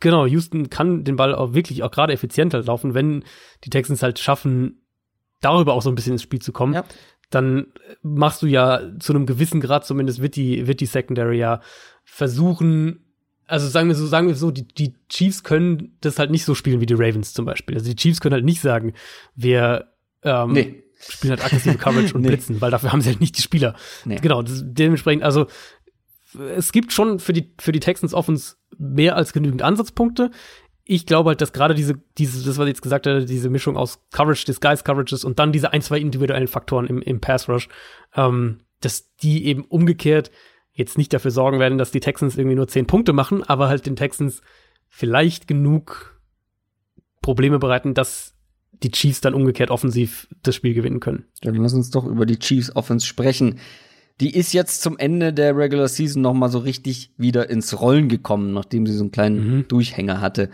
genau, Houston kann den Ball auch wirklich auch gerade effizienter laufen, wenn die Texans halt schaffen, darüber auch so ein bisschen ins Spiel zu kommen. Ja. Dann machst du ja zu einem gewissen Grad zumindest wird die, wird die Secondary ja versuchen, also sagen wir so, sagen wir so, die, die Chiefs können das halt nicht so spielen wie die Ravens zum Beispiel. Also die Chiefs können halt nicht sagen, wir ähm, Nee. Spielen halt aggressive Coverage und Nee. blitzen, weil dafür haben sie halt nicht die Spieler. Nee. Genau, das, dementsprechend, also es gibt schon für die, für die Texans Offense mehr als genügend Ansatzpunkte. Ich glaube halt, dass gerade diese, diese, das, was ich jetzt gesagt habe, diese Mischung aus Coverage, Disguise Coverages und dann diese ein, zwei individuellen Faktoren im, im Pass Rush, ähm, dass die eben umgekehrt jetzt nicht dafür sorgen werden, dass die Texans irgendwie nur zehn Punkte machen, aber halt den Texans vielleicht genug Probleme bereiten, dass die Chiefs dann umgekehrt offensiv das Spiel gewinnen können. Dann lass uns doch über die Chiefs Offense sprechen. Die ist jetzt zum Ende der Regular Season noch mal so richtig wieder ins Rollen gekommen, nachdem sie so einen kleinen Mhm. Durchhänger hatte.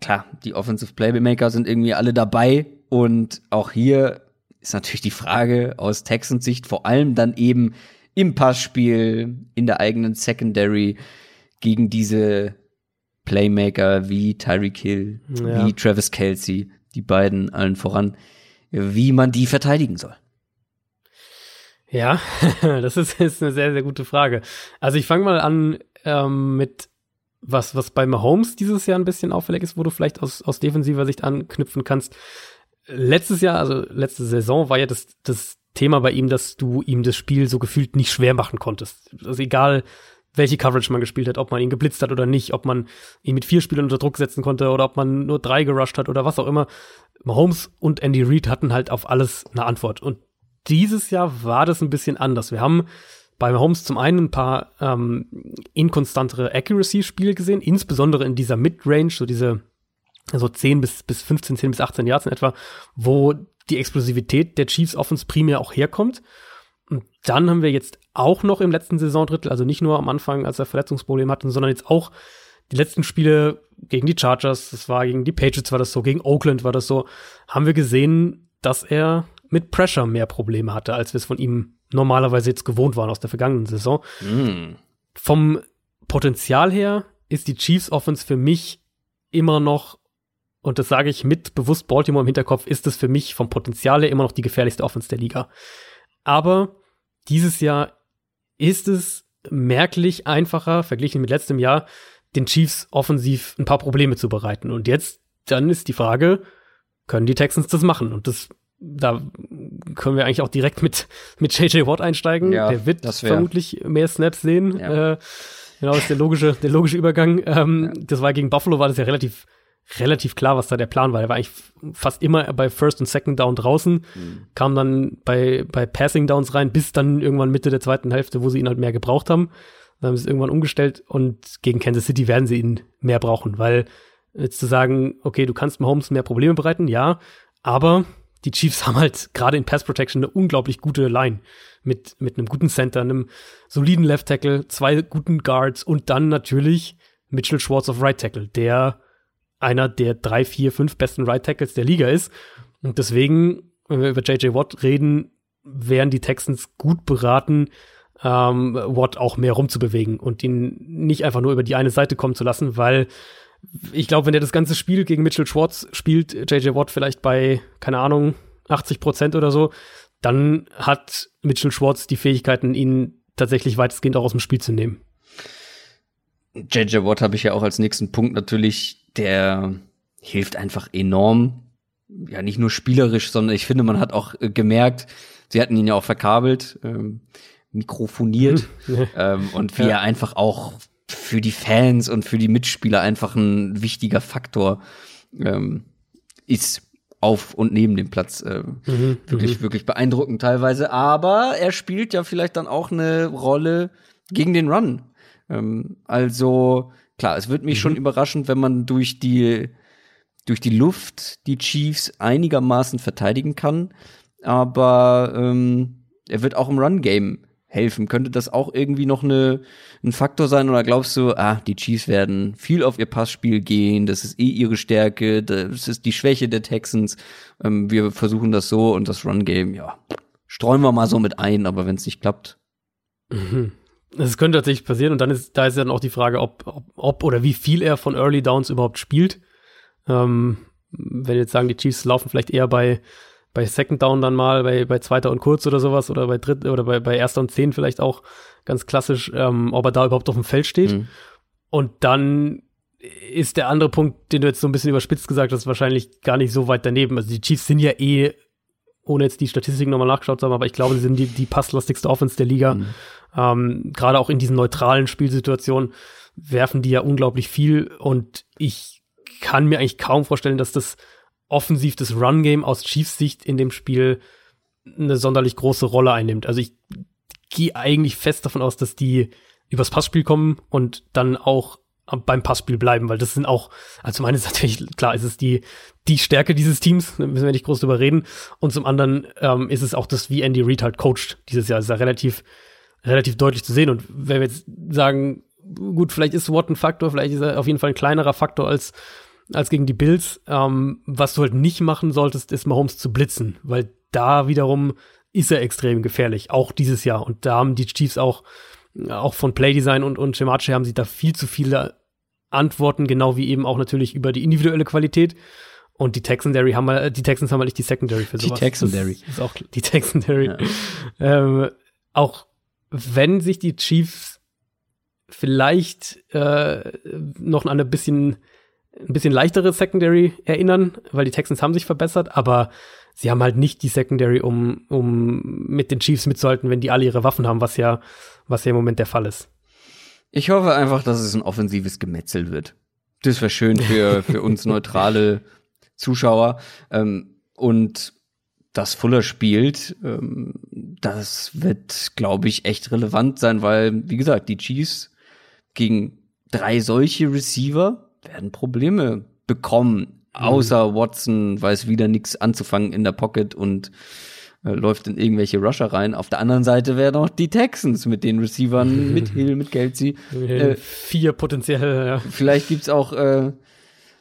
Klar, die Offensive Playmaker sind irgendwie alle dabei und auch hier ist natürlich die Frage aus Texans Sicht vor allem dann eben im Passspiel, in der eigenen Secondary gegen diese Playmaker wie Tyreek Hill, Ja. wie Travis Kelsey, die beiden allen voran, wie man die verteidigen soll. Ja, das ist, ist eine sehr, sehr gute Frage. Also ich fange mal an ähm, mit was, was bei Mahomes dieses Jahr ein bisschen auffällig ist, wo du vielleicht aus, aus defensiver Sicht anknüpfen kannst. Letztes Jahr, also letzte Saison, war ja das, das Thema bei ihm, dass du ihm das Spiel so gefühlt nicht schwer machen konntest. Also egal, welche Coverage man gespielt hat, ob man ihn geblitzt hat oder nicht, ob man ihn mit vier Spielern unter Druck setzen konnte oder ob man nur drei gerusht hat oder was auch immer. Mahomes und Andy Reid hatten halt auf alles eine Antwort. Und dieses Jahr war das ein bisschen anders. Wir haben bei Mahomes zum einen ein paar ähm, inkonstantere Accuracy-Spiele gesehen, insbesondere in dieser Mid-Range, so diese also 10 bis, bis 15, 10 bis 18 Yards in etwa, wo die Explosivität der Chiefs Offense primär auch herkommt. Und dann haben wir jetzt auch noch im letzten Saisondrittel, also nicht nur am Anfang, als er Verletzungsprobleme hatten, sondern jetzt auch die letzten Spiele gegen die Chargers, das war gegen die Patriots war das so, gegen Oakland war das so, haben wir gesehen, dass er mit Pressure mehr Probleme hatte, als wir es von ihm normalerweise jetzt gewohnt waren aus der vergangenen Saison. Vom Potenzial her ist die Chiefs Offense für mich immer noch, und das sage ich mit bewusst Baltimore im Hinterkopf, ist es für mich vom Potenzial her immer noch die gefährlichste Offense der Liga. Aber dieses Jahr ist es merklich einfacher, verglichen mit letztem Jahr, den Chiefs offensiv ein paar Probleme zu bereiten. Und jetzt, dann ist die Frage, können die Texans das machen? Und das, da können wir eigentlich auch direkt mit, mit JJ Watt einsteigen. Ja, der wird vermutlich mehr Snaps sehen. Ja. Äh, genau, das ist der logische, der logische Übergang. Ähm, Das war gegen Buffalo, war das ja relativ, relativ klar, was da der Plan war. Er war eigentlich fast immer bei First und Second Down draußen, kam dann bei, bei Passing Downs rein, bis dann irgendwann Mitte der zweiten Hälfte, wo sie ihn halt mehr gebraucht haben. Dann haben sie es irgendwann umgestellt und gegen Kansas City werden sie ihn mehr brauchen, weil jetzt zu sagen, okay, du kannst Mahomes mehr Probleme bereiten, ja, aber die Chiefs haben halt gerade in Pass Protection eine unglaublich gute Line mit, mit einem guten Center, einem soliden Left Tackle, zwei guten Guards und dann natürlich Mitchell Schwartz auf Right Tackle, der einer der drei, vier, fünf besten Right Tackles der Liga ist. Und deswegen, wenn wir über JJ Watt reden, wären die Texans gut beraten, ähm, Watt auch mehr rumzubewegen und ihn nicht einfach nur über die eine Seite kommen zu lassen, weil ich glaube, wenn er das ganze Spiel gegen Mitchell Schwartz spielt, JJ Watt vielleicht bei, keine Ahnung, 80 Prozent oder so, dann hat Mitchell Schwartz die Fähigkeiten, ihn tatsächlich weitestgehend auch aus dem Spiel zu nehmen. JJ Watt habe ich ja auch als nächsten Punkt natürlich, der hilft einfach enorm. Ja, nicht nur spielerisch, sondern ich finde, man hat auch äh, gemerkt, sie hatten ihn ja auch verkabelt, ähm, mikrofoniert ähm, und wie Ja. er einfach auch für die Fans und für die Mitspieler einfach ein wichtiger Faktor ähm, ist. auf und neben dem Platz äh, Mhm, wirklich, wirklich beeindruckend teilweise. Aber er spielt ja vielleicht dann auch eine Rolle gegen den Run. Ähm, also klar, es wird mich schon überraschend, wenn man durch die durch die Luft die Chiefs einigermaßen verteidigen kann. Aber ähm, er wird auch im Run-Game helfen. Könnte das auch irgendwie noch eine, ein Faktor sein? Oder glaubst du, ah, die Chiefs werden viel auf ihr Passspiel gehen, das ist eh ihre Stärke, das ist die Schwäche der Texans. Ähm, wir versuchen das so und das Run-Game, ja, streuen wir mal so mit ein, aber wenn es nicht klappt. Es könnte tatsächlich passieren und dann ist, da ist dann auch die Frage, ob, ob, ob oder wie viel er von Early Downs überhaupt spielt. Ähm, wenn jetzt sagen, die Chiefs laufen vielleicht eher bei, bei Second Down dann mal, bei, bei Zweiter und Kurz oder sowas oder bei Dritt oder bei, bei Erster und Zehn vielleicht auch ganz klassisch, ähm, ob er da überhaupt auf dem Feld steht. Mhm. Und dann ist der andere Punkt, den du jetzt so ein bisschen überspitzt gesagt hast, wahrscheinlich gar nicht so weit daneben. Also die Chiefs sind ja eh, ohne jetzt die Statistiken nochmal nachgeschaut zu haben, aber ich glaube, sie sind die, die passlastigste Offense der Liga. Mhm. Ähm, Gerade auch in diesen neutralen Spielsituationen werfen die ja unglaublich viel und ich kann mir eigentlich kaum vorstellen, dass das offensiv das Run-Game aus Chiefs Sicht in dem Spiel eine sonderlich große Rolle einnimmt. Also ich gehe eigentlich fest davon aus, dass die übers Passspiel kommen und dann auch beim Passspiel bleiben, weil das sind auch, also zum einen ist natürlich, klar, ist es die, die Stärke dieses Teams, da müssen wir nicht groß drüber reden. Und zum anderen ähm, ist es auch das, wie Andy Reid halt coacht dieses Jahr. ist ja relativ, relativ deutlich zu sehen. Und wenn wir jetzt sagen, gut, vielleicht ist Watt ein Faktor, vielleicht ist er auf jeden Fall ein kleinerer Faktor als, als gegen die Bills. Ähm, was du halt nicht machen solltest, ist Mahomes zu blitzen, weil da wiederum ist er extrem gefährlich, auch dieses Jahr. Und da haben die Chiefs auch, auch von Playdesign und, und schematisch haben sie da viel zu viele Antworten, genau wie eben auch natürlich über die individuelle Qualität. Und die Texandary haben mal, die Texans haben halt nicht die Secondary für Die sowas. Texandary. Das ist auch die Texandary. Ja. Ähm, auch wenn sich die Chiefs vielleicht äh, noch an eine bisschen ein bisschen leichtere Secondary erinnern, weil die Texans haben sich verbessert, aber sie haben halt nicht die Secondary, um, um mit den Chiefs mitzuhalten, wenn die alle ihre Waffen haben, was ja, was ja im Moment der Fall ist. Ich hoffe einfach, dass es ein offensives Gemetzel wird. Das wäre schön für, für uns neutrale Zuschauer. Ähm, und das Fuller spielt, ähm, das wird, glaube ich, echt relevant sein, weil, wie gesagt, die Chiefs gegen drei solche Receiver werden Probleme bekommen. Außer Watson weiß wieder nichts anzufangen in der Pocket und läuft in irgendwelche Rusher rein. Auf der anderen Seite wären noch die Texans mit den Receivern, mit Hill, mit Kelsey. Äh, Vier potenziell, ja. Vielleicht gibt's auch äh,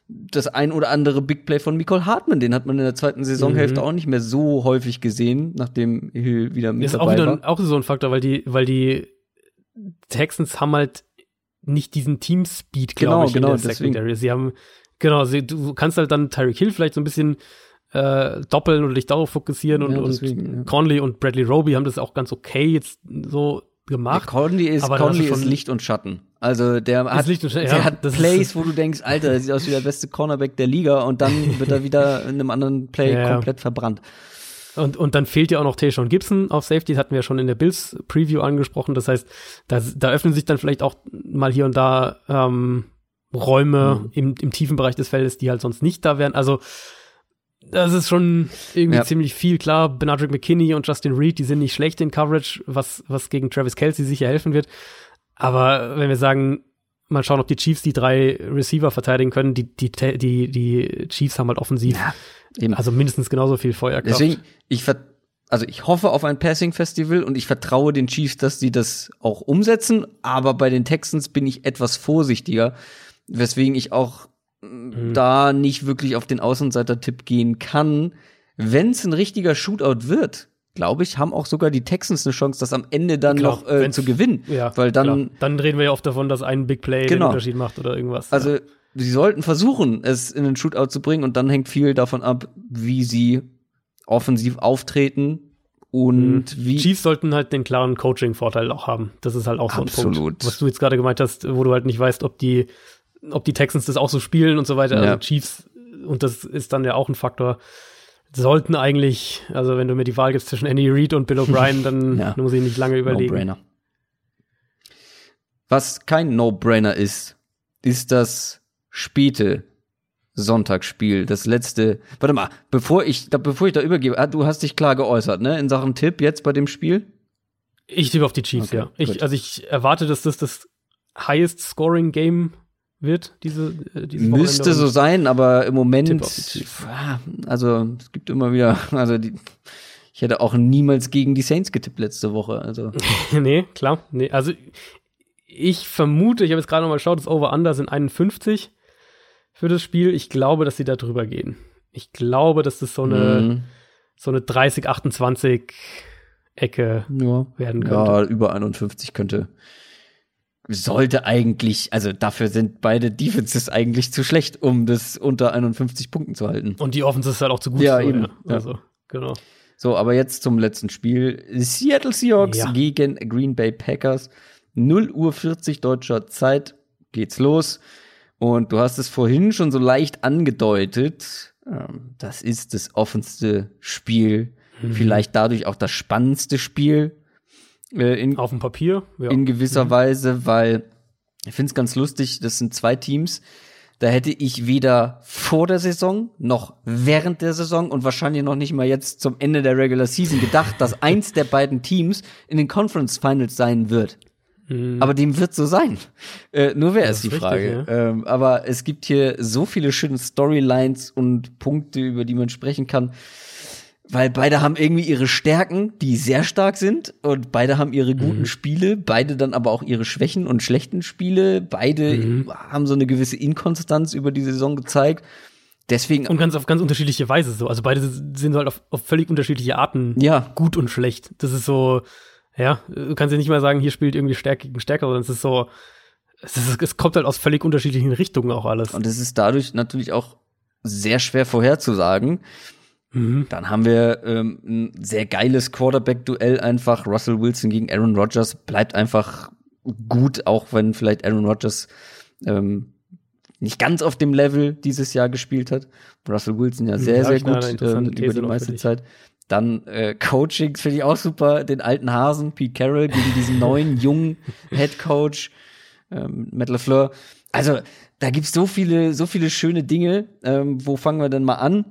das ein oder andere Big Play von Nicole Hartman. Den hat man in der zweiten Saisonhälfte auch nicht mehr so häufig gesehen, nachdem Hill wieder mit Ist auch dabei wieder war. auch so ein Faktor, weil die, weil die Texans haben halt nicht diesen Team-Speed, Genau, glaube ich, genau, in der deswegen. Secondary. Sie haben, genau, sie, du kannst halt dann Tyreek Hill vielleicht so ein bisschen äh, doppeln oder dich darauf fokussieren und, Ja, und deswegen, ja. Conley und Bradley Roby haben das auch ganz okay jetzt so Ja, gemacht. Conley ist, aber Conley ist Licht und Schatten. Also der hat, Licht und Schatten, der ja, hat das ist- Plays, wo du denkst, Alter, der sieht aus wie der beste Cornerback der Liga und dann wird er wieder in einem anderen Play Ja, ja. komplett verbrannt. Und, und dann fehlt ja auch noch Tayshaun Gibson auf Safety, das hatten wir ja schon in der Bills Preview angesprochen. Das heißt, da, da öffnen sich dann vielleicht auch mal hier und da ähm, Räume Mhm. im, im tiefen Bereich des Feldes, die halt sonst nicht da wären. Also das ist schon irgendwie Ja. ziemlich viel. Klar, Benadryl McKinney und Justin Reed, die sind nicht schlecht in Coverage, was, was gegen Travis Kelsey sicher helfen wird. Aber wenn wir sagen, mal schauen, ob die Chiefs die drei Receiver verteidigen können, die, die, die, die Chiefs haben halt offensiv, Eben. also mindestens genauso viel Feuerkraft. Deswegen, ich also ich hoffe auf ein Passing Festival und ich vertraue den Chiefs, dass sie das auch umsetzen, aber bei den Texans bin ich etwas vorsichtiger, weswegen ich auch Mhm. da nicht wirklich auf den Außenseiter-Tipp gehen kann. Wenn es ein richtiger Shootout wird, glaube ich, haben auch sogar die Texans eine Chance, das am Ende dann Klar, noch äh, zu gewinnen, Ja, weil dann klar. dann reden wir ja oft davon, dass ein Big Play den Genau. Unterschied macht oder irgendwas. Also, ja. sie sollten versuchen, es in den Shootout zu bringen und dann hängt viel davon ab, wie sie offensiv auftreten und wie. Chiefs sollten halt den klaren Coaching-Vorteil auch haben. Das ist halt auch so ein Absolut. Punkt. Was du jetzt gerade gemeint hast, wo du halt nicht weißt, ob die, ob die Texans das auch so spielen und so weiter. Ja. Also Chiefs, und das ist dann ja auch ein Faktor, sollten eigentlich, also wenn du mir die Wahl gibst zwischen Andy Reid und Bill O'Brien, dann Ja. muss ich nicht lange überlegen. No-Brainer. Was kein No-Brainer ist, ist das späte Sonntagsspiel, das letzte. Warte mal, bevor ich, da, bevor ich da übergebe, ah, du hast dich klar geäußert, ne? In Sachen Tipp jetzt bei dem Spiel? Ich tippe auf die Chiefs, Okay, ja. Ich, also ich erwarte, dass das das highest scoring Game wird, diese, äh, diese Müsste so sein, aber im Moment, ah, also es gibt immer wieder, also die, ich hätte auch niemals gegen die Saints getippt letzte Woche, also. nee, klar. Nee, also ich vermute, ich habe jetzt gerade noch mal geschaut, das Over-Under sind 51 für das Spiel. Ich glaube, dass sie da drüber gehen. Ich glaube, dass das so eine, Mhm. so eine 30-28 Ecke ja. werden könnte. Ja, über 51 könnte. Sollte eigentlich, also dafür sind beide Defenses eigentlich zu schlecht, um das unter 51 Punkten zu halten. Und die Offense ist halt auch zu gut. Ja, für, eben, ja. Also, genau. So, aber jetzt zum letzten Spiel. Seattle Seahawks Ja. gegen Green Bay Packers. 0 Uhr 40 deutscher Zeit geht's los. Und du hast es vorhin schon so leicht angedeutet. Ähm, Das ist das offenste Spiel. Mhm. Vielleicht dadurch auch das spannendste Spiel äh, in, Auf dem Papier, ja. in gewisser Weise, weil ich finde es ganz lustig, das sind zwei Teams. Da hätte ich weder vor der Saison noch während der Saison und wahrscheinlich noch nicht mal jetzt zum Ende der Regular Season gedacht, dass eins der beiden Teams in den Conference Finals sein wird. Aber dem wird so sein. Äh, nur wer ist die richtig, Frage. Ähm, aber es gibt hier so viele schöne Storylines und Punkte, über die man sprechen kann. Weil beide haben irgendwie ihre Stärken, die sehr stark sind, und beide haben ihre guten Spiele, beide dann aber auch ihre Schwächen und schlechten Spiele. Beide haben so eine gewisse Inkonstanz über die Saison gezeigt. Deswegen, Und ganz auf ganz unterschiedliche Weise so. Also beide sind halt auf, auf völlig unterschiedliche Arten ja, gut und schlecht. Das ist so, ja, du kannst ja nicht mal sagen, hier spielt irgendwie Stärke gegen Stärke, sondern es ist so, es, ist, es kommt halt aus völlig unterschiedlichen Richtungen auch alles. und es ist dadurch natürlich auch sehr schwer vorherzusagen. Mhm. Dann haben wir ähm, ein sehr geiles Quarterback-Duell einfach. Russell Wilson gegen Aaron Rodgers bleibt einfach gut, auch wenn vielleicht Aaron Rodgers ähm, nicht ganz auf dem Level dieses Jahr gespielt hat. Russell Wilson ja sehr, Ja, sehr eine gut ähm, interessante über die meiste. Zeit. Dann äh, Coaching finde ich auch super, den alten Hasen, Pete Carroll, gegen diesen neuen, jungen Head Coach, ähm, Matt LaFleur. Also, da gibt's so viele, so viele schöne Dinge. Ähm, wo fangen wir denn mal an?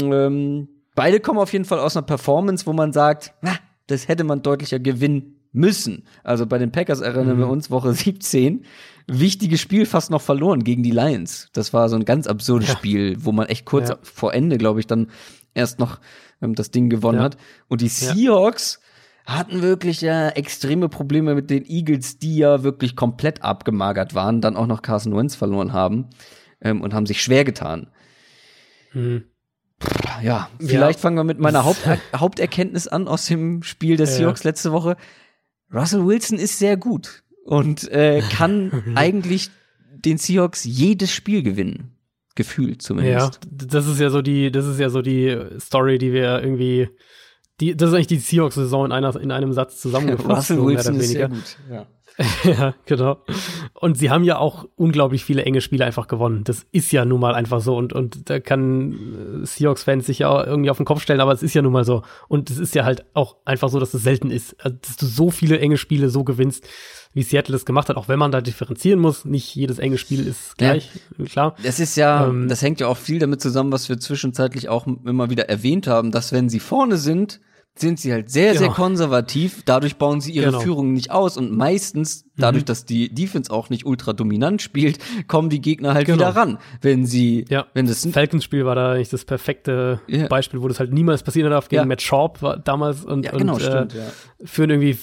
Ähm, beide kommen auf jeden Fall aus einer Performance, wo man sagt, na, das hätte man deutlicher gewinnen müssen. Also bei den Packers erinnern wir uns Woche 17. Wichtiges Spiel fast noch verloren gegen die Lions. Das war so ein ganz absurdes Ja. Spiel, wo man echt kurz Ja. vor Ende, glaube ich, dann erst noch ähm, das Ding gewonnen Ja. hat. Und die Seahawks hatten wirklich ja extreme Probleme mit den Eagles, die ja wirklich komplett abgemagert waren, dann auch noch Carson Wentz verloren haben ähm, und haben sich schwer getan. Mhm. Ja, vielleicht fangen wir mit meiner Haupt Haupterkenntnis an aus dem Spiel der Ja. Seahawks letzte Woche. Russell Wilson ist sehr gut und äh, kann eigentlich den Seahawks jedes Spiel gewinnen. Gefühlt Ja, zumindest. d- das ist ja so die, das ist ja so die Story, die wir irgendwie, die, das ist eigentlich die Seahawks-Saison in einer, in einem Satz zusammengefasst. Russell Wilson ist sehr gut. Ja. ja, genau. Und sie haben ja auch unglaublich viele enge Spiele einfach gewonnen. Das ist ja nun mal einfach so. Und, und da kann äh, Seahawks-Fans sich ja auch irgendwie auf den Kopf stellen, aber es ist ja nun mal so. Und es ist ja halt auch einfach so, dass es selten ist. Also, dass du so viele enge Spiele so gewinnst, wie Seattle es gemacht hat, auch wenn man da differenzieren muss. Nicht jedes enge Spiel ist gleich, klar. Das ist ja, Ähm, das hängt ja auch viel damit zusammen, was wir zwischenzeitlich auch immer wieder erwähnt haben, dass wenn sie vorne sind, sind sie halt sehr, sehr Genau. konservativ. Dadurch bauen sie ihre Genau. Führung nicht aus und meistens, dadurch, dass die Defense auch nicht ultra dominant spielt, kommen die Gegner halt Genau. wieder ran. Wenn sie, Ja, wenn das Falcons-Spiel war da eigentlich das perfekte Ja. Beispiel, wo das halt niemals passieren darf gegen. Matt Schaub war damals und, ja, genau, und stimmt, äh, ja. führen irgendwie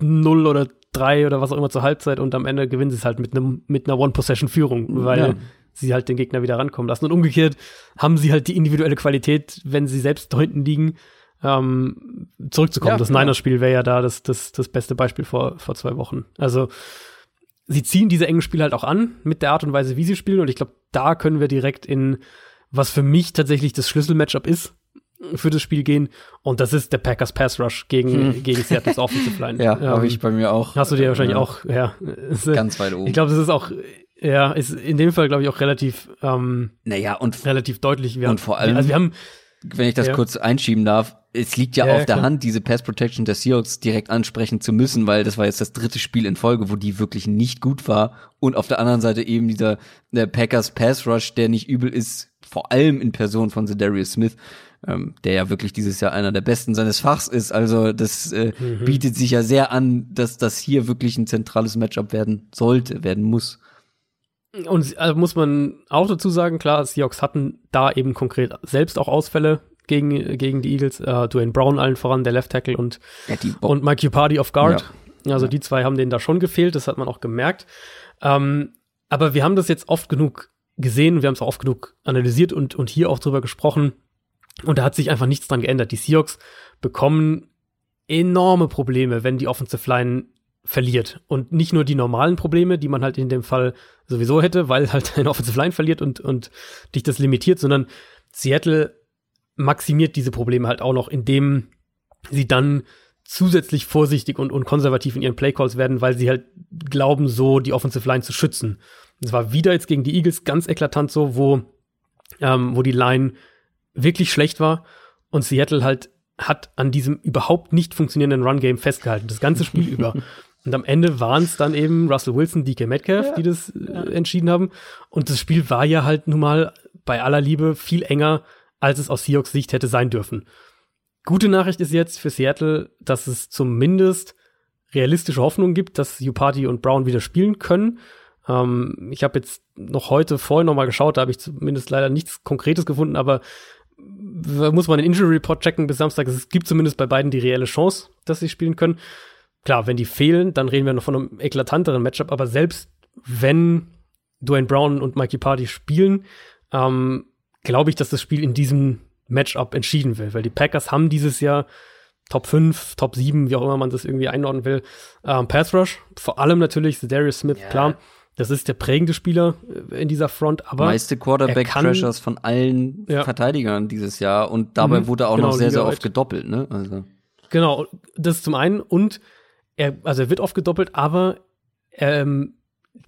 24-0 oder 3 oder was auch immer zur Halbzeit und am Ende gewinnen sie es halt mit einem mit einer One-Possession-Führung, weil sie halt den Gegner wieder rankommen lassen. Und umgekehrt haben sie halt die individuelle Qualität, wenn sie selbst da hinten liegen, ähm, zurückzukommen. Ja, das. Niners-Spiel wäre ja da das, das, das beste Beispiel vor, vor zwei Wochen. Also sie ziehen diese engen Spiele halt auch an mit der Art und Weise, wie sie spielen. Und ich glaube, da können wir direkt in, was für mich tatsächlich das Schlüsselmatchup ist, für das Spiel gehen. Und das ist der Packers Pass Rush gegen, gegen Seattle's Offensive Line. Hm. Ja, habe Ähm, ich bei mir auch. Hast du dir wahrscheinlich Ja, auch, ja. Ganz weit oben. Ich glaube, das ist auch, ja, ist in dem Fall, glaube ich, auch relativ, ähm, naja, und relativ deutlich. Wir Und vor allem- also wir haben, wenn ich das Ja. kurz einschieben darf, es liegt ja, Ja, auf der klar. Hand, diese Pass Protection der Seahawks direkt ansprechen zu müssen, weil das war jetzt das dritte Spiel in Folge, wo die wirklich nicht gut war. Und auf der anderen Seite eben dieser der Packers Pass Rush, der nicht übel ist, vor allem in Person von Darius Smith, ähm, der ja wirklich dieses Jahr einer der besten seines Fachs ist. Also das äh, Mhm. bietet sich ja sehr an, dass das hier wirklich ein zentrales Matchup werden sollte, werden muss. Und also muss man auch dazu sagen, klar, Seahawks hatten da eben konkret selbst auch Ausfälle gegen, gegen die Eagles. Äh, Dwayne Brown allen voran, der Left Tackle und, Ja, und Mike Party auf Guard. Also Ja. die zwei haben denen da schon gefehlt, das hat man auch gemerkt. Ähm, aber wir haben das jetzt oft genug gesehen, wir haben es auch oft genug analysiert und, und hier auch drüber gesprochen. Und da hat sich einfach nichts dran geändert. Die Seahawks bekommen enorme Probleme, wenn die Offensive Line verliert. Und nicht nur die normalen Probleme, die man halt in dem Fall sowieso hätte, weil halt eine Offensive Line verliert und, und dich das limitiert, sondern Seattle maximiert diese Probleme halt auch noch, indem sie dann zusätzlich vorsichtig und, und konservativ in ihren Playcalls werden, weil sie halt glauben, so die Offensive Line zu schützen. Es war wieder jetzt gegen die Eagles ganz eklatant so, wo, ähm, wo die Line wirklich schlecht war und Seattle halt hat an diesem überhaupt nicht funktionierenden Run-Game festgehalten, das ganze Spiel über. Und am Ende waren es dann eben Russell Wilson, DK Metcalf, die das äh, entschieden haben. Und das Spiel war ja halt nun mal bei aller Liebe viel enger, als es aus Seahawks Sicht hätte sein dürfen. Gute Nachricht ist jetzt für Seattle, dass es zumindest realistische Hoffnung gibt, dass Upati und Brown wieder spielen können. Ähm, ich habe jetzt noch heute vorhin noch mal geschaut, da habe ich zumindest leider nichts Konkretes gefunden, aber muss man den Injury Report checken bis Samstag. Es gibt zumindest bei beiden die reelle Chance, dass sie spielen können. Klar, wenn die fehlen, dann reden wir noch von einem eklatanteren Matchup, aber selbst wenn Dwayne Brown und Mikey Party spielen, ähm, glaube ich, dass das Spiel in diesem Matchup entschieden wird, weil die Packers haben dieses Jahr Top 5, Top 7, wie auch immer man das irgendwie einordnen will, ähm, Pass Rush, vor allem natürlich Darius Smith, Ja. klar, das ist der prägende Spieler äh, in dieser Front, aber meiste Quarterback er Pressures von allen Ja. Verteidigern dieses Jahr und dabei Mhm, wurde auch genau, noch sehr sehr oft gedoppelt, ne? Also Genau, das zum einen und er, also er wird oft gedoppelt, aber ähm,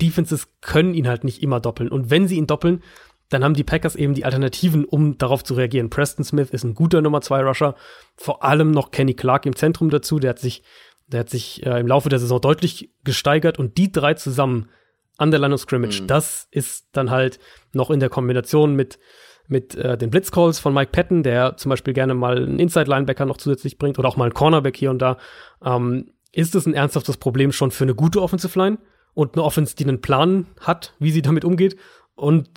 Defenses können ihn halt nicht immer doppeln. Und wenn sie ihn doppeln, dann haben die Packers eben die Alternativen, um darauf zu reagieren. Preston Smith ist ein guter Nummer 2 Rusher, vor allem noch Kenny Clark im Zentrum dazu. Der hat sich, der hat sich äh, im Laufe der Saison deutlich gesteigert und die drei zusammen an der Line of Scrimmage, Mhm. das ist dann halt noch in der Kombination mit mit äh, den Blitzcalls von Mike Patton, der zum Beispiel gerne mal einen Inside-Linebacker noch zusätzlich bringt oder auch mal einen Cornerback hier und da, ähm, ist es ein ernsthaftes Problem schon für eine gute Offensive Line und eine Offense, die einen Plan hat, wie sie damit umgeht. Und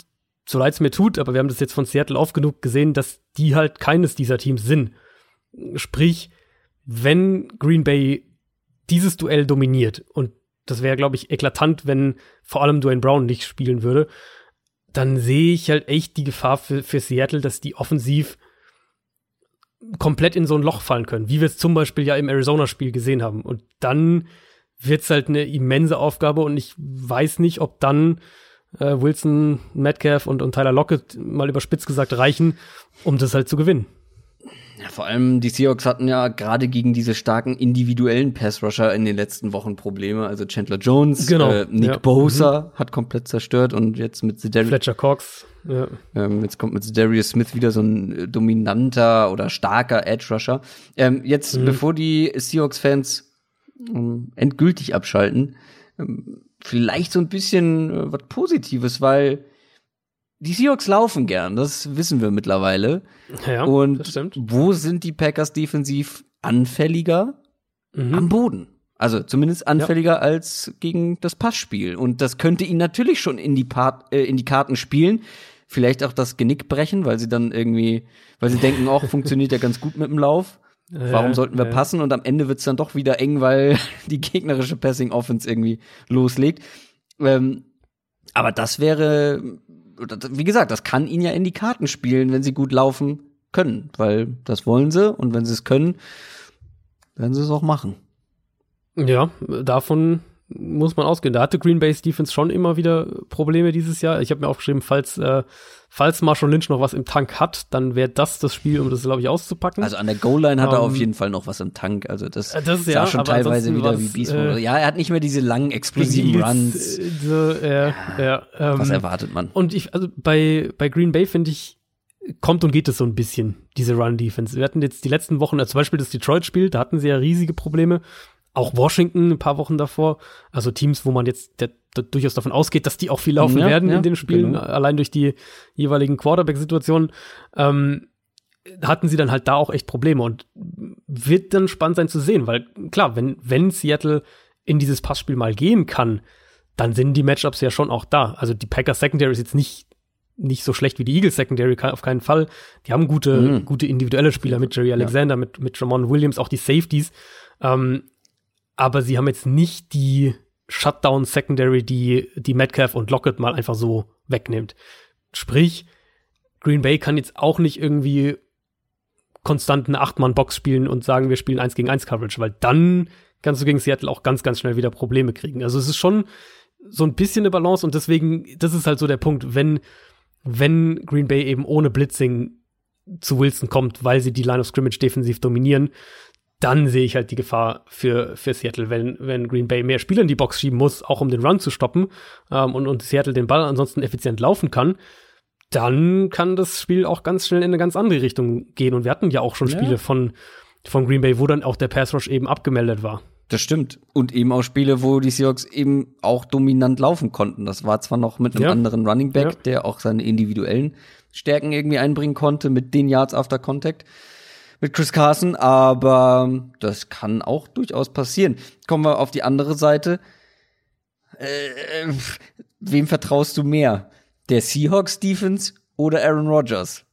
so leid es mir tut, aber wir haben das jetzt von Seattle oft genug gesehen, dass die halt keines dieser Teams sind. Sprich, wenn Green Bay dieses Duell dominiert, und das wäre, glaube ich, eklatant, wenn vor allem Dwayne Brown nicht spielen würde, dann sehe ich halt echt die Gefahr für, für Seattle, dass die offensiv komplett in so ein Loch fallen können, wie wir es zum Beispiel ja im Arizona-Spiel gesehen haben. Und dann wird es halt eine immense Aufgabe und ich weiß nicht, ob dann äh, Wilson, Metcalf und, und Tyler Lockett mal überspitzt gesagt reichen, um das halt zu gewinnen. Ja, vor allem die Seahawks hatten ja gerade gegen diese starken individuellen Pass-Rusher in den letzten Wochen Probleme. Also Chandler Jones, Genau, äh, Nick ja. Bosa hat komplett zerstört und jetzt mit Zedarius, Fletcher Cox, ja. ähm, jetzt kommt mit Zedarius Smith wieder so ein äh, dominanter oder starker Edge-Rusher. Ähm, jetzt, Mhm. bevor die Seahawks-Fans ähm, endgültig abschalten, ähm, vielleicht so ein bisschen äh, was Positives, weil die Seahawks laufen gern, das wissen wir mittlerweile. Ja, Und das stimmt. wo sind die Packers defensiv anfälliger? Mhm. Am Boden. Also zumindest anfälliger als gegen das Passspiel. Und das könnte ihnen natürlich schon in die, Part, äh, in die Karten spielen. Vielleicht auch das Genick brechen, weil sie dann irgendwie, weil sie denken, auch funktioniert ja ganz gut mit dem Lauf. Warum Ja, sollten wir ja. passen? Und am Ende wird's dann doch wieder eng, weil die gegnerische Passing Offense irgendwie loslegt. Ähm, aber das wäre, wie gesagt, das kann ihnen ja in die Karten spielen, wenn sie gut laufen können, weil das wollen sie und wenn sie es können, werden sie es auch machen. Ja, davon muss man ausgehen. Da hatte Green Bay's Defense schon immer wieder Probleme dieses Jahr. Ich habe mir aufgeschrieben, falls, äh, falls Marshall Lynch noch was im Tank hat, dann wäre das das Spiel, um das, glaube ich, auszupacken. Also an der Goal-Line hat er Ähm, auf jeden Fall noch was im Tank. Also das, Äh, das sah ja, schon teilweise wieder wie Beast äh. Ja, er hat nicht mehr diese langen explosiven Eagles, Runs. äh, So, ja, ja, ähm, Was erwartet man? Und ich, also bei, bei Green Bay finde ich, kommt und geht es so ein bisschen, diese Run-Defense. Wir hatten jetzt die letzten Wochen, also zum Beispiel das Detroit-Spiel, da hatten sie ja riesige Probleme. Auch Washington ein paar Wochen davor. Also Teams, wo man jetzt der, der durchaus davon ausgeht, dass die auch viel laufen Ja, werden ja, in den Spielen, genau. allein durch die jeweiligen Quarterback-Situationen. Ähm, hatten sie dann halt da auch echt Probleme und wird dann spannend sein zu sehen, weil klar, wenn, wenn Seattle in dieses Passspiel mal gehen kann, dann sind die Matchups ja schon auch da. Also die Packers Secondary ist jetzt nicht, nicht so schlecht wie die Eagles Secondary, auf keinen Fall. Die haben gute, Mhm. gute individuelle Spieler mit Jerry Alexander, mit, mit Jamon Williams, auch die Safeties. Ähm, aber sie haben jetzt nicht die Shutdown Secondary, die, die Metcalf und Lockett mal einfach so wegnimmt. Sprich, Green Bay kann jetzt auch nicht irgendwie konstant eine Acht-Mann-Box spielen und sagen, wir spielen 1 gegen 1 Coverage, weil dann kannst du gegen Seattle auch ganz, ganz schnell wieder Probleme kriegen. Also es ist schon so ein bisschen eine Balance und deswegen, das ist halt so der Punkt, wenn, wenn Green Bay eben ohne Blitzing zu Wilson kommt, weil sie die Line of Scrimmage defensiv dominieren, dann sehe ich halt die Gefahr für, für Seattle, wenn, wenn Green Bay mehr Spieler in die Box schieben muss, auch um den Run zu stoppen ähm, und, und Seattle den Ball ansonsten effizient laufen kann, dann kann das Spiel auch ganz schnell in eine ganz andere Richtung gehen. Und wir hatten ja auch schon Ja. Spiele von, von Green Bay, wo dann auch der Pass Rush eben abgemeldet war. Das stimmt. Und eben auch Spiele, wo die Seahawks eben auch dominant laufen konnten. Das war zwar noch mit einem Ja. anderen Running Back, Ja. der auch seine individuellen Stärken irgendwie einbringen konnte mit den Yards after Contact mit Chris Carson, aber das kann auch durchaus passieren. Kommen wir auf die andere Seite. Äh, wem vertraust du mehr? Der Seahawks Defense oder Aaron Rodgers?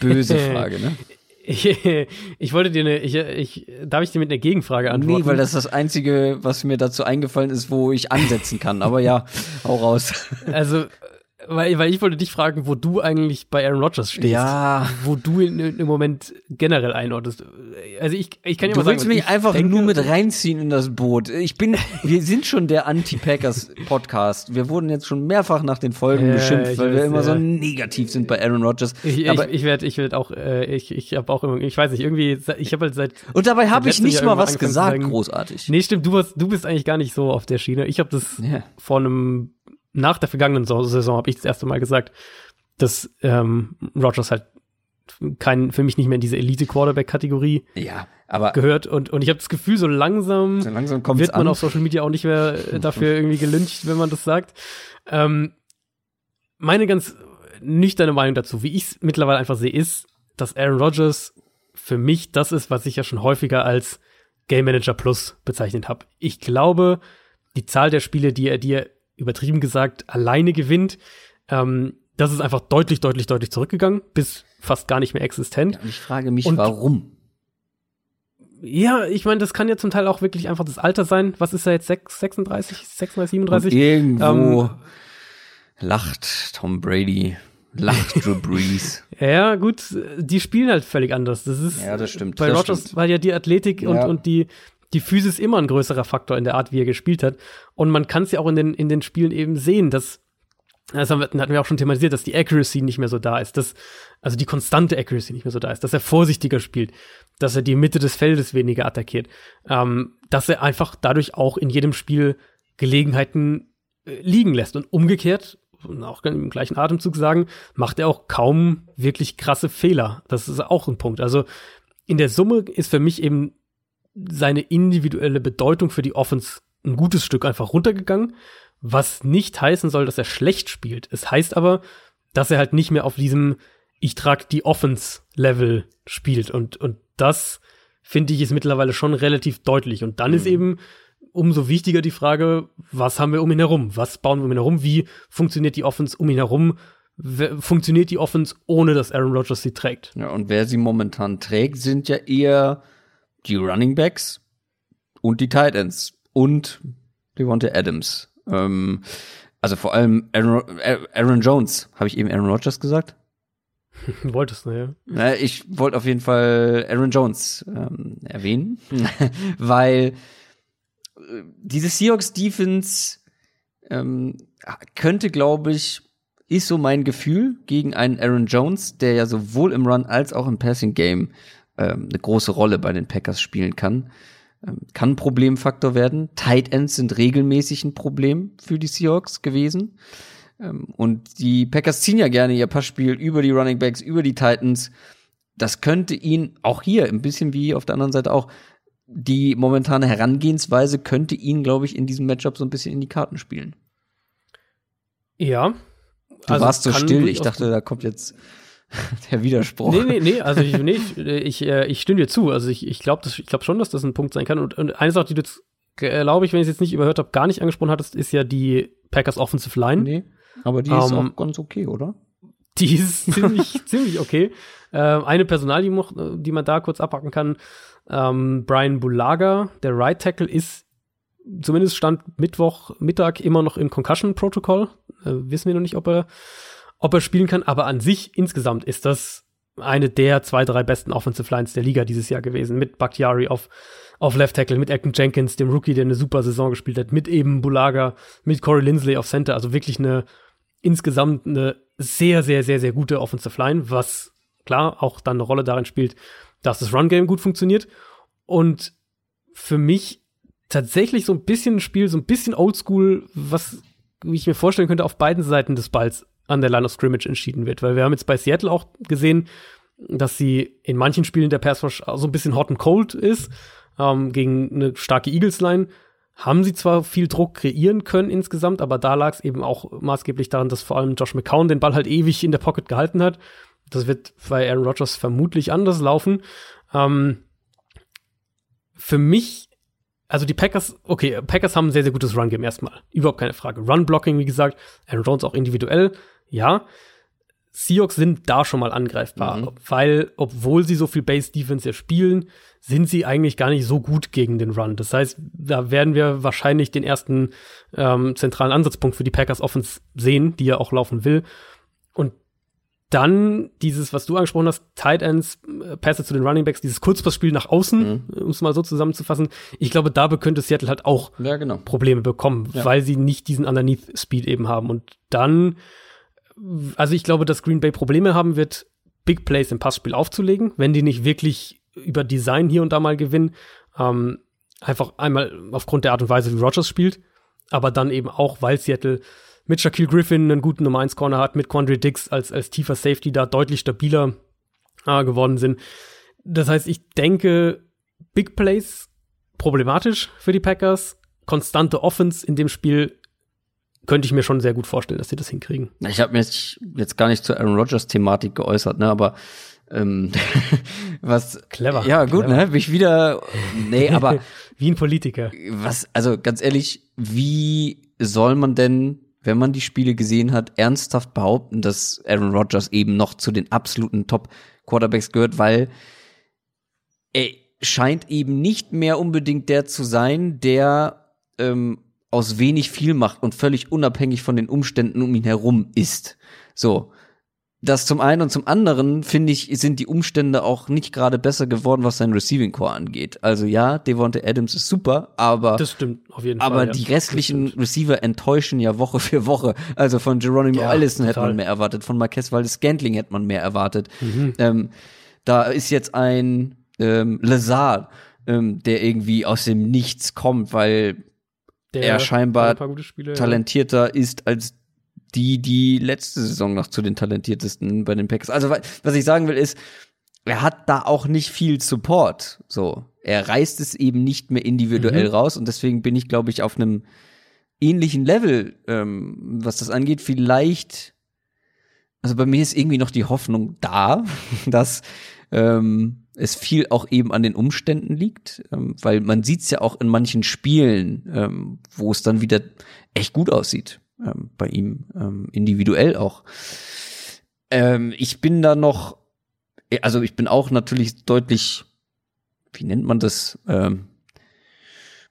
Böse Frage, ne? Ich, wollte dir eine, ich, ich, darf ich dir mit einer Gegenfrage antworten? Nee, weil das ist das Einzige, was mir dazu eingefallen ist, wo ich ansetzen kann. Aber ja, hau raus. Also, weil, weil ich wollte dich fragen, wo du eigentlich bei Aaron Rodgers stehst. Ja. Wo du ihn im Moment generell einordnest. Also ich, ich kann ja mal Du willst sagen, mich ich einfach denke- nur mit reinziehen in das Boot. Ich bin, wir sind schon der Anti-Packers-Podcast. Wir wurden jetzt schon mehrfach nach den Folgen Ja, beschimpft, weil wir weiß, immer so ja. negativ sind bei Aaron Rodgers. Ich, Aber, ich, ich werde, ich werde auch, äh, ich, ich habe auch immer, ich weiß nicht, irgendwie, ich habe halt seit, und dabei habe ich nicht Jahr mal was gesagt, sagen, großartig. nee, stimmt, du warst, du bist eigentlich gar nicht so auf der Schiene. Ich habe das Ja. vor einem, nach der vergangenen Sa- Saison habe ich das erste Mal gesagt, dass ähm, Rodgers halt kein, für mich nicht mehr in diese Elite-Quarterback-Kategorie Ja, aber gehört und, und ich habe das Gefühl, so langsam so langsam wird man an. auf Social Media auch nicht mehr äh, dafür irgendwie gelyncht, wenn man das sagt. Ähm, meine ganz nüchterne Meinung dazu, wie ich es mittlerweile einfach sehe, ist, dass Aaron Rodgers für mich das ist, was ich ja schon häufiger als Game Manager Plus bezeichnet habe. Ich glaube, die Zahl der Spiele, die er dir übertrieben gesagt alleine gewinnt, ähm, das ist einfach deutlich, deutlich, deutlich zurückgegangen, bis fast gar nicht mehr existent. Und ich frage mich, Und- warum? Ja, ich meine, das kann ja zum Teil auch wirklich einfach das Alter sein. Was ist er jetzt? 6, 36, 36, Und 37? irgendwo Ähm, lacht Tom Brady, lacht Drew Brees. Ja, gut, die spielen halt völlig anders. Das ist Ja, das stimmt, Bei das Rogers stimmt. war ja die Athletik und, Ja. und die, die Physis immer ein größerer Faktor in der Art, wie er gespielt hat. Und man kann es ja auch in den, in den Spielen eben sehen, dass, das haben wir, hatten wir auch schon thematisiert, dass die Accuracy nicht mehr so da ist, dass, also die konstante Accuracy nicht mehr so da ist, dass er vorsichtiger spielt, dass er die Mitte des Feldes weniger attackiert, ähm, dass er einfach dadurch auch in jedem Spiel Gelegenheiten äh, liegen lässt. Und umgekehrt, auch im gleichen Atemzug sagen, macht er auch kaum wirklich krasse Fehler. Das ist auch ein Punkt. Also in der Summe ist für mich eben seine individuelle Bedeutung für die Offense ein gutes Stück einfach runtergegangen, was nicht heißen soll, dass er schlecht spielt. Es heißt aber, dass er halt nicht mehr auf diesem ich trage die Offense-Level spielt. Und, und das finde ich ist mittlerweile schon relativ deutlich. Und dann ist eben umso wichtiger die Frage, was haben wir um ihn herum? Was bauen wir um ihn herum? Wie funktioniert die Offense um ihn herum? Funktioniert die Offense, ohne dass Aaron Rodgers sie trägt? Ja, und wer sie momentan trägt, sind ja eher die Running Backs und die Tight Ends und Devontae Adams. Ähm, also vor allem Aaron, Aaron Jones. Habe ich eben Aaron Rodgers gesagt? Wolltest du, ja? Na, ich wollte auf jeden Fall Aaron Jones ähm, erwähnen, weil äh, diese Seahawks Defense ähm, könnte, glaube ich, ist so mein Gefühl gegen einen Aaron Jones, der ja sowohl im Run als auch im Passing Game ähm, eine große Rolle bei den Packers spielen kann. Ähm, kann ein Problemfaktor werden. Tight Ends sind regelmäßig ein Problem für die Seahawks gewesen. Ähm, und die Packers ziehen ja gerne ihr Passspiel über die Running Backs, über die Titans. Das könnte ihn auch hier, ein bisschen wie auf der anderen Seite auch, die momentane Herangehensweise könnte ihn, glaube ich, in diesem Matchup so ein bisschen in die Karten spielen. Ja. Du also warst so still, ich dachte, da kommt jetzt der Widerspruch. Nee, nee, nee, also ich, nee, ich, ich, äh, ich stimme dir zu. Also ich, ich glaube glaub schon, dass das ein Punkt sein kann. Und, und eine Sache, die du jetzt, glaube ich, wenn ich es jetzt nicht überhört habe, gar nicht angesprochen hattest, ist ja die Packers Offensive Line. Nee, aber die um, ist ähm, auch ganz okay, oder? Die ist ziemlich, ziemlich okay. Ähm, eine Personal, die, die, man da kurz abhacken kann, ähm, Brian Bulaga, der Right Tackle, ist zumindest stand Mittwoch Mittag immer noch im Concussion Protocol. Äh, wissen wir noch nicht, ob er, ob er spielen kann, aber an sich insgesamt ist das eine der zwei, drei besten Offensive Lines der Liga dieses Jahr gewesen. Mit Bakhtiari auf, auf Left Tackle, mit Elton Jenkins, dem Rookie, der eine super Saison gespielt hat, mit eben Bulaga, mit Corey Lindsley auf Center. Also wirklich eine, insgesamt eine sehr, sehr, sehr, sehr gute Offensive Line, was klar auch dann eine Rolle darin spielt, dass das Run-Game gut funktioniert. Und für mich tatsächlich so ein bisschen ein Spiel, so ein bisschen oldschool, was wie ich mir vorstellen könnte, auf beiden Seiten des Balls an der Line of Scrimmage entschieden wird. Weil wir haben jetzt bei Seattle auch gesehen, dass sie in manchen Spielen der Pass Rush so ein bisschen hot and cold ist, ähm, gegen eine starke Eagles-Line. Haben sie zwar viel Druck kreieren können insgesamt, aber da lag es eben auch maßgeblich daran, dass vor allem Josh McCown den Ball halt ewig in der Pocket gehalten hat. Das wird bei Aaron Rodgers vermutlich anders laufen. Ähm, für mich, also die Packers, okay, Packers haben ein sehr, sehr gutes Run-Game erstmal. Überhaupt keine Frage. Run-Blocking, wie gesagt, Aaron Jones auch individuell, ja. Seahawks sind da schon mal angreifbar, mhm. weil, obwohl sie so viel Base-Defense ja spielen, sind sie eigentlich gar nicht so gut gegen den Run. Das heißt, da werden wir wahrscheinlich den ersten ähm, zentralen Ansatzpunkt für die Packers Offense sehen, die ja auch laufen will. Und dann dieses, was du angesprochen hast, Tight Ends, äh, Pässe zu den Running Backs, dieses Kurzpassspiel nach außen, mhm. um es mal so zusammenzufassen. Ich glaube, da könnte Seattle halt auch ja, genau. Probleme bekommen, ja. weil sie nicht diesen Underneath Speed eben haben. Und dann, also ich glaube, dass Green Bay Probleme haben wird, Big Plays im Passspiel aufzulegen, wenn die nicht wirklich über Design hier und da mal gewinnen. Ähm, einfach einmal aufgrund der Art und Weise, wie Rogers spielt, aber dann eben auch, weil Seattle mit Shaquille Griffin einen guten Nummer 1 Corner hat, mit Quandre Dix als, als tiefer Safety da deutlich stabiler äh, geworden sind. Das heißt, ich denke, Big Plays problematisch für die Packers, konstante Offense in dem Spiel könnte ich mir schon sehr gut vorstellen, dass sie das hinkriegen. Ich habe mir jetzt, gar nicht zur Aaron Rodgers Thematik geäußert, ne, aber ähm, was clever. Ja, gut, clever. ne? Bin ich wieder nee, aber wie ein Politiker. Was also ganz ehrlich, wie soll man denn wenn man die Spiele gesehen hat, ernsthaft behaupten, dass Aaron Rodgers eben noch zu den absoluten Top Quarterbacks gehört, weil er scheint eben nicht mehr unbedingt der zu sein, der ähm, aus wenig viel macht und völlig unabhängig von den Umständen um ihn herum ist. So das zum einen und zum anderen finde ich, sind die Umstände auch nicht gerade besser geworden, was sein Receiving Core angeht. Also ja, Devonte Adams ist super, aber das stimmt auf jeden aber Fall. Aber die restlichen Receiver enttäuschen ja Woche für Woche. Also von Geronimo ja, Allison hätte man mehr erwartet, von Marquez Valdes Scantling hätte man mehr erwartet. Mhm. Ähm, da ist jetzt ein ähm, Lazard, ähm, der irgendwie aus dem Nichts kommt, weil der er scheinbar Spiele, talentierter ja. ist als die die letzte Saison noch zu den talentiertesten bei den Packers. Also was ich sagen will ist, er hat da auch nicht viel Support. So, er reißt es eben nicht mehr individuell mhm. raus und deswegen bin ich, glaube ich, auf einem ähnlichen Level, ähm, was das angeht. Vielleicht, also bei mir ist irgendwie noch die Hoffnung da, dass ähm, es viel auch eben an den Umständen liegt, ähm, weil man sieht es ja auch in manchen Spielen, ähm, wo es dann wieder echt gut aussieht ähm, bei ihm ähm, individuell auch. Ähm, ich bin da noch, also ich bin auch natürlich deutlich, wie nennt man das, ähm,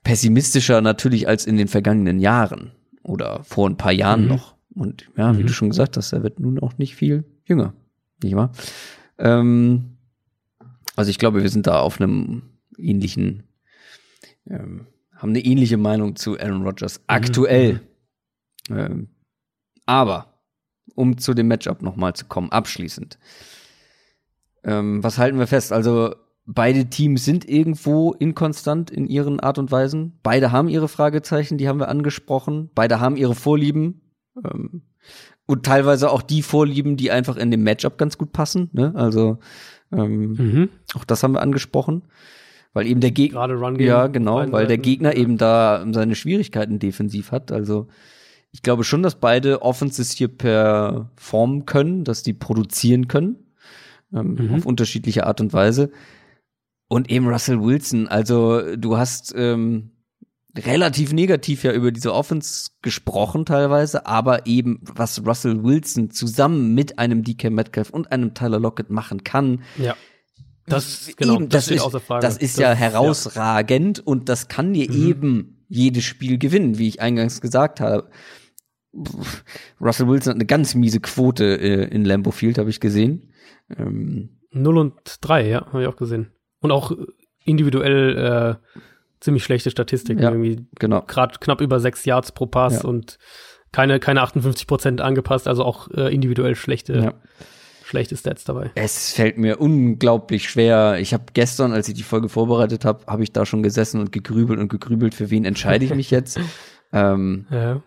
pessimistischer natürlich als in den vergangenen Jahren oder vor ein paar Jahren mhm. noch. Und ja, wie mhm. du schon gesagt hast, er wird nun auch nicht viel jünger, nicht wahr? Ähm, also ich glaube, wir sind da auf einem ähnlichen, ähm, haben eine ähnliche Meinung zu Aaron Rodgers mhm. aktuell. Mhm. Ähm, aber, um zu dem Matchup nochmal zu kommen, abschließend. Ähm, was halten wir fest? Also, beide Teams sind irgendwo inkonstant in ihren Art und Weisen. Beide haben ihre Fragezeichen, die haben wir angesprochen. Beide haben ihre Vorlieben. Ähm, und teilweise auch die Vorlieben, die einfach in dem Matchup ganz gut passen. Ne? Also ähm, mhm. auch das haben wir angesprochen. Weil eben der Gegner. Gerade Run Ja, genau, weil der Gegner eben da seine Schwierigkeiten defensiv hat. Also ich glaube schon, dass beide Offenses hier performen können, dass die produzieren können. Ähm, mhm. Auf unterschiedliche Art und Weise. Und eben Russell Wilson, also du hast ähm, relativ negativ ja über diese Offense gesprochen teilweise, aber eben was Russell Wilson zusammen mit einem DK Metcalf und einem Tyler Lockett machen kann. Ja. Das, genau, eben, das, das, ist, das ist das, ja herausragend ja. und das kann dir mhm. eben jedes Spiel gewinnen, wie ich eingangs gesagt habe. Russell Wilson hat eine ganz miese Quote äh, in Lambeau Field, habe ich gesehen. Ähm, 0 und 3, ja, habe ich auch gesehen. Und auch individuell äh, ziemlich schlechte Statistiken. Ja, irgendwie genau. Gerade knapp über sechs Yards pro Pass ja. und keine, keine 58 Prozent angepasst, also auch äh, individuell schlechte, ja. schlechte Stats dabei. Es fällt mir unglaublich schwer. Ich habe gestern, als ich die Folge vorbereitet habe, habe ich da schon gesessen und gegrübelt und gegrübelt, für wen entscheide ich mich jetzt. ähm, ja,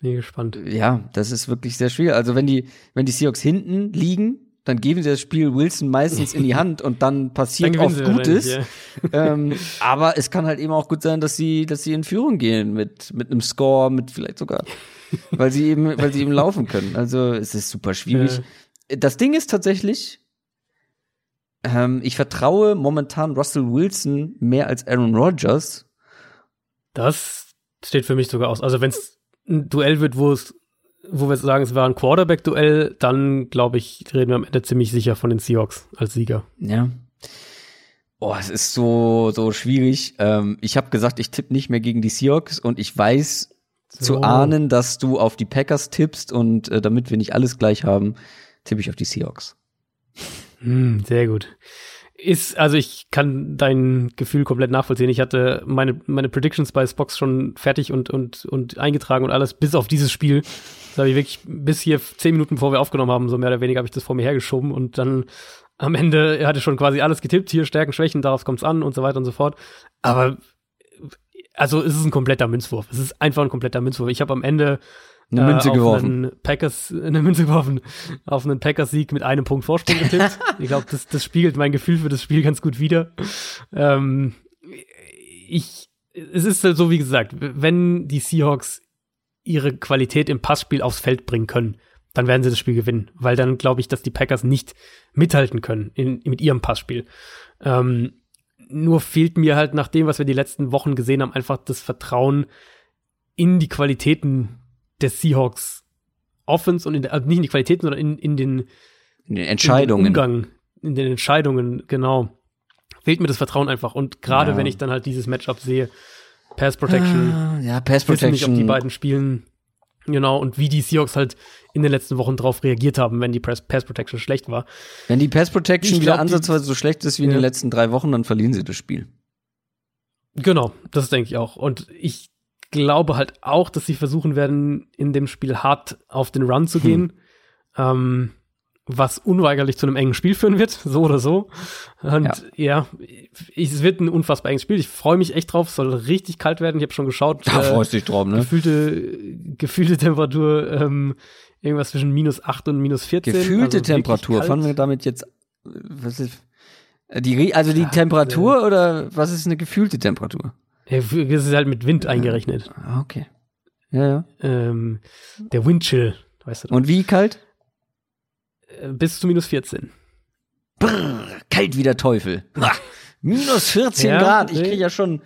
bin gespannt. Ja, das ist wirklich sehr schwierig. Also wenn die, wenn die Seahawks hinten liegen, dann geben sie das Spiel Wilson meistens in die Hand und dann passiert dann oft Gutes. Ja. ähm, aber es kann halt eben auch gut sein, dass sie, dass sie in Führung gehen mit, mit einem Score, mit vielleicht sogar, weil sie eben, weil sie eben laufen können. Also es ist super schwierig. Ja. Das Ding ist tatsächlich, ähm, ich vertraue momentan Russell Wilson mehr als Aaron Rodgers. Das steht für mich sogar aus. Also wenn es ein Duell wird, wo es wo wir sagen, es war ein Quarterback-Duell, dann glaube ich, reden wir am Ende ziemlich sicher von den Seahawks als Sieger. Ja. Oh, es ist so, so schwierig. Ähm, ich habe gesagt, ich tippe nicht mehr gegen die Seahawks und ich weiß so. zu ahnen, dass du auf die Packers tippst und äh, damit wir nicht alles gleich haben, tippe ich auf die Seahawks. Hm, sehr gut. Ist, also ich kann dein Gefühl komplett nachvollziehen. Ich hatte meine, meine Predictions bei Spox schon fertig und, und, und eingetragen und alles, bis auf dieses Spiel. Das habe ich wirklich bis hier zehn Minuten bevor wir aufgenommen haben, so mehr oder weniger habe ich das vor mir hergeschoben und dann am Ende er hatte schon quasi alles getippt, hier Stärken, Schwächen, darauf kommt's an und so weiter und so fort. Aber also es ist ein kompletter Münzwurf. Es ist einfach ein kompletter Münzwurf. Ich habe am Ende eine Münze äh, geworfen. Packers, eine Münze geworfen, auf einen Packers-Sieg mit einem Punkt Vorsprung getippt. ich glaube, das, das spiegelt mein Gefühl für das Spiel ganz gut wider. Ähm, ich, es ist halt so, wie gesagt, wenn die Seahawks ihre Qualität im Passspiel aufs Feld bringen können, dann werden sie das Spiel gewinnen, weil dann glaube ich, dass die Packers nicht mithalten können in, mit ihrem Passspiel. Ähm, nur fehlt mir halt nach dem, was wir die letzten Wochen gesehen haben, einfach das Vertrauen in die Qualitäten der Seahawks Offense und in der, also nicht in die Qualitäten, sondern in, in den, in den Entscheidungen. In den Umgang, in den Entscheidungen, genau. Fehlt mir das Vertrauen einfach. Und gerade ja. wenn ich dann halt dieses Matchup sehe, Pass Protection. Ah, ja, Pass Protection. Nicht, ob die beiden spielen. Genau, und wie die Seahawks halt in den letzten Wochen drauf reagiert haben, wenn die Pass, Pass Protection schlecht war. Wenn die Pass Protection ich wieder glaub, ansatzweise so schlecht ist wie in den letzten drei Wochen, dann verlieren sie das Spiel. Genau, das denke ich auch. Und ich glaube halt auch, dass sie versuchen werden, in dem Spiel hart auf den Run zu gehen. Hm. Ähm, was unweigerlich zu einem engen Spiel führen wird, so oder so. Und ja, ja es wird ein unfassbar enges Spiel. Ich freue mich echt drauf. Es soll richtig kalt werden. Ich habe schon geschaut. Da äh, freust dich drauf, ne? Gefühlte, gefühlte Temperatur ähm, irgendwas zwischen minus 8 und minus 14. Gefühlte also Temperatur. Fangen wir damit jetzt. Was ist, die, also die ja, Temperatur äh, oder was ist eine gefühlte Temperatur? Ja, es ist halt mit Wind eingerechnet. Ah, okay. Ja, ja. Ähm, der Windchill, weißt du. Und wie kalt? Äh, bis zu minus 14. Brrr, kalt wie der Teufel. Minus 14 ja, Grad. Ich kriege ja schon.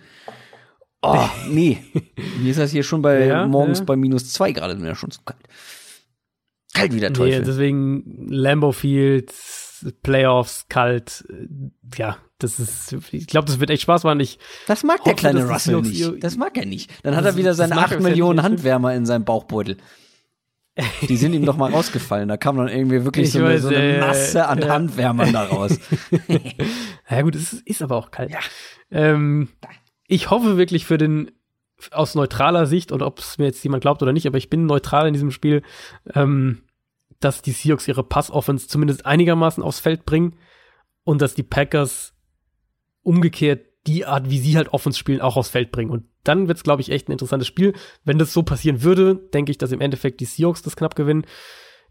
Oh, nee. Mir ist das hier schon bei ja, morgens ja. bei minus 2 Grad, ist mir ja schon zu kalt. Kalt wie der Teufel. Nee, deswegen Lambo Playoffs, kalt. Ja, das ist, ich glaube, das wird echt Spaß machen. Ich das mag der kleine Russell nicht. Das mag er nicht. Dann hat er wieder seine 8 Millionen Handwärmer in seinem Bauchbeutel. Die sind ihm doch mal rausgefallen. Da kam dann irgendwie wirklich so, weiß, eine, so, eine, Masse an ja. Handwärmern da raus. ja gut, es ist aber auch kalt. Ja. Ähm, ich hoffe wirklich für den aus neutraler Sicht und ob es mir jetzt jemand glaubt oder nicht, aber ich bin neutral in diesem Spiel, ähm, dass die Seahawks ihre Pass-Offense zumindest einigermaßen aufs Feld bringen und dass die Packers umgekehrt die Art, wie sie halt Offense spielen, auch aufs Feld bringen. Und dann wird's, glaube ich, echt ein interessantes Spiel. Wenn das so passieren würde, denke ich, dass im Endeffekt die Seahawks das knapp gewinnen.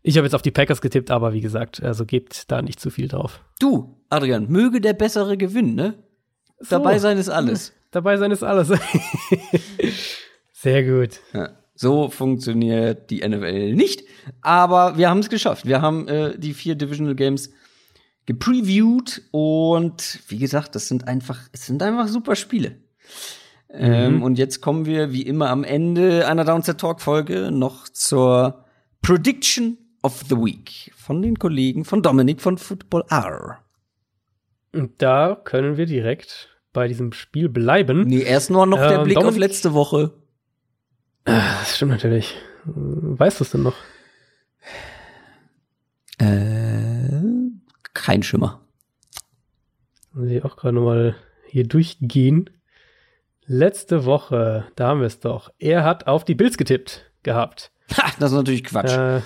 Ich habe jetzt auf die Packers getippt, aber wie gesagt, also gebt da nicht zu viel drauf. Du, Adrian, möge der Bessere gewinnen, ne? So. Dabei sein ist alles. Dabei sein ist alles. Sehr gut. Ja, so funktioniert die NFL nicht. Aber wir haben es geschafft. Wir haben äh, die vier Divisional Games gepreviewt und wie gesagt, das sind einfach, es sind einfach super Spiele. Ähm, mhm. und jetzt kommen wir wie immer am Ende einer Downset Talk Folge noch zur Prediction of the Week von den Kollegen von Dominik von Football R. Und da können wir direkt bei diesem Spiel bleiben. Nee, erst nur noch der ähm, Blick Dominik, auf letzte Woche. Ah, das stimmt natürlich. Weißt du es denn noch? Äh, kein Schimmer. Muss ich auch gerade nochmal hier durchgehen. Letzte Woche, da haben wir es doch. Er hat auf die Bills getippt gehabt. Ha, das ist natürlich Quatsch. Äh,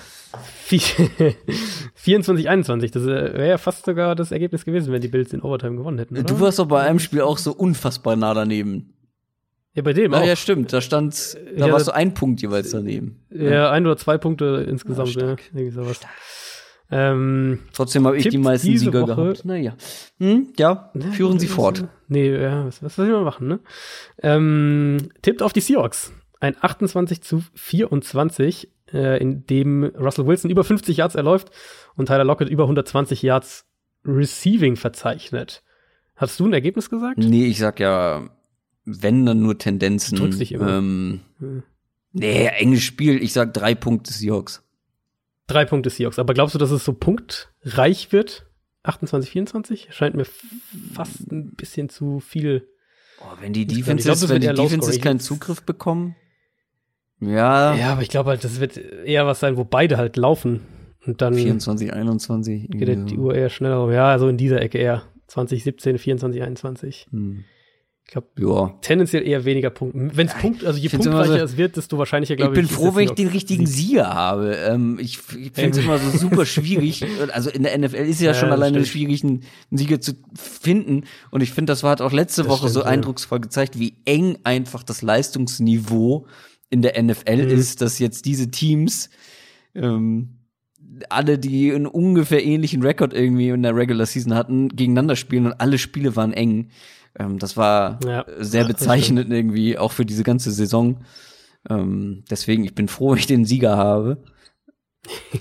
24, 21. Das äh, wäre ja fast sogar das Ergebnis gewesen, wenn die Bills in Overtime gewonnen hätten. Oder? Du warst doch bei einem Spiel auch so unfassbar nah daneben. Ja, bei dem ja, auch. Ja, stimmt. Da stand, da ja, warst du ein Punkt jeweils daneben. Ja, ja, ein oder zwei Punkte insgesamt. Ja, irgendwie sowas. Ähm, Trotzdem habe ich die meisten Sieger Woche, gehabt. Naja. Hm, ja, führen Sie fort. Nee, ja, was, was soll ich mal machen, ne? Ähm, tippt auf die Seahawks. Ein 28 zu 24 äh, in dem Russell Wilson über 50 Yards erläuft und Tyler Lockett über 120 Yards Receiving verzeichnet. Hast du ein Ergebnis gesagt? Nee, ich sag ja, wenn dann nur Tendenzen. Du drückst dich immer. Ähm, hm. Nee, enges Spiel. Ich sag drei Punkte Seahawks. Drei Punkte Seahawks. Aber glaubst du, dass es so punktreich wird? 28, 24? Scheint mir fast ein bisschen zu viel. Oh, wenn die Defenses, glaub, wenn die Defenses keinen Zugriff bekommen. Ja. Ja, aber ich glaube halt, das wird eher was sein, wo beide halt laufen. Und dann 24, 21. Geht die Uhr eher schneller rum. Ja, so in dieser Ecke eher. 2017, 24, 21. Hm. Ich glaube, ja. tendenziell eher weniger Punkte. Wenn es Punkt, also je punktreicher so, es wird, desto wahrscheinlicher, glaube ich. Ich bin froh, wenn ich den richtigen Sieger habe. Ähm, ich ich finde es immer so super schwierig. Also in der NFL ist es ja, ja schon alleine schwierig, einen Sieger zu finden. Und ich finde, das war halt auch letzte das Woche stimmt, so ja. eindrucksvoll gezeigt, wie eng einfach das Leistungsniveau in der NFL mhm. ist, dass jetzt diese Teams ähm, alle, die einen ungefähr ähnlichen Rekord irgendwie in der Regular Season hatten, gegeneinander spielen und alle Spiele waren eng. Ähm, das war ja. sehr bezeichnend irgendwie, auch für diese ganze Saison. Ähm, deswegen, ich bin froh, ich den Sieger habe.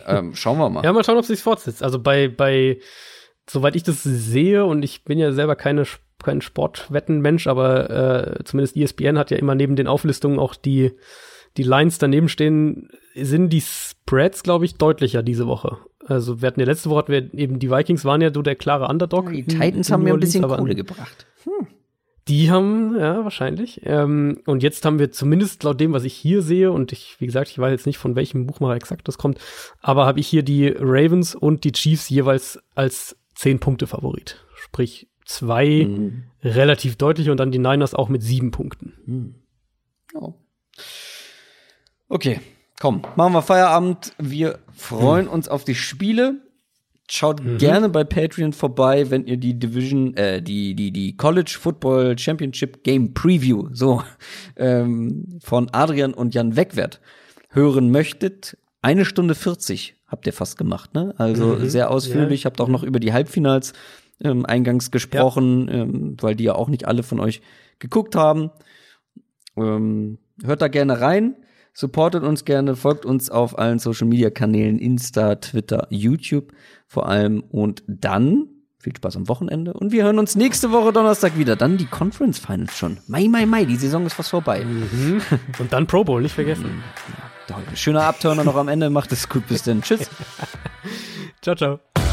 ähm, schauen wir mal. Ja, mal schauen, ob es sich fortsetzt. Also bei, bei, soweit ich das sehe, und ich bin ja selber keine kein Sportwettenmensch, aber äh, zumindest ESPN hat ja immer neben den Auflistungen auch die, die Lines daneben stehen, sind die Spreads, glaube ich, deutlicher diese Woche. Also wir hatten ja letzte Woche hatten wir eben die Vikings waren ja so der klare Underdog. Die Titans in, in haben mir ein bisschen Kohle gebracht. Die haben, ja, wahrscheinlich. Ähm, und jetzt haben wir zumindest laut dem, was ich hier sehe, und ich, wie gesagt, ich weiß jetzt nicht, von welchem Buchmacher exakt das kommt, aber habe ich hier die Ravens und die Chiefs jeweils als 10 Punkte Favorit. Sprich, zwei mhm. relativ deutlich und dann die Niners auch mit sieben Punkten. Mhm. Oh. Okay, komm, machen wir Feierabend. Wir freuen mhm. uns auf die Spiele. Schaut mhm. gerne bei Patreon vorbei, wenn ihr die Division, äh, die, die, die College Football Championship Game Preview, so, ähm, von Adrian und Jan Wegwert hören möchtet. Eine Stunde 40 habt ihr fast gemacht, ne? Also mhm. sehr ausführlich. Ja. Habt auch noch über die Halbfinals ähm, eingangs gesprochen, ja. ähm, weil die ja auch nicht alle von euch geguckt haben. Ähm, hört da gerne rein, supportet uns gerne, folgt uns auf allen Social Media Kanälen, Insta, Twitter, YouTube vor allem und dann viel Spaß am Wochenende und wir hören uns nächste Woche Donnerstag wieder. Dann die Conference Finals schon. Mai, Mai, Mai, die Saison ist fast vorbei. Mhm. Und dann Pro Bowl, nicht vergessen. Ja, schöner Abturner noch am Ende. Macht es gut. Bis dann. Tschüss. ciao, ciao.